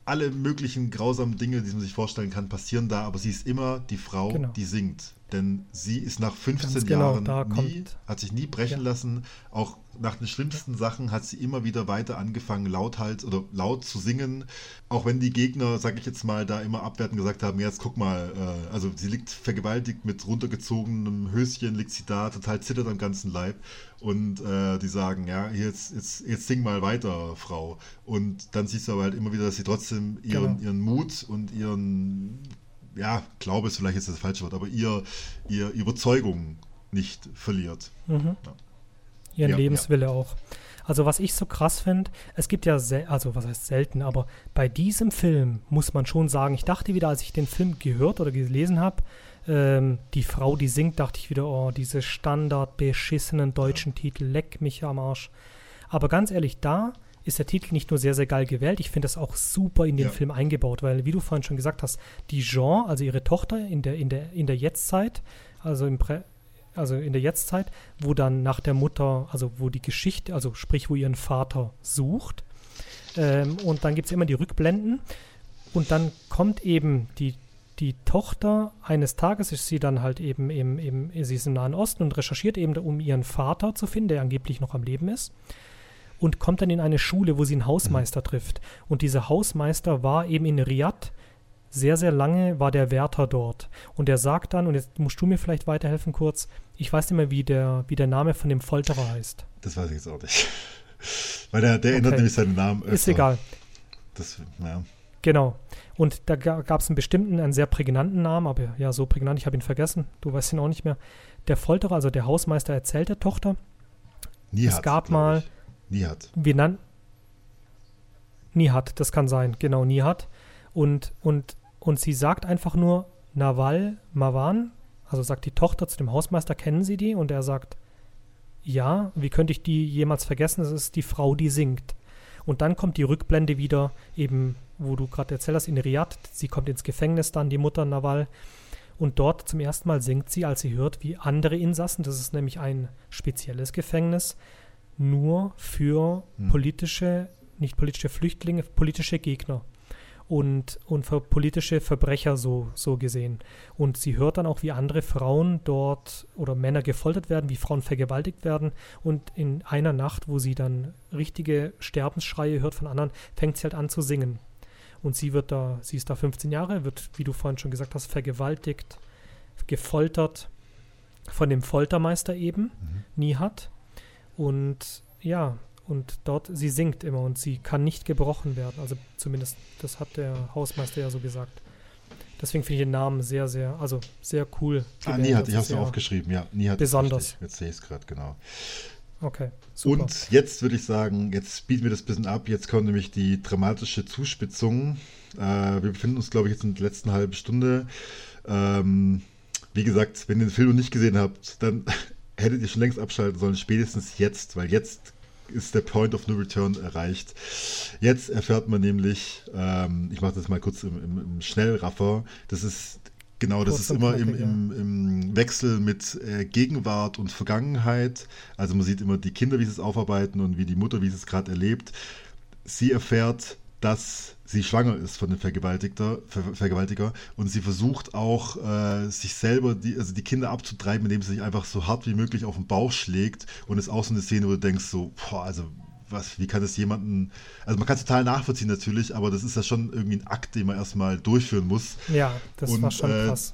alle möglichen grausamen Dinge, die man sich vorstellen kann, passieren da, aber sie ist immer die Frau, genau. die singt. Denn sie ist nach 15 genau, Jahren nie, hat sich nie brechen ja. lassen. Auch nach den schlimmsten ja. Sachen hat sie immer wieder weiter angefangen, lauthals oder laut zu singen. Auch wenn die Gegner, sag ich jetzt mal, da immer abwertend gesagt haben, jetzt guck mal, äh, also sie liegt vergewaltigt mit runtergezogenem Höschen, liegt sie da, total zittert am ganzen Leib. Und äh, die sagen, ja, jetzt, jetzt, jetzt sing mal weiter, Frau. Und dann siehst du aber halt immer wieder, dass sie trotzdem ihren, genau. ihren Mut und ihren ja, Glaube ist vielleicht jetzt das falsche Wort, aber ihr, ihr Überzeugung nicht verliert. Mhm. Ja. Ihren ja, Lebenswille ja. auch. Also was ich so krass finde, es gibt ja, also was heißt selten, aber bei diesem Film muss man schon sagen, ich dachte wieder, als ich den Film gehört oder gelesen habe, ähm, die Frau, die singt, dachte ich wieder, oh, diese standard beschissenen deutschen. Titel, leck mich am Arsch. Aber ganz ehrlich, da ist der Titel nicht nur sehr, sehr geil gewählt, ich finde das auch super in den ja. Film eingebaut, weil, wie du vorhin schon gesagt hast, die Jean, also ihre Tochter in der, in der, in der Jetztzeit, also im Prä also in der Jetztzeit, wo dann nach der Mutter, also wo die Geschichte, also sprich, wo ihren Vater sucht. Ähm, und dann gibt es immer die Rückblenden. Und dann kommt eben die, die Tochter, eines Tages ist sie dann halt eben im, im, sie ist im Nahen Osten und recherchiert eben, um ihren Vater zu finden, der angeblich noch am Leben ist und kommt dann in eine Schule, wo sie einen Hausmeister mhm. trifft. Und dieser Hausmeister war eben in Riyadh. Sehr, sehr lange war der Wärter dort. Und er sagt dann, und jetzt musst du mir vielleicht weiterhelfen kurz, ich weiß nicht mehr, wie der, wie der Name von dem Folterer heißt. Das weiß ich jetzt auch nicht. Weil der, der okay. ändert nämlich seinen Namen. Öfter. Ist egal. Das, ja. Genau. Und da gab es einen bestimmten, einen sehr prägnanten Namen, aber ja, so prägnant, ich habe ihn vergessen. Du weißt ihn auch nicht mehr. Der Folterer, also der Hausmeister, erzählt der Tochter. Nie es gab mal, ich. Nihat. Wir nannten. Nihat, das kann sein, genau, Nihat. Und, und, und sie sagt einfach nur Nawal Mawan, also sagt die Tochter zu dem Hausmeister, kennen Sie die? Und er sagt, ja, wie könnte ich die jemals vergessen? Das ist die Frau, die singt. Und dann kommt die Rückblende wieder, eben, wo du gerade erzählt hast, in Riyadh. Sie kommt ins Gefängnis dann, die Mutter Nawal. Und dort zum ersten Mal singt sie, als sie hört, wie andere Insassen, das ist nämlich ein spezielles Gefängnis, nur für hm. politische, nicht politische Flüchtlinge, politische Gegner und, und für politische Verbrecher so, so gesehen. Und sie hört dann auch, wie andere Frauen dort oder Männer gefoltert werden, wie Frauen vergewaltigt werden. Und in einer Nacht, wo sie dann richtige Sterbensschreie hört von anderen, fängt sie halt an zu singen. Und sie wird da, sie ist da 15 Jahre, wird, wie du vorhin schon gesagt hast, vergewaltigt, gefoltert von dem Foltermeister eben, mhm. Nihat. Und ja, und dort, sie singt immer und sie kann nicht gebrochen werden. Also zumindest, das hat der Hausmeister ja so gesagt. Deswegen finde ich den Namen sehr, sehr, also sehr cool. Ah, Nihat, ich habe es mir aufgeschrieben, ja. Nihat besonders. Jetzt sehe ich es gerade, genau. Okay, super. Und jetzt würde ich sagen, jetzt bieten wir das ein bisschen ab. Jetzt kommt nämlich die dramatische Zuspitzung. Äh, wir befinden uns, glaube ich, jetzt in der letzten halben Stunde. Ähm, wie gesagt, wenn ihr den Film noch nicht gesehen habt, dann hättet ihr schon längst abschalten sollen, spätestens jetzt, weil jetzt ist der Point of No Return erreicht. Jetzt erfährt man nämlich, ähm, ich mache das mal kurz im, im, im Schnellraffer, das ist Genau, das ist immer im, im, im, Wechsel mit äh, Gegenwart und Vergangenheit. Also man sieht immer die Kinder, wie sie es aufarbeiten und wie die Mutter, wie sie es gerade erlebt. Sie erfährt, dass sie schwanger ist von dem Vergewaltiger, Ver Vergewaltiger und sie versucht auch, äh, sich selber, die, also die Kinder abzutreiben, indem sie sich einfach so hart wie möglich auf den Bauch schlägt und ist auch so eine Szene, wo du denkst so, boah, also was, wie kann das jemanden, also man kann es total nachvollziehen natürlich, aber das ist ja schon irgendwie ein Akt, den man erstmal durchführen muss. Ja, das und, war schon äh, krass.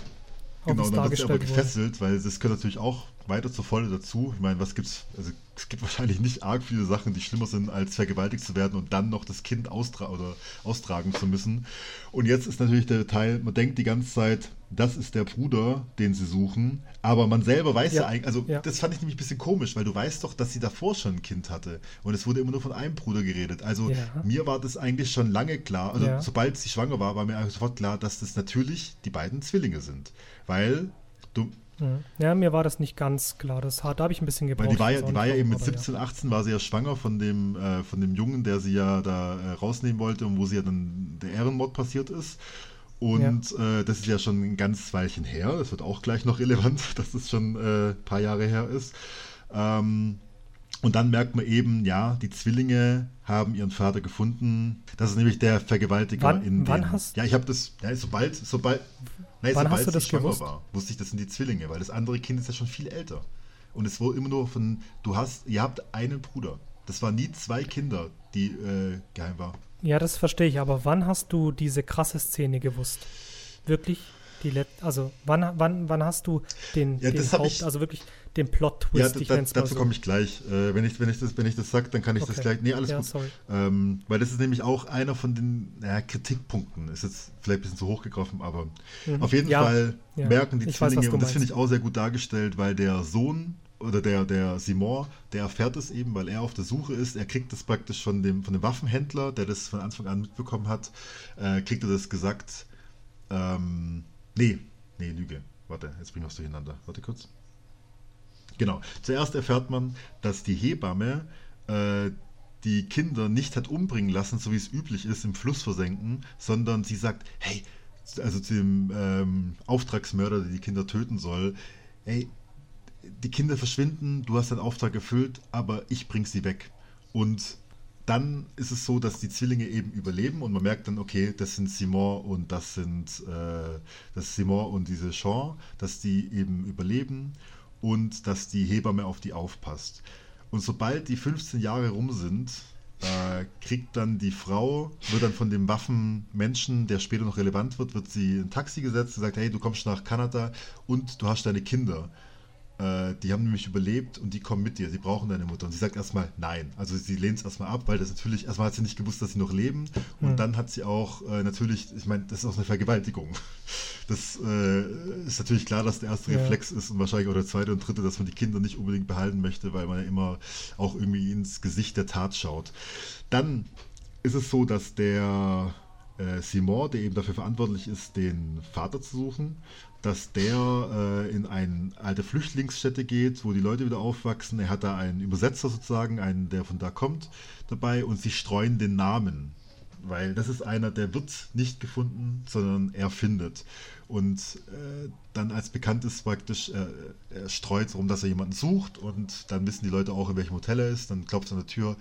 Genau, dann wird sie aber gefesselt, weil das gehört natürlich auch weiter zur Folge dazu. Ich meine, was gibt's, also es gibt wahrscheinlich nicht arg viele Sachen, die schlimmer sind, als vergewaltigt zu werden und dann noch das Kind austra oder austragen zu müssen. Und jetzt ist natürlich der Teil, man denkt die ganze Zeit, das ist der Bruder, den sie suchen, aber man selber weiß ja, ja eigentlich, also ja. das fand ich nämlich ein bisschen komisch, weil du weißt doch, dass sie davor schon ein Kind hatte und es wurde immer nur von einem Bruder geredet. Also ja. mir war das eigentlich schon lange klar, also sobald sie schwanger war, war mir sofort klar, dass das natürlich die beiden Zwillinge sind, weil du, ja, mir war das nicht ganz klar. Das, da habe ich ein bisschen gebraucht. Weil die war ja, die war ja eben mit 17, 18 war sie ja schwanger von dem, äh, von dem Jungen, der sie ja da äh, rausnehmen wollte und wo sie ja dann der Ehrenmord passiert ist. Und ja. äh, das ist ja schon ein ganz Weilchen her. Das wird auch gleich noch relevant, dass es schon äh, ein paar Jahre her ist. Ähm, und dann merkt man eben, ja, die Zwillinge haben ihren Vater gefunden. Das ist nämlich der Vergewaltiger wann, in wann dem, hast Ja, ich habe das, ja, sobald, sobald, nein, Wann hast du das gewusst? war, wusste ich, das sind die Zwillinge, weil das andere Kind ist ja schon viel älter. Und es wurde immer nur von, du hast, ihr habt einen Bruder. Das waren nie zwei Kinder, die äh, geheim waren. Ja, das verstehe ich, aber wann hast du diese krasse Szene gewusst? Wirklich? Die Let also wann, wann, wann hast du den, Ja, den Haupt, ich- also wirklich den Plot-Twist, Ja, da, dazu so. komme ich gleich. Äh, wenn, ich, wenn, ich das, wenn ich das sage, dann kann ich das Okay. gleich. Nee, alles Ja, gut. Ähm, weil das ist nämlich auch einer von den naja, Kritikpunkten. Ist jetzt vielleicht ein bisschen zu hoch gegriffen, aber Mhm. auf jeden Ja, Fall ja. merken die Ich weiß, Zwillinge, du und das finde ich auch sehr gut dargestellt, weil der Sohn oder der, der Simon, der erfährt es eben, weil er auf der Suche ist. Er kriegt das praktisch von dem, von dem Waffenhändler, der das von Anfang an mitbekommen hat, äh, kriegt er das gesagt. Ähm, nee, nee, Lüge. Warte, jetzt bringen wir es durcheinander. Warte kurz. Genau. Zuerst erfährt man, dass die Hebamme äh, die Kinder nicht hat umbringen lassen, so wie es üblich ist, im Fluss versenken, sondern sie sagt, hey, also zu dem ähm, Auftragsmörder, der die Kinder töten soll, hey, die Kinder verschwinden, du hast deinen Auftrag erfüllt, aber ich bring sie weg. Und dann ist es so, dass die Zwillinge eben überleben und man merkt dann, okay, das sind Simon und das sind äh, das Simon und diese Jean, dass die eben überleben und dass die Hebamme auf die aufpasst. Und sobald die 15 Jahre rum sind, äh, kriegt dann die Frau, wird dann von dem Waffenmenschen, der später noch relevant wird, wird sie in ein Taxi gesetzt und sagt, hey, du kommst nach Kanada und du hast deine Kinder. Äh, die haben nämlich überlebt und die kommen mit dir, sie brauchen deine Mutter. Und sie sagt erstmal nein. Also sie lehnt es erstmal ab, weil das natürlich, erstmal hat sie nicht gewusst, dass sie noch leben. Und Hm. dann hat sie auch äh, natürlich, ich meine, das ist auch eine Vergewaltigung. Das äh, ist natürlich klar, dass der erste Ja. Reflex ist und wahrscheinlich auch der zweite und dritte, dass man die Kinder nicht unbedingt behalten möchte, weil man ja immer auch irgendwie ins Gesicht der Tat schaut. Dann ist es so, dass der äh, Simon, der eben dafür verantwortlich ist, den Vater zu suchen, dass der äh, in eine alte Flüchtlingsstätte geht, wo die Leute wieder aufwachsen. Er hat da einen Übersetzer sozusagen, einen, der von da kommt, dabei und sie streuen den Namen. Weil das ist einer, der wird nicht gefunden, sondern er findet. Und äh, dann als bekannt ist praktisch, äh, er streut darum, dass er jemanden sucht und dann wissen die Leute auch, in welchem Hotel er ist. Dann klopft es an der Tür,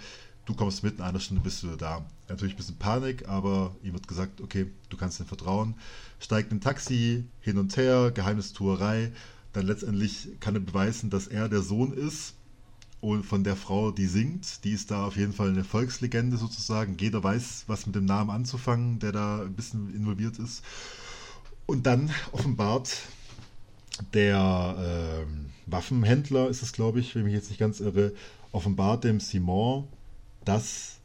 du kommst mit, in einer Stunde bist du da. Natürlich ein bisschen Panik, aber ihm wird gesagt, okay, du kannst ihm vertrauen. Steigt in ein Taxi, hin und her, Geheimnistuerei. Dann letztendlich kann er beweisen, dass er der Sohn ist und von der Frau, die singt. Die ist da auf jeden Fall eine Volkslegende sozusagen. Jeder weiß, was mit dem Namen anzufangen, der da ein bisschen involviert ist. Und dann offenbart der ähm, Waffenhändler, ist es glaube ich, wenn ich mich jetzt nicht ganz irre, offenbart dem Simon, dass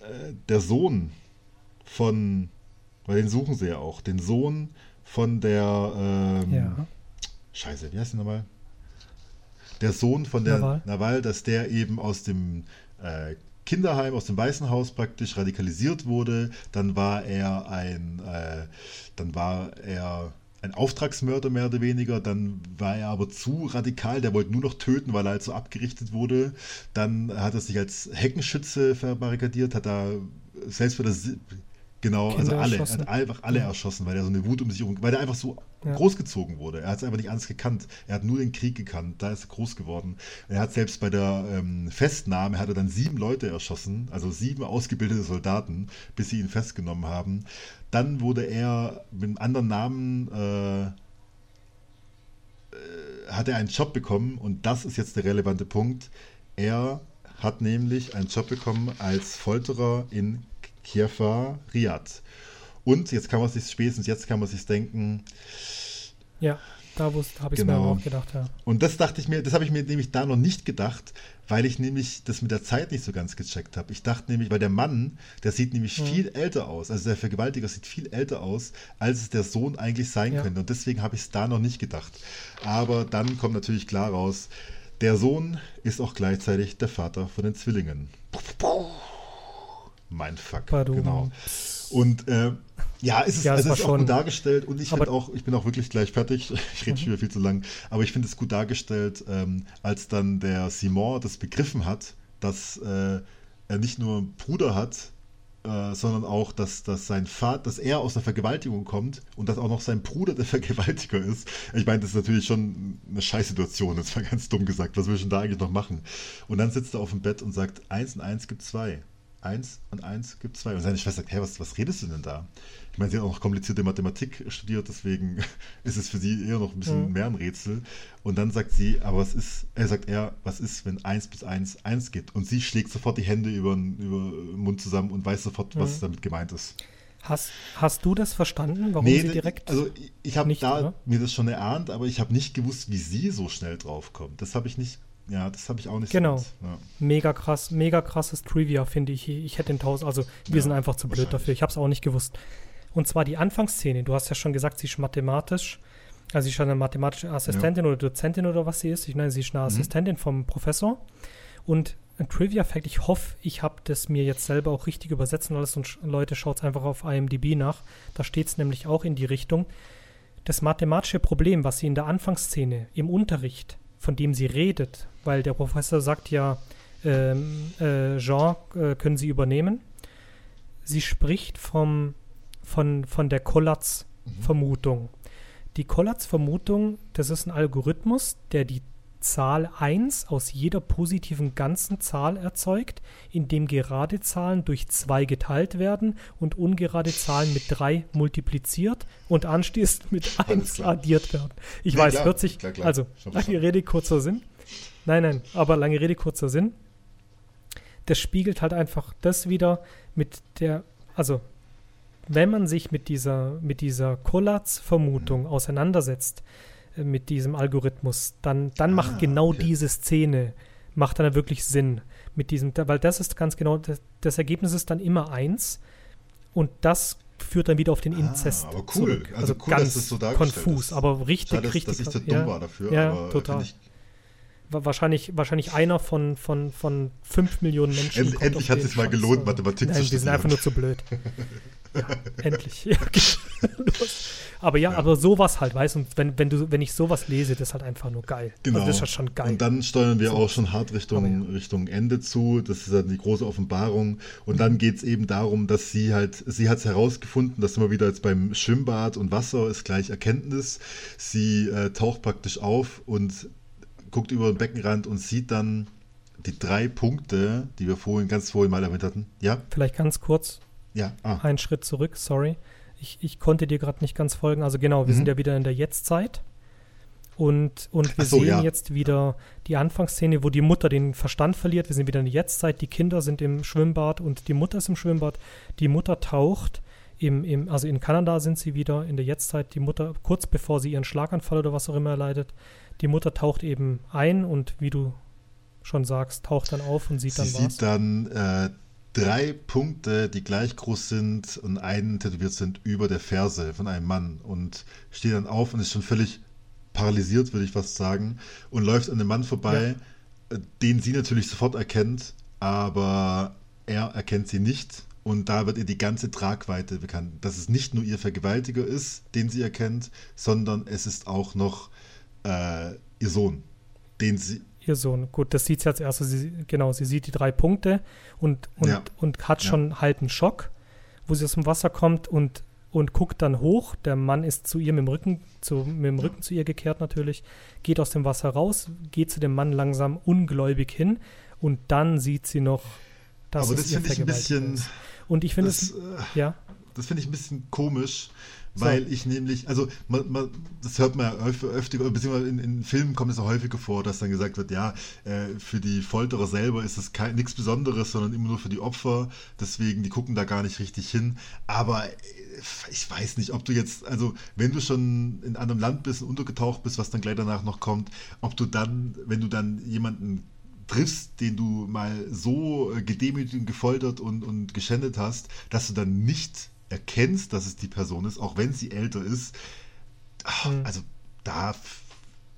äh, der Sohn von, weil den suchen sie ja auch, den Sohn von der, ähm, Ja. Scheiße, wie heißt der nochmal? Der Sohn von der Nawal. Nawal, dass der eben aus dem äh, Kinderheim, aus dem Waisenhaus praktisch radikalisiert wurde. Dann war er ein, äh, dann war er ein Auftragsmörder mehr oder weniger. Dann war er aber zu radikal. Der wollte nur noch töten, weil er halt so abgerichtet wurde. Dann hat er sich als Heckenschütze verbarrikadiert, hat da selbst für das Genau, also Kinder alle, er erschossen. hat einfach alle erschossen, weil er so eine Wut um sich herum, weil er einfach so Ja. großgezogen wurde. Er hat es einfach nicht anders gekannt. Er hat nur den Krieg gekannt, da ist er groß geworden. Er hat selbst bei der ähm, Festnahme, hat er dann sieben Leute erschossen, also sieben ausgebildete Soldaten, bis sie ihn festgenommen haben. Dann wurde er mit einem anderen Namen, äh, äh, hat er einen Job bekommen und das ist jetzt der relevante Punkt. Er hat nämlich einen Job bekommen als Folterer in Kiefer Riyadh. Und jetzt kann man sich spätestens jetzt kann man sich denken, Ja, da habe ich es Genau. mir auch gedacht, ja. und das dachte ich mir, das habe ich mir nämlich da noch nicht gedacht, weil ich nämlich das mit der Zeit nicht so ganz gecheckt habe. Ich dachte nämlich, weil der Mann, der sieht nämlich Mhm. viel älter aus, also der Vergewaltiger sieht viel älter aus, als es der Sohn eigentlich sein Ja. könnte. Und deswegen habe ich es da noch nicht gedacht. Aber dann kommt natürlich klar raus, der Sohn ist auch gleichzeitig der Vater von den Zwillingen. Mein Fuck, Badum. genau. Und äh, ja, es ist, Ja, es also ist auch gut dargestellt und ich auch, ich bin auch wirklich gleich fertig. Ich rede schon wieder viel zu lang, aber ich finde es gut dargestellt, ähm, als dann der Simon das begriffen hat, dass äh, er nicht nur einen Bruder hat, äh, sondern auch, dass, dass sein Vater, dass er aus der Vergewaltigung kommt und dass auch noch sein Bruder der Vergewaltiger ist. Ich meine, das ist natürlich schon eine Scheißsituation, das war ganz dumm gesagt. Was will ich denn da eigentlich noch machen? Und dann sitzt er auf dem Bett und sagt, eins und eins gibt zwei. Eins und eins gibt zwei. Und seine Schwester sagt, hey, was, was redest du denn da? Ich meine, sie hat auch noch komplizierte Mathematik studiert, deswegen ist es für sie eher noch ein bisschen mhm. mehr ein Rätsel. Und dann sagt sie, aber was ist, er sagt er, was ist, wenn 1 bis 1 1 gibt? Und sie schlägt sofort die Hände über, über den Mund zusammen und weiß sofort, was mhm. damit gemeint ist. Hast, hast du das verstanden, warum nee, sie direkt. Also ich habe da oder? mir das schon erahnt, aber ich habe nicht gewusst, wie sie so schnell drauf kommt. Das habe ich nicht ja, das habe ich auch nicht genau. so Genau. Ja. Mega krass, mega krasses Trivia, finde ich. Ich hätte den Tausend, also wir ja, sind einfach zu blöd dafür. Ich habe es auch nicht gewusst. Und zwar die Anfangsszene. Du hast ja schon gesagt, sie ist mathematisch. Also sie ist eine mathematische Assistentin ja. oder Dozentin oder was sie ist. Ich meine, sie ist eine mhm. Assistentin vom Professor. Und ein Trivia-Fact, ich hoffe, ich habe das mir jetzt selber auch richtig übersetzen alles und Leute, schaut es einfach auf IMDb nach. Da steht es nämlich auch in die Richtung. Das mathematische Problem, was sie in der Anfangsszene im Unterricht, von dem sie redet, weil der Professor sagt ja, ähm, äh, Jean, äh, können Sie übernehmen? Sie spricht vom von, von der Kollatz-Vermutung. Die Kollatz-Vermutung, das ist ein Algorithmus, der die Zahl 1 aus jeder positiven ganzen Zahl erzeugt, indem gerade Zahlen durch 2 geteilt werden und ungerade Zahlen mit 3 multipliziert und anschließend mit 1 addiert werden. Ich nee, weiß, klar, hört sich, klar, klar. also lange Rede, kurzer Sinn. Nein, nein, aber lange Rede, kurzer Sinn. Das spiegelt halt einfach das wieder mit der, also wenn man sich mit dieser, mit dieser Kollatz-Vermutung mhm. auseinandersetzt, mit diesem Algorithmus, dann, dann ah, macht genau okay. diese Szene, macht dann wirklich Sinn. Mit diesem, weil das ist ganz genau, das, das Ergebnis ist dann immer eins und das führt dann wieder auf den ah, Inzest. Ah, aber cool. Zurück. Also, also cool, ganz so konfus, ist. aber richtig, Schade, richtig. Dass ich zu dumm ja, war dafür. Ja, total. Wahrscheinlich, wahrscheinlich einer von, von, von fünf Millionen Menschen. End, endlich hat es sich mal gelohnt, Mathematik Nein, zu studieren. Die sind einfach nur zu blöd. Endlich. Ja, aber ja, ja, aber sowas halt, weißt du, wenn, wenn du, wenn ich sowas lese, das ist halt einfach nur geil. Genau. Also das ist halt schon geil. Und dann steuern wir so. auch schon hart Richtung, ja. Richtung Ende zu. Das ist dann die große Offenbarung. Und mhm. dann geht es eben darum, dass sie halt, sie hat es herausgefunden, dass immer wieder jetzt beim Schwimmbad und Wasser ist gleich Erkenntnis. Sie äh, taucht praktisch auf und guckt über den Beckenrand und sieht dann die drei Punkte, die wir vorhin ganz vorhin mal erwähnt hatten. Ja? Vielleicht ganz kurz ja. Ah. Einen Schritt zurück, sorry. Ich, ich konnte dir gerade nicht ganz folgen. Also genau, wir mhm. sind ja wieder in der Jetztzeit. Und, und wir so, sehen ja. jetzt wieder die Anfangsszene, wo die Mutter den Verstand verliert. Wir sind wieder in der Jetztzeit. Die Kinder sind im Schwimmbad und die Mutter ist im Schwimmbad. Die Mutter taucht. Im, im, also in Kanada sind sie wieder in der Jetztzeit. Die Mutter, kurz bevor sie ihren Schlaganfall oder was auch immer erleidet, die Mutter taucht eben ein und wie du schon sagst, taucht dann auf und sieht sie dann was. Sie sieht dann äh, drei Punkte, die gleich groß sind und einen tätowiert sind über der Ferse von einem Mann und steht dann auf und ist schon völlig paralysiert, würde ich fast sagen, und läuft an dem Mann vorbei, ja. Den sie natürlich sofort erkennt, aber er erkennt sie nicht. Und da wird ihr die ganze Tragweite bekannt, dass es nicht nur ihr Vergewaltiger ist, den sie erkennt, sondern es ist auch noch äh, ihr Sohn, den sie, ihr Sohn. Gut, das sieht sie als erstes. Sie, genau, sie sieht die drei Punkte und, und, ja. und hat ja. schon halt einen Schock, wo sie aus dem Wasser kommt und, und guckt dann hoch. Der Mann ist zu ihr mit dem Rücken, zu, mit dem Rücken zu ihr gekehrt natürlich, geht aus dem Wasser raus, geht zu dem Mann langsam ungläubig hin und dann sieht sie noch, dass Aber das finde ich ein bisschen. Ist. Und ich finde es, äh, ja. Das finde ich ein bisschen komisch, weil so. ich nämlich, also man, man, das hört man ja öfter, beziehungsweise in, in, Filmen kommt es auch häufiger vor, dass dann gesagt wird, ja, äh, für die Folterer selber ist es nichts Besonderes, sondern immer nur für die Opfer, deswegen, die gucken da gar nicht richtig hin. Aber äh, ich weiß nicht, ob du jetzt, also wenn du schon in einem Land bist und untergetaucht bist, was dann gleich danach noch kommt, ob du dann, wenn du dann jemanden triffst, den du mal so äh, gedemütigt, gefoltert und, und geschändet hast, dass du dann nicht erkennst, dass es die Person ist, auch wenn sie älter ist. Ach, hm. Also da.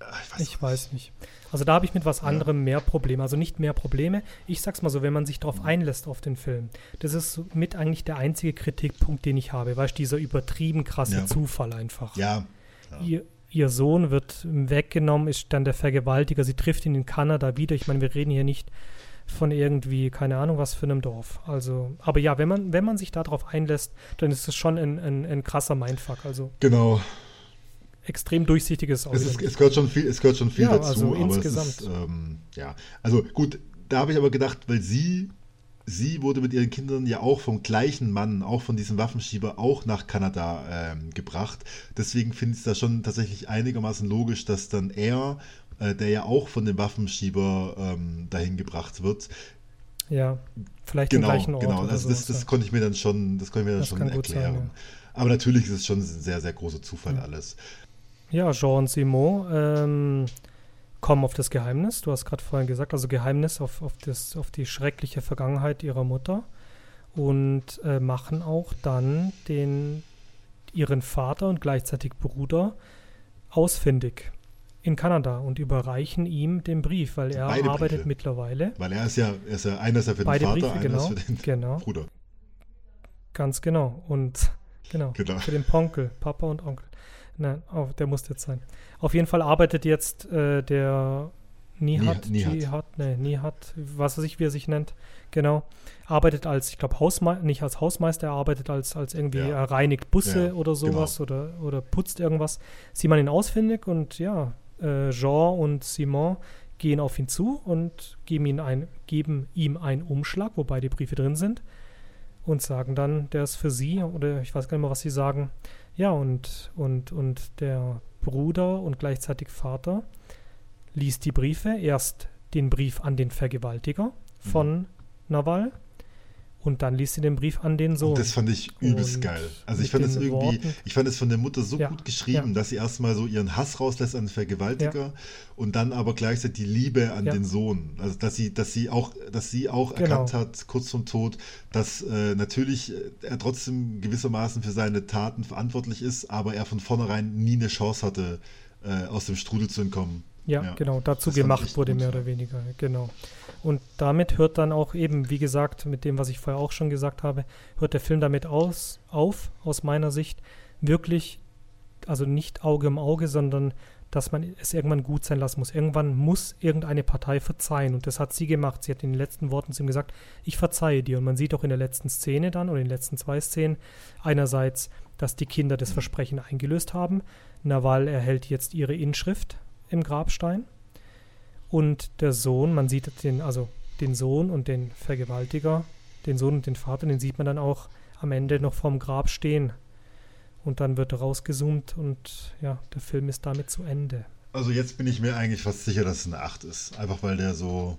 Ich weiß, ich weiß nicht. Also da habe ich mit was anderem ja. mehr Probleme. Also nicht mehr Probleme. Ich sag's mal so, wenn man sich darauf einlässt auf den Film. Das ist mit eigentlich der einzige Kritikpunkt, den ich habe. Weißt du, dieser übertrieben krasse ja. Zufall einfach. Ja. ja. Ihr, ihr Sohn wird weggenommen, ist dann der Vergewaltiger. Sie trifft ihn in Kanada wieder. Ich meine, wir reden hier nicht von irgendwie, keine Ahnung, was für einem Dorf. Also, aber ja, wenn man, wenn man sich darauf einlässt, dann ist es schon ein, ein, ein krasser Mindfuck. Also genau. Extrem durchsichtiges es, ist, es gehört schon viel, es gehört schon viel ja, dazu, also insgesamt. Ist, ähm, ja, also gut, da habe ich aber gedacht, weil sie sie wurde mit ihren Kindern ja auch vom gleichen Mann, auch von diesem Waffenschieber, auch nach Kanada ähm, gebracht. Deswegen finde ich es da schon tatsächlich einigermaßen logisch, dass dann er, äh, der ja auch von dem Waffenschieber ähm, dahin gebracht wird, ja, vielleicht genau, im gleichen Ort. Genau, also das, das konnte ich mir dann schon, das konnte ich mir dann schon erklären. Sein, ja. Aber natürlich ist es schon ein sehr, sehr großer Zufall ja. alles. Ja, Jean Simon, ähm, kommen auf das Geheimnis. Du hast gerade vorhin gesagt, also Geheimnis auf, auf, das, auf die schreckliche Vergangenheit ihrer Mutter und äh, machen auch dann den, ihren Vater und gleichzeitig Bruder ausfindig in Kanada und überreichen ihm den Brief, weil er Beide arbeitet Briefe. mittlerweile. Weil er ist ja, er ist ja einer ist ja für Beide den Vater, Briefe, genau, einer ist für den genau. Bruder. Ganz genau. Und genau, genau. für den Ponkel, Papa und Onkel. Nein, oh, der muss jetzt sein. Auf jeden Fall arbeitet jetzt äh, der Nihat, Nihat. Nee, Nihat, was weiß ich, wie er sich nennt, genau, arbeitet als, ich glaube, Hausmeister, nicht als Hausmeister, er arbeitet als, als irgendwie, ja. er reinigt Busse ja, oder sowas genau. oder, oder putzt irgendwas. Sieht man ihn ausfindig und ja, äh, Jean und Simon gehen auf ihn zu und geben, ihn ein, geben ihm einen Umschlag, wobei die Briefe drin sind und sagen dann, der ist für sie oder ich weiß gar nicht mehr, was sie sagen. Ja, und, und, und der Bruder und gleichzeitig Vater liest die Briefe. Erst den Brief an den Vergewaltiger von mhm. Nawal und dann liest sie den Brief an den Sohn. Und das fand ich übelst und geil. Also ich fand es irgendwie, Worten, ich fand es von der Mutter so ja, gut geschrieben, ja. dass sie erstmal so ihren Hass rauslässt an den Vergewaltiger ja. und dann aber gleichzeitig die Liebe an den Sohn. Also dass sie, dass sie auch, dass sie auch genau. erkannt hat, kurz zum Tod, dass äh, natürlich er trotzdem gewissermaßen für seine Taten verantwortlich ist, aber er von vornherein nie eine Chance hatte, äh, aus dem Strudel zu entkommen. Ja, genau, dazu gemacht wurde mehr oder weniger, genau. Und damit hört dann auch eben, wie gesagt, mit dem, was ich vorher auch schon gesagt habe, hört der Film damit aus, auf, aus meiner Sicht, wirklich, also nicht Auge um Auge, sondern dass man es irgendwann gut sein lassen muss. Irgendwann muss irgendeine Partei verzeihen. Und das hat sie gemacht. Sie hat in den letzten Worten zu ihm gesagt, ich verzeihe dir. Und man sieht auch in der letzten Szene dann, oder in den letzten zwei Szenen, einerseits, dass die Kinder das Versprechen eingelöst haben. Nawal erhält jetzt ihre Inschrift im Grabstein. Und der Sohn, man sieht den, also den Sohn und den Vergewaltiger, den Sohn und den Vater, den sieht man dann auch am Ende noch vorm Grab stehen. Und dann wird rausgezoomt und ja, der Film ist damit zu Ende. Also jetzt bin ich mir eigentlich fast sicher, dass es eine 8 ist. Einfach weil der so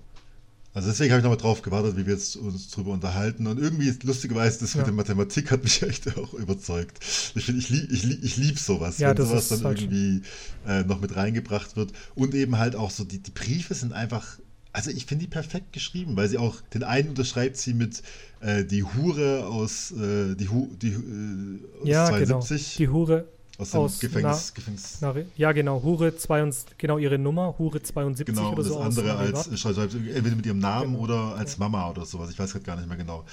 also deswegen habe ich nochmal drauf gewartet, wie wir jetzt uns drüber unterhalten. Und irgendwie, lustigerweise, das ja. mit der Mathematik hat mich echt auch überzeugt. Ich finde, ich, lieb, ich, lieb, ich lieb sowas, ja, wenn sowas dann irgendwie äh, noch mit reingebracht wird. Und eben halt auch so, die, die Briefe sind einfach, also ich finde die perfekt geschrieben, weil sie auch, den einen unterschreibt sie mit äh, die Hure aus, äh, die, Hu, die äh, aus ja, 72. Genau. Die Hure aus dem aus, Gefängnis. Na, Gefängnis. Na, ja, genau. Hure 72, genau ihre Nummer, Hure 72 genau, oder so. Genau, das andere als, entweder mit ihrem Namen genau. oder als. Mama oder sowas. Ich weiß gerade gar nicht mehr genau.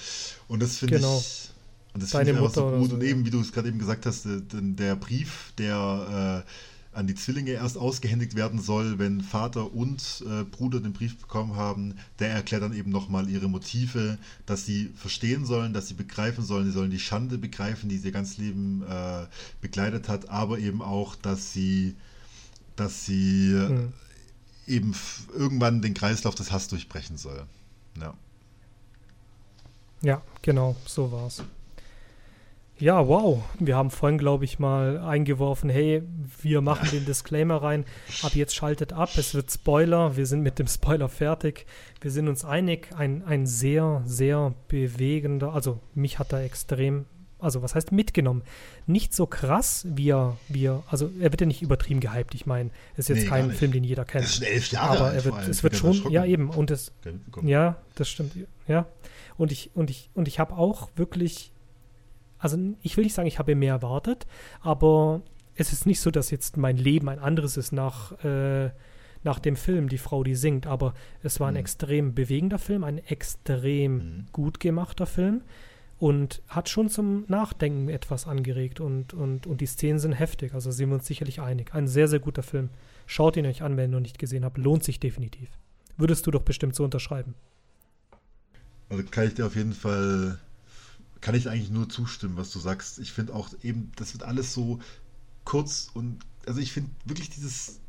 Und das finde genau. ich. Und das finde ich einfach so gut. So, und eben, wie du es gerade eben gesagt hast, der, der Brief, der äh, an die Zwillinge erst ausgehändigt werden soll, wenn Vater und äh, Bruder den Brief bekommen haben. Der erklärt dann eben nochmal ihre Motive, dass sie verstehen sollen, dass sie begreifen sollen, sie sollen die Schande begreifen, die sie ihr ganzes Leben äh, begleitet hat, aber eben auch, dass sie, dass sie mhm. eben irgendwann den Kreislauf des Hasses durchbrechen soll. Ja. Ja, genau, so war's. Ja, wow. Wir haben vorhin, glaube ich, mal eingeworfen, hey, wir machen den Disclaimer rein. Ab jetzt schaltet ab, es wird Spoiler. Wir sind mit dem Spoiler fertig. Wir sind uns einig, ein, ein sehr, sehr bewegender, also mich hat er extrem, also was heißt mitgenommen? Nicht so krass, wie er, wie er also er wird ja nicht übertrieben gehypt. Ich meine, es ist jetzt nee, kein Film, den jeder kennt. Das ist elf Jahre Aber er wird, es wird schon, ja eben, und es, ja, das stimmt, ja. Und ich, und ich, und ich habe auch wirklich also ich will nicht sagen, ich habe mehr erwartet, aber es ist nicht so, dass jetzt mein Leben ein anderes ist nach, äh, nach dem Film, die Frau, die singt, aber es war ein mhm. extrem bewegender Film, ein extrem mhm. gut gemachter Film und hat schon zum Nachdenken etwas angeregt und, und, und die Szenen sind heftig, also sind wir uns sicherlich einig. Ein sehr, sehr guter Film. Schaut ihn euch an, wenn ihr ihn noch nicht gesehen habt, lohnt sich definitiv. Würdest du doch bestimmt so unterschreiben. Also kann ich dir auf jeden Fall, kann ich eigentlich nur zustimmen, was du sagst. Ich finde auch eben, das wird alles so kurz und, also ich finde wirklich dieses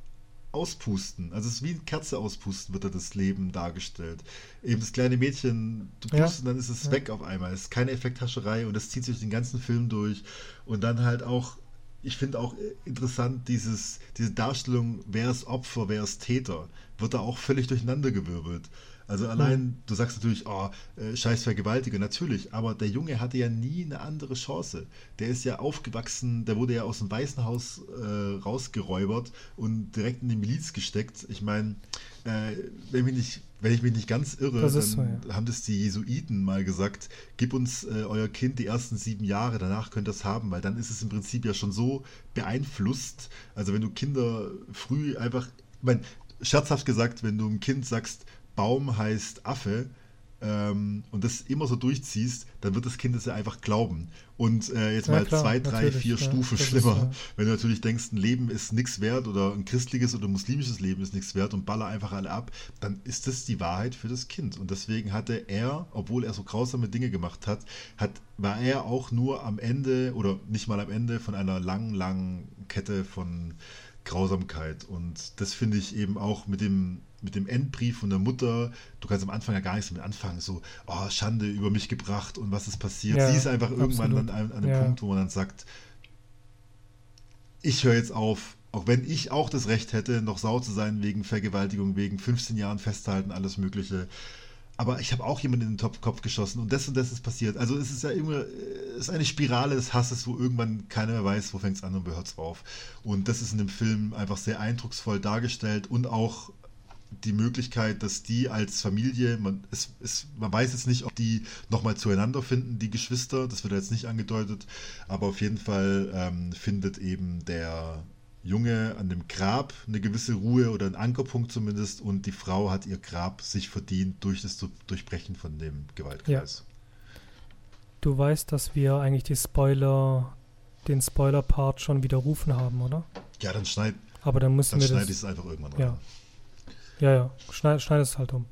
Auspusten, also es ist wie eine Kerze auspusten, wird da das Leben dargestellt. Eben das kleine Mädchen, du pustest ja. und dann ist es ja. weg auf einmal. Es ist keine Effekthascherei und das zieht sich den ganzen Film durch. Und dann halt auch ich finde auch interessant, dieses, diese Darstellung, wer ist Opfer, wer ist Täter, wird da auch völlig durcheinandergewirbelt. Also allein, mhm. du sagst natürlich, oh, scheiß Vergewaltiger, natürlich, aber der Junge hatte ja nie eine andere Chance. Der ist ja aufgewachsen, der wurde ja aus dem Weißen Haus äh, rausgeräubert und direkt in die Miliz gesteckt. Ich meine, äh, wenn, wenn ich mich nicht ganz irre, dann so, ja. haben das die Jesuiten mal gesagt, gib uns äh, euer Kind die ersten sieben Jahre, danach könnt ihr es haben, weil dann ist es im Prinzip ja schon so beeinflusst. Also wenn du Kinder früh einfach, ich meine, scherzhaft gesagt, wenn du einem Kind sagst, Baum heißt Affe ähm, und das immer so durchziehst, dann wird das Kind es ja einfach glauben. Und äh, jetzt ja, mal klar, zwei, drei, vier ja, Stufen schlimmer. Ist. Wenn du natürlich denkst, ein Leben ist nichts wert oder ein christliches oder muslimisches Leben ist nichts wert und baller einfach alle ab, dann ist das die Wahrheit für das Kind. Und deswegen hatte er, obwohl er so grausame Dinge gemacht hat, hat war er auch nur am Ende oder nicht mal am Ende von einer langen, langen Kette von Grausamkeit. Und das finde ich eben auch mit dem mit dem Endbrief von der Mutter, du kannst am Anfang ja gar nichts damit anfangen, so, oh, Schande über mich gebracht und was ist passiert. Ja, Sie ist einfach absolut. irgendwann dann an, an dem ja. Punkt, wo man dann sagt, ich höre jetzt auf, auch wenn ich auch das Recht hätte, noch sauer zu sein wegen Vergewaltigung, wegen 15 Jahren festhalten, alles Mögliche. Aber ich habe auch jemanden in den Kopf geschossen und das und das ist passiert. Also es ist ja immer, es ist eine Spirale des Hasses, wo irgendwann keiner mehr weiß, wo fängt es an und wo hört es auf. Und das ist in dem Film einfach sehr eindrucksvoll dargestellt und auch die Möglichkeit, dass die als Familie, man, es, es, man weiß jetzt nicht, ob die nochmal zueinander finden, die Geschwister, das wird jetzt nicht angedeutet, aber auf jeden Fall ähm, findet eben der Junge an dem Grab eine gewisse Ruhe oder einen Ankerpunkt zumindest und die Frau hat ihr Grab sich verdient durch das Durchbrechen von dem Gewaltkreis. Ja. Du weißt, dass wir eigentlich die Spoiler, den Spoiler-Part schon widerrufen haben, oder? Ja, dann schneid. Aber dann müssen dann wir schneide ich es einfach irgendwann ja. rein. Ja, ja, schneid, schneid es halt um.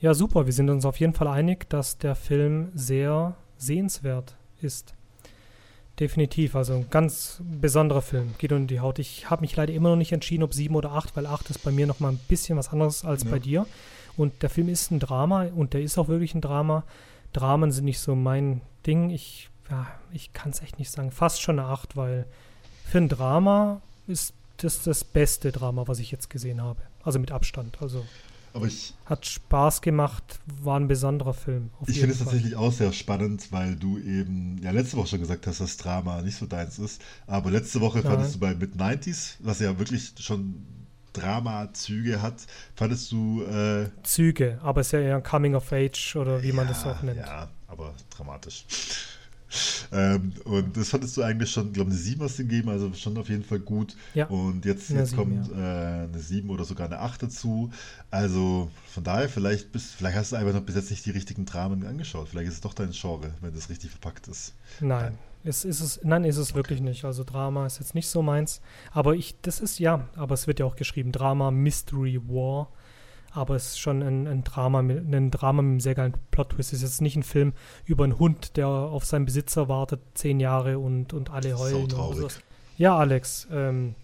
Ja, super. Wir sind uns auf jeden Fall einig, dass der Film sehr sehenswert ist. Definitiv, also ein ganz besonderer Film. Geht unter die Haut. Ich habe mich leider immer noch nicht entschieden, ob 7 oder 8, weil 8 ist bei mir noch mal ein bisschen was anderes als ja. bei dir. Und der Film ist ein Drama und der ist auch wirklich ein Drama. Dramen sind nicht so mein Ding. Ich, ja, ich kann es echt nicht sagen. Fast schon eine 8, weil für ein Drama ist das das beste Drama, was ich jetzt gesehen habe. Also mit Abstand. Also hat Spaß gemacht, war ein besonderer Film. ich finde es tatsächlich auch sehr spannend, weil du eben ja letzte Woche schon gesagt hast, dass Drama nicht so deins ist. Aber letzte Woche ja. fandest du bei Mid-90s, was ja wirklich schon Drama-Züge hat, fandest du. Äh, Züge, aber es ist ja eher ein Coming of Age oder wie ja, man das auch nennt. Ja, aber dramatisch. Ähm, und das fandest du eigentlich schon, glaube ich, eine 7 hast du gegeben, also schon auf jeden Fall gut. Ja. Und jetzt, jetzt 7, kommt ja. äh, eine 7 oder sogar eine 8 dazu. Also von daher, vielleicht, bist, vielleicht hast du einfach noch bis jetzt nicht die richtigen Dramen angeschaut. Vielleicht ist es doch dein Genre, wenn das richtig verpackt ist. Nein. Nein. Es ist es, nein, ist es okay. wirklich nicht. Also Drama ist jetzt nicht so meins. Aber ich, das ist ja, aber es wird ja auch geschrieben, Drama, Mystery, War aber es ist schon ein, ein Drama, ein Drama mit einem sehr geilen Plot-Twist. Es ist jetzt nicht ein Film über einen Hund, der auf seinen Besitzer wartet, zehn Jahre und, und alle heulen. So ja, Alex, ähm,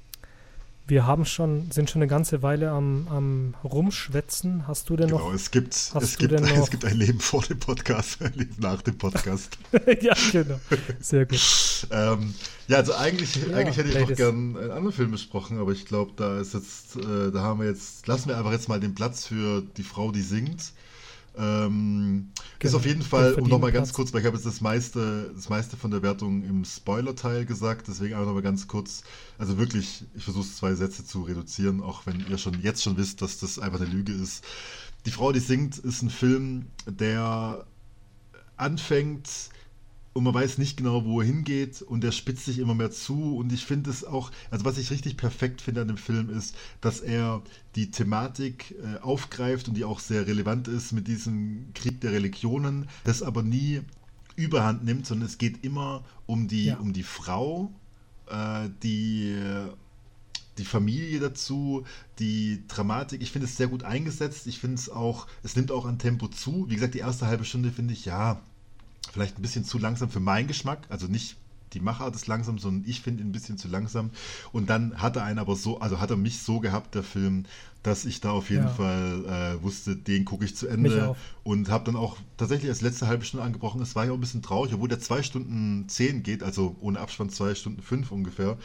wir haben schon, sind schon eine ganze Weile am, am Rumschwätzen. Hast du denn genau, noch? Genau, es gibt, es, gibt, es gibt ein Leben vor dem Podcast, ein Leben nach dem Podcast. ja, genau. Sehr gut. ähm, ja, also eigentlich, ja, eigentlich hätte ich noch gern einen anderen Film besprochen, aber ich glaube, da ist jetzt, äh, da haben wir jetzt, lassen wir einfach jetzt mal den Platz für die Frau, die singt. Ähm, genau. Ist auf jeden Fall, um nochmal ganz kurz, weil ich habe jetzt das meiste, das meiste von der Wertung im Spoiler-Teil gesagt, deswegen einfach nochmal ganz kurz, also wirklich, ich versuche es zwei Sätze zu reduzieren, auch wenn ihr schon jetzt schon wisst, dass das einfach eine Lüge ist. Die Frau, die singt, ist ein Film, der anfängt und man weiß nicht genau, wo er hingeht und der spitzt sich immer mehr zu und ich finde es auch, also was ich richtig perfekt finde an dem Film ist, dass er die Thematik äh, aufgreift und die auch sehr relevant ist mit diesem Krieg der Religionen, das aber nie überhand nimmt, sondern es geht immer um die, ja. um die Frau, äh, die die Familie dazu, die Dramatik, ich finde es sehr gut eingesetzt. Ich finde es auch, es nimmt auch an Tempo zu. Wie gesagt, die erste halbe Stunde finde ich, ja, vielleicht ein bisschen zu langsam für meinen Geschmack. Also nicht die Machart ist langsam, sondern ich finde ihn ein bisschen zu langsam. Und dann hat er einen aber so, also hat er mich so gehabt, der Film, dass ich da auf jeden ja. Fall äh, wusste, den gucke ich zu Ende. Und habe dann auch tatsächlich als letzte halbe Stunde angebrochen. Es war ja auch ein bisschen traurig, obwohl der zwei Stunden zehn geht, also ohne Abspann zwei Stunden fünf ungefähr.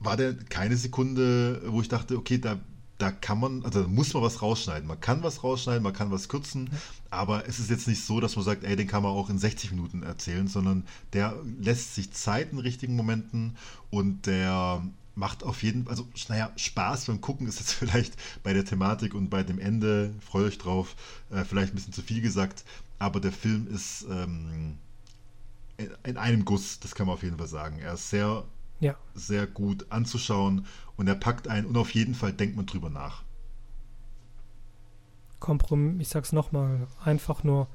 War der keine Sekunde, wo ich dachte, okay, da da kann man, also da muss man was rausschneiden. Man kann was rausschneiden, man kann was kürzen, aber es ist jetzt nicht so, dass man sagt, ey, den kann man auch in 60 Minuten erzählen, sondern der lässt sich Zeit in richtigen Momenten und der macht auf jeden Fall, also naja, Spaß beim Gucken ist jetzt vielleicht bei der Thematik und bei dem Ende, freue euch drauf, äh, vielleicht ein bisschen zu viel gesagt, aber der Film ist ähm, in einem Guss, das kann man auf jeden Fall sagen. Er ist sehr ja. sehr gut anzuschauen und er packt ein und auf jeden Fall denkt man drüber nach. Kompromiss, ich sag's nochmal, einfach nur,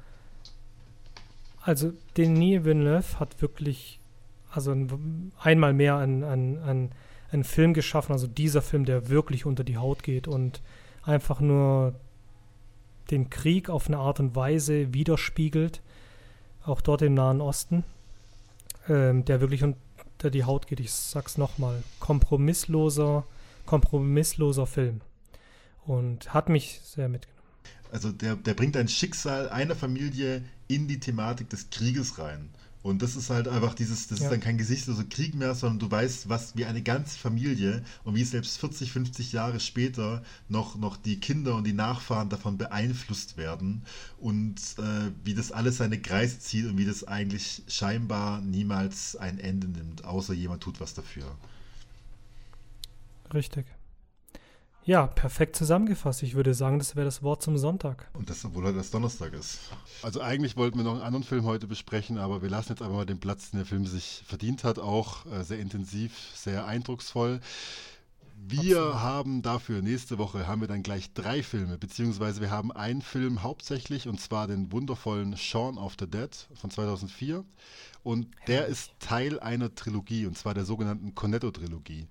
also Denis Villeneuve hat wirklich, also einmal mehr einen, einen, einen Film geschaffen, also dieser Film, der wirklich unter die Haut geht und einfach nur den Krieg auf eine Art und Weise widerspiegelt, auch dort im Nahen Osten, ähm, der wirklich un unter die Haut geht. Ich sag's nochmal. Kompromissloser, kompromissloser Film. Und hat mich sehr mitgenommen. Also der, der bringt ein Schicksal einer Familie in die Thematik des Krieges rein. Und das ist halt einfach dieses, das ja. ist dann kein gesichtsloser Krieg mehr, sondern du weißt, was wie eine ganze Familie und wie selbst 40, 50 Jahre später noch, noch die Kinder und die Nachfahren davon beeinflusst werden und äh, wie das alles seine Kreise zieht und wie das eigentlich scheinbar niemals ein Ende nimmt, außer jemand tut was dafür. Richtig. Ja, perfekt zusammengefasst. Ich würde sagen, das wäre das Wort zum Sonntag. Und das, obwohl heute das Donnerstag ist. Also eigentlich wollten wir noch einen anderen Film heute besprechen, aber wir lassen jetzt einfach mal den Platz, den der Film sich verdient hat, auch äh, sehr intensiv, sehr eindrucksvoll. Wir Absolut. haben dafür, nächste Woche haben wir dann gleich drei Filme, beziehungsweise wir haben einen Film hauptsächlich, und zwar den wundervollen Shaun of the Dead von 2004. Und der ist Teil einer Trilogie, und zwar der sogenannten Cornetto-Trilogie.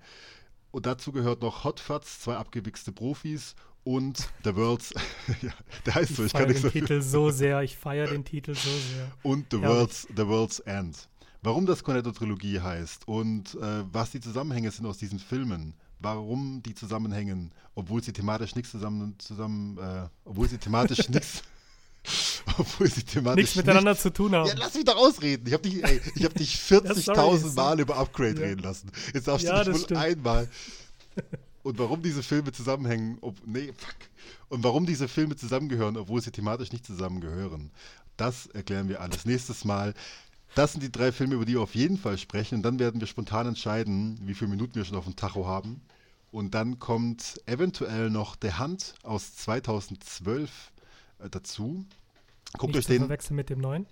Und dazu gehört noch Hot Fuzz, zwei abgewichste Profis und The World's. ja, der heißt so, ich, ich kann nicht den so Titel so sehr, ich feiere den Titel so sehr. Und The, World's, The World's End. Warum das Cornetto-Trilogie heißt und äh, was die Zusammenhänge sind aus diesen Filmen, warum die zusammenhängen, obwohl sie thematisch nichts zusammen, zusammen äh, obwohl sie thematisch nichts Obwohl sie thematisch nichts miteinander nicht, zu tun haben. Ja, lass mich doch ausreden. Ich habe dich, hab dich 40.000 ja, Mal über Upgrade ja. reden lassen. Jetzt darfst ja, du nicht wohl einmal. Und warum diese Filme zusammenhängen, ob, nee, fuck. Und warum diese Filme zusammengehören, obwohl sie thematisch nicht zusammengehören, das erklären wir alles nächstes Mal. Das sind die drei Filme, über die wir auf jeden Fall sprechen. Und dann werden wir spontan entscheiden, wie viele Minuten wir schon auf dem Tacho haben. Und dann kommt eventuell noch The Hand aus 2012 äh, dazu. Guckt euch den. verwechseln mit dem neuen.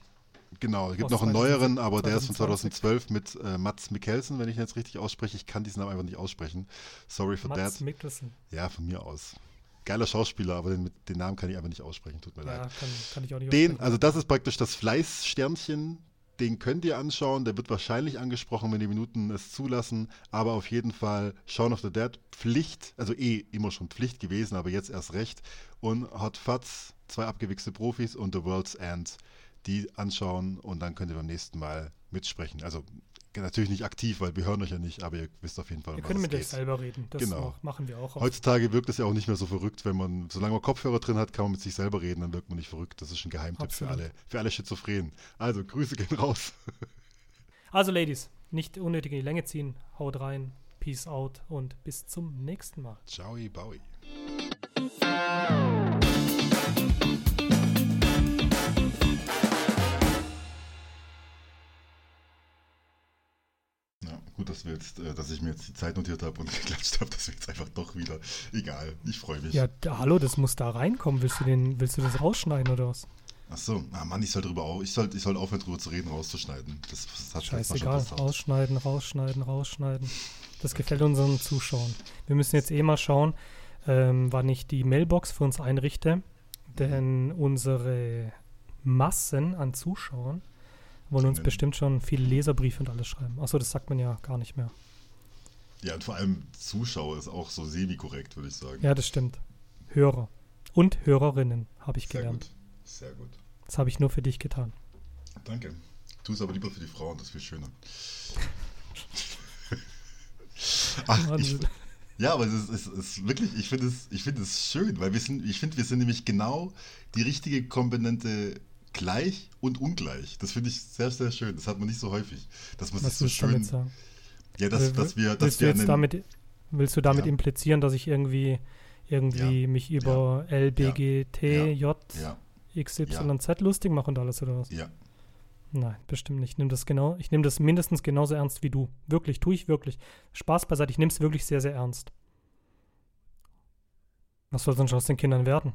Genau, es gibt noch einen neueren, aber 2020. der ist von 2012 mit äh, Mats Mikkelsen, wenn ich ihn jetzt richtig ausspreche. Ich kann diesen Namen einfach nicht aussprechen. Sorry for Mats that. Mikkelsen. Ja, von mir aus. Geiler Schauspieler, aber den, den, Namen kann ich einfach nicht aussprechen. Tut mir ja, leid. Kann, kann ich auch nicht den, also das ist praktisch das Fleißsternchen. Den könnt ihr anschauen. Der wird wahrscheinlich angesprochen, wenn die Minuten es zulassen. Aber auf jeden Fall Shaun of the Dead Pflicht, also eh immer schon Pflicht gewesen, aber jetzt erst recht. Und Hot Fuzz zwei abgewichste Profis und The World's End, die anschauen und dann könnt ihr beim nächsten Mal mitsprechen. Also natürlich nicht aktiv, weil wir hören euch ja nicht, aber ihr wisst auf jeden Fall, Wir können mit euch selber reden. Das genau. machen wir auch. Heutzutage wirkt es ja auch nicht mehr so verrückt, wenn man, solange man Kopfhörer drin hat, kann man mit sich selber reden, dann wirkt man nicht verrückt. Das ist ein Geheimtipp für alle, für alle Schizophrenen. Also, Grüße gehen raus. also, Ladies, nicht unnötig in die Länge ziehen. Haut rein, Peace out und bis zum nächsten Mal. Ciao, Bowie. Gut, dass, wir jetzt, äh, dass ich mir jetzt die Zeit notiert habe und geklatscht habe, dass wir jetzt einfach doch wieder. Egal, ich freue mich. Ja, da, hallo, das muss da reinkommen. Willst du, den, willst du das rausschneiden oder was? Ach so, ah Mann, ich soll drüber ich soll, ich soll aufhören drüber zu reden, rauszuschneiden. Das, das hat Scheißegal, rausschneiden, rausschneiden, rausschneiden. Das gefällt unseren Zuschauern. Wir müssen jetzt eh mal schauen, ähm, wann ich die Mailbox für uns einrichte, denn unsere Massen an Zuschauern wollen uns bestimmt schon viele Leserbriefe und alles schreiben. Achso, das sagt man ja gar nicht mehr. Ja, und vor allem Zuschauer ist auch so semi-korrekt, würde ich sagen. Ja, das stimmt. Hörer. Und Hörerinnen, habe ich Sehr gelernt. gut. Sehr gut. Das habe ich nur für dich getan. Danke. Tu es aber lieber für die Frauen, das ist viel schöner. Ach, ich, ja, aber es ist, es ist wirklich, ich finde es, ich finde es schön, weil wir sind, ich finde, wir sind nämlich genau die richtige Komponente gleich und ungleich. Das finde ich sehr, sehr schön. Das hat man nicht so häufig. Dass man sich Was so du damit schön, sagen? ja, dass, Will- dass wir, dass willst, du wir jetzt einen- damit, willst du damit Ja. implizieren, dass ich irgendwie, irgendwie Ja. mich über LBGT, J, ja, XYZ lustig mache und alles oder was? ja, Nein, bestimmt nicht. Ich nehme das genau, ich nehme das mindestens genauso ernst wie du. Wirklich, tue ich wirklich. Spaß beiseite, ich nehme es wirklich sehr, sehr ernst. Was soll sonst aus den Kindern werden?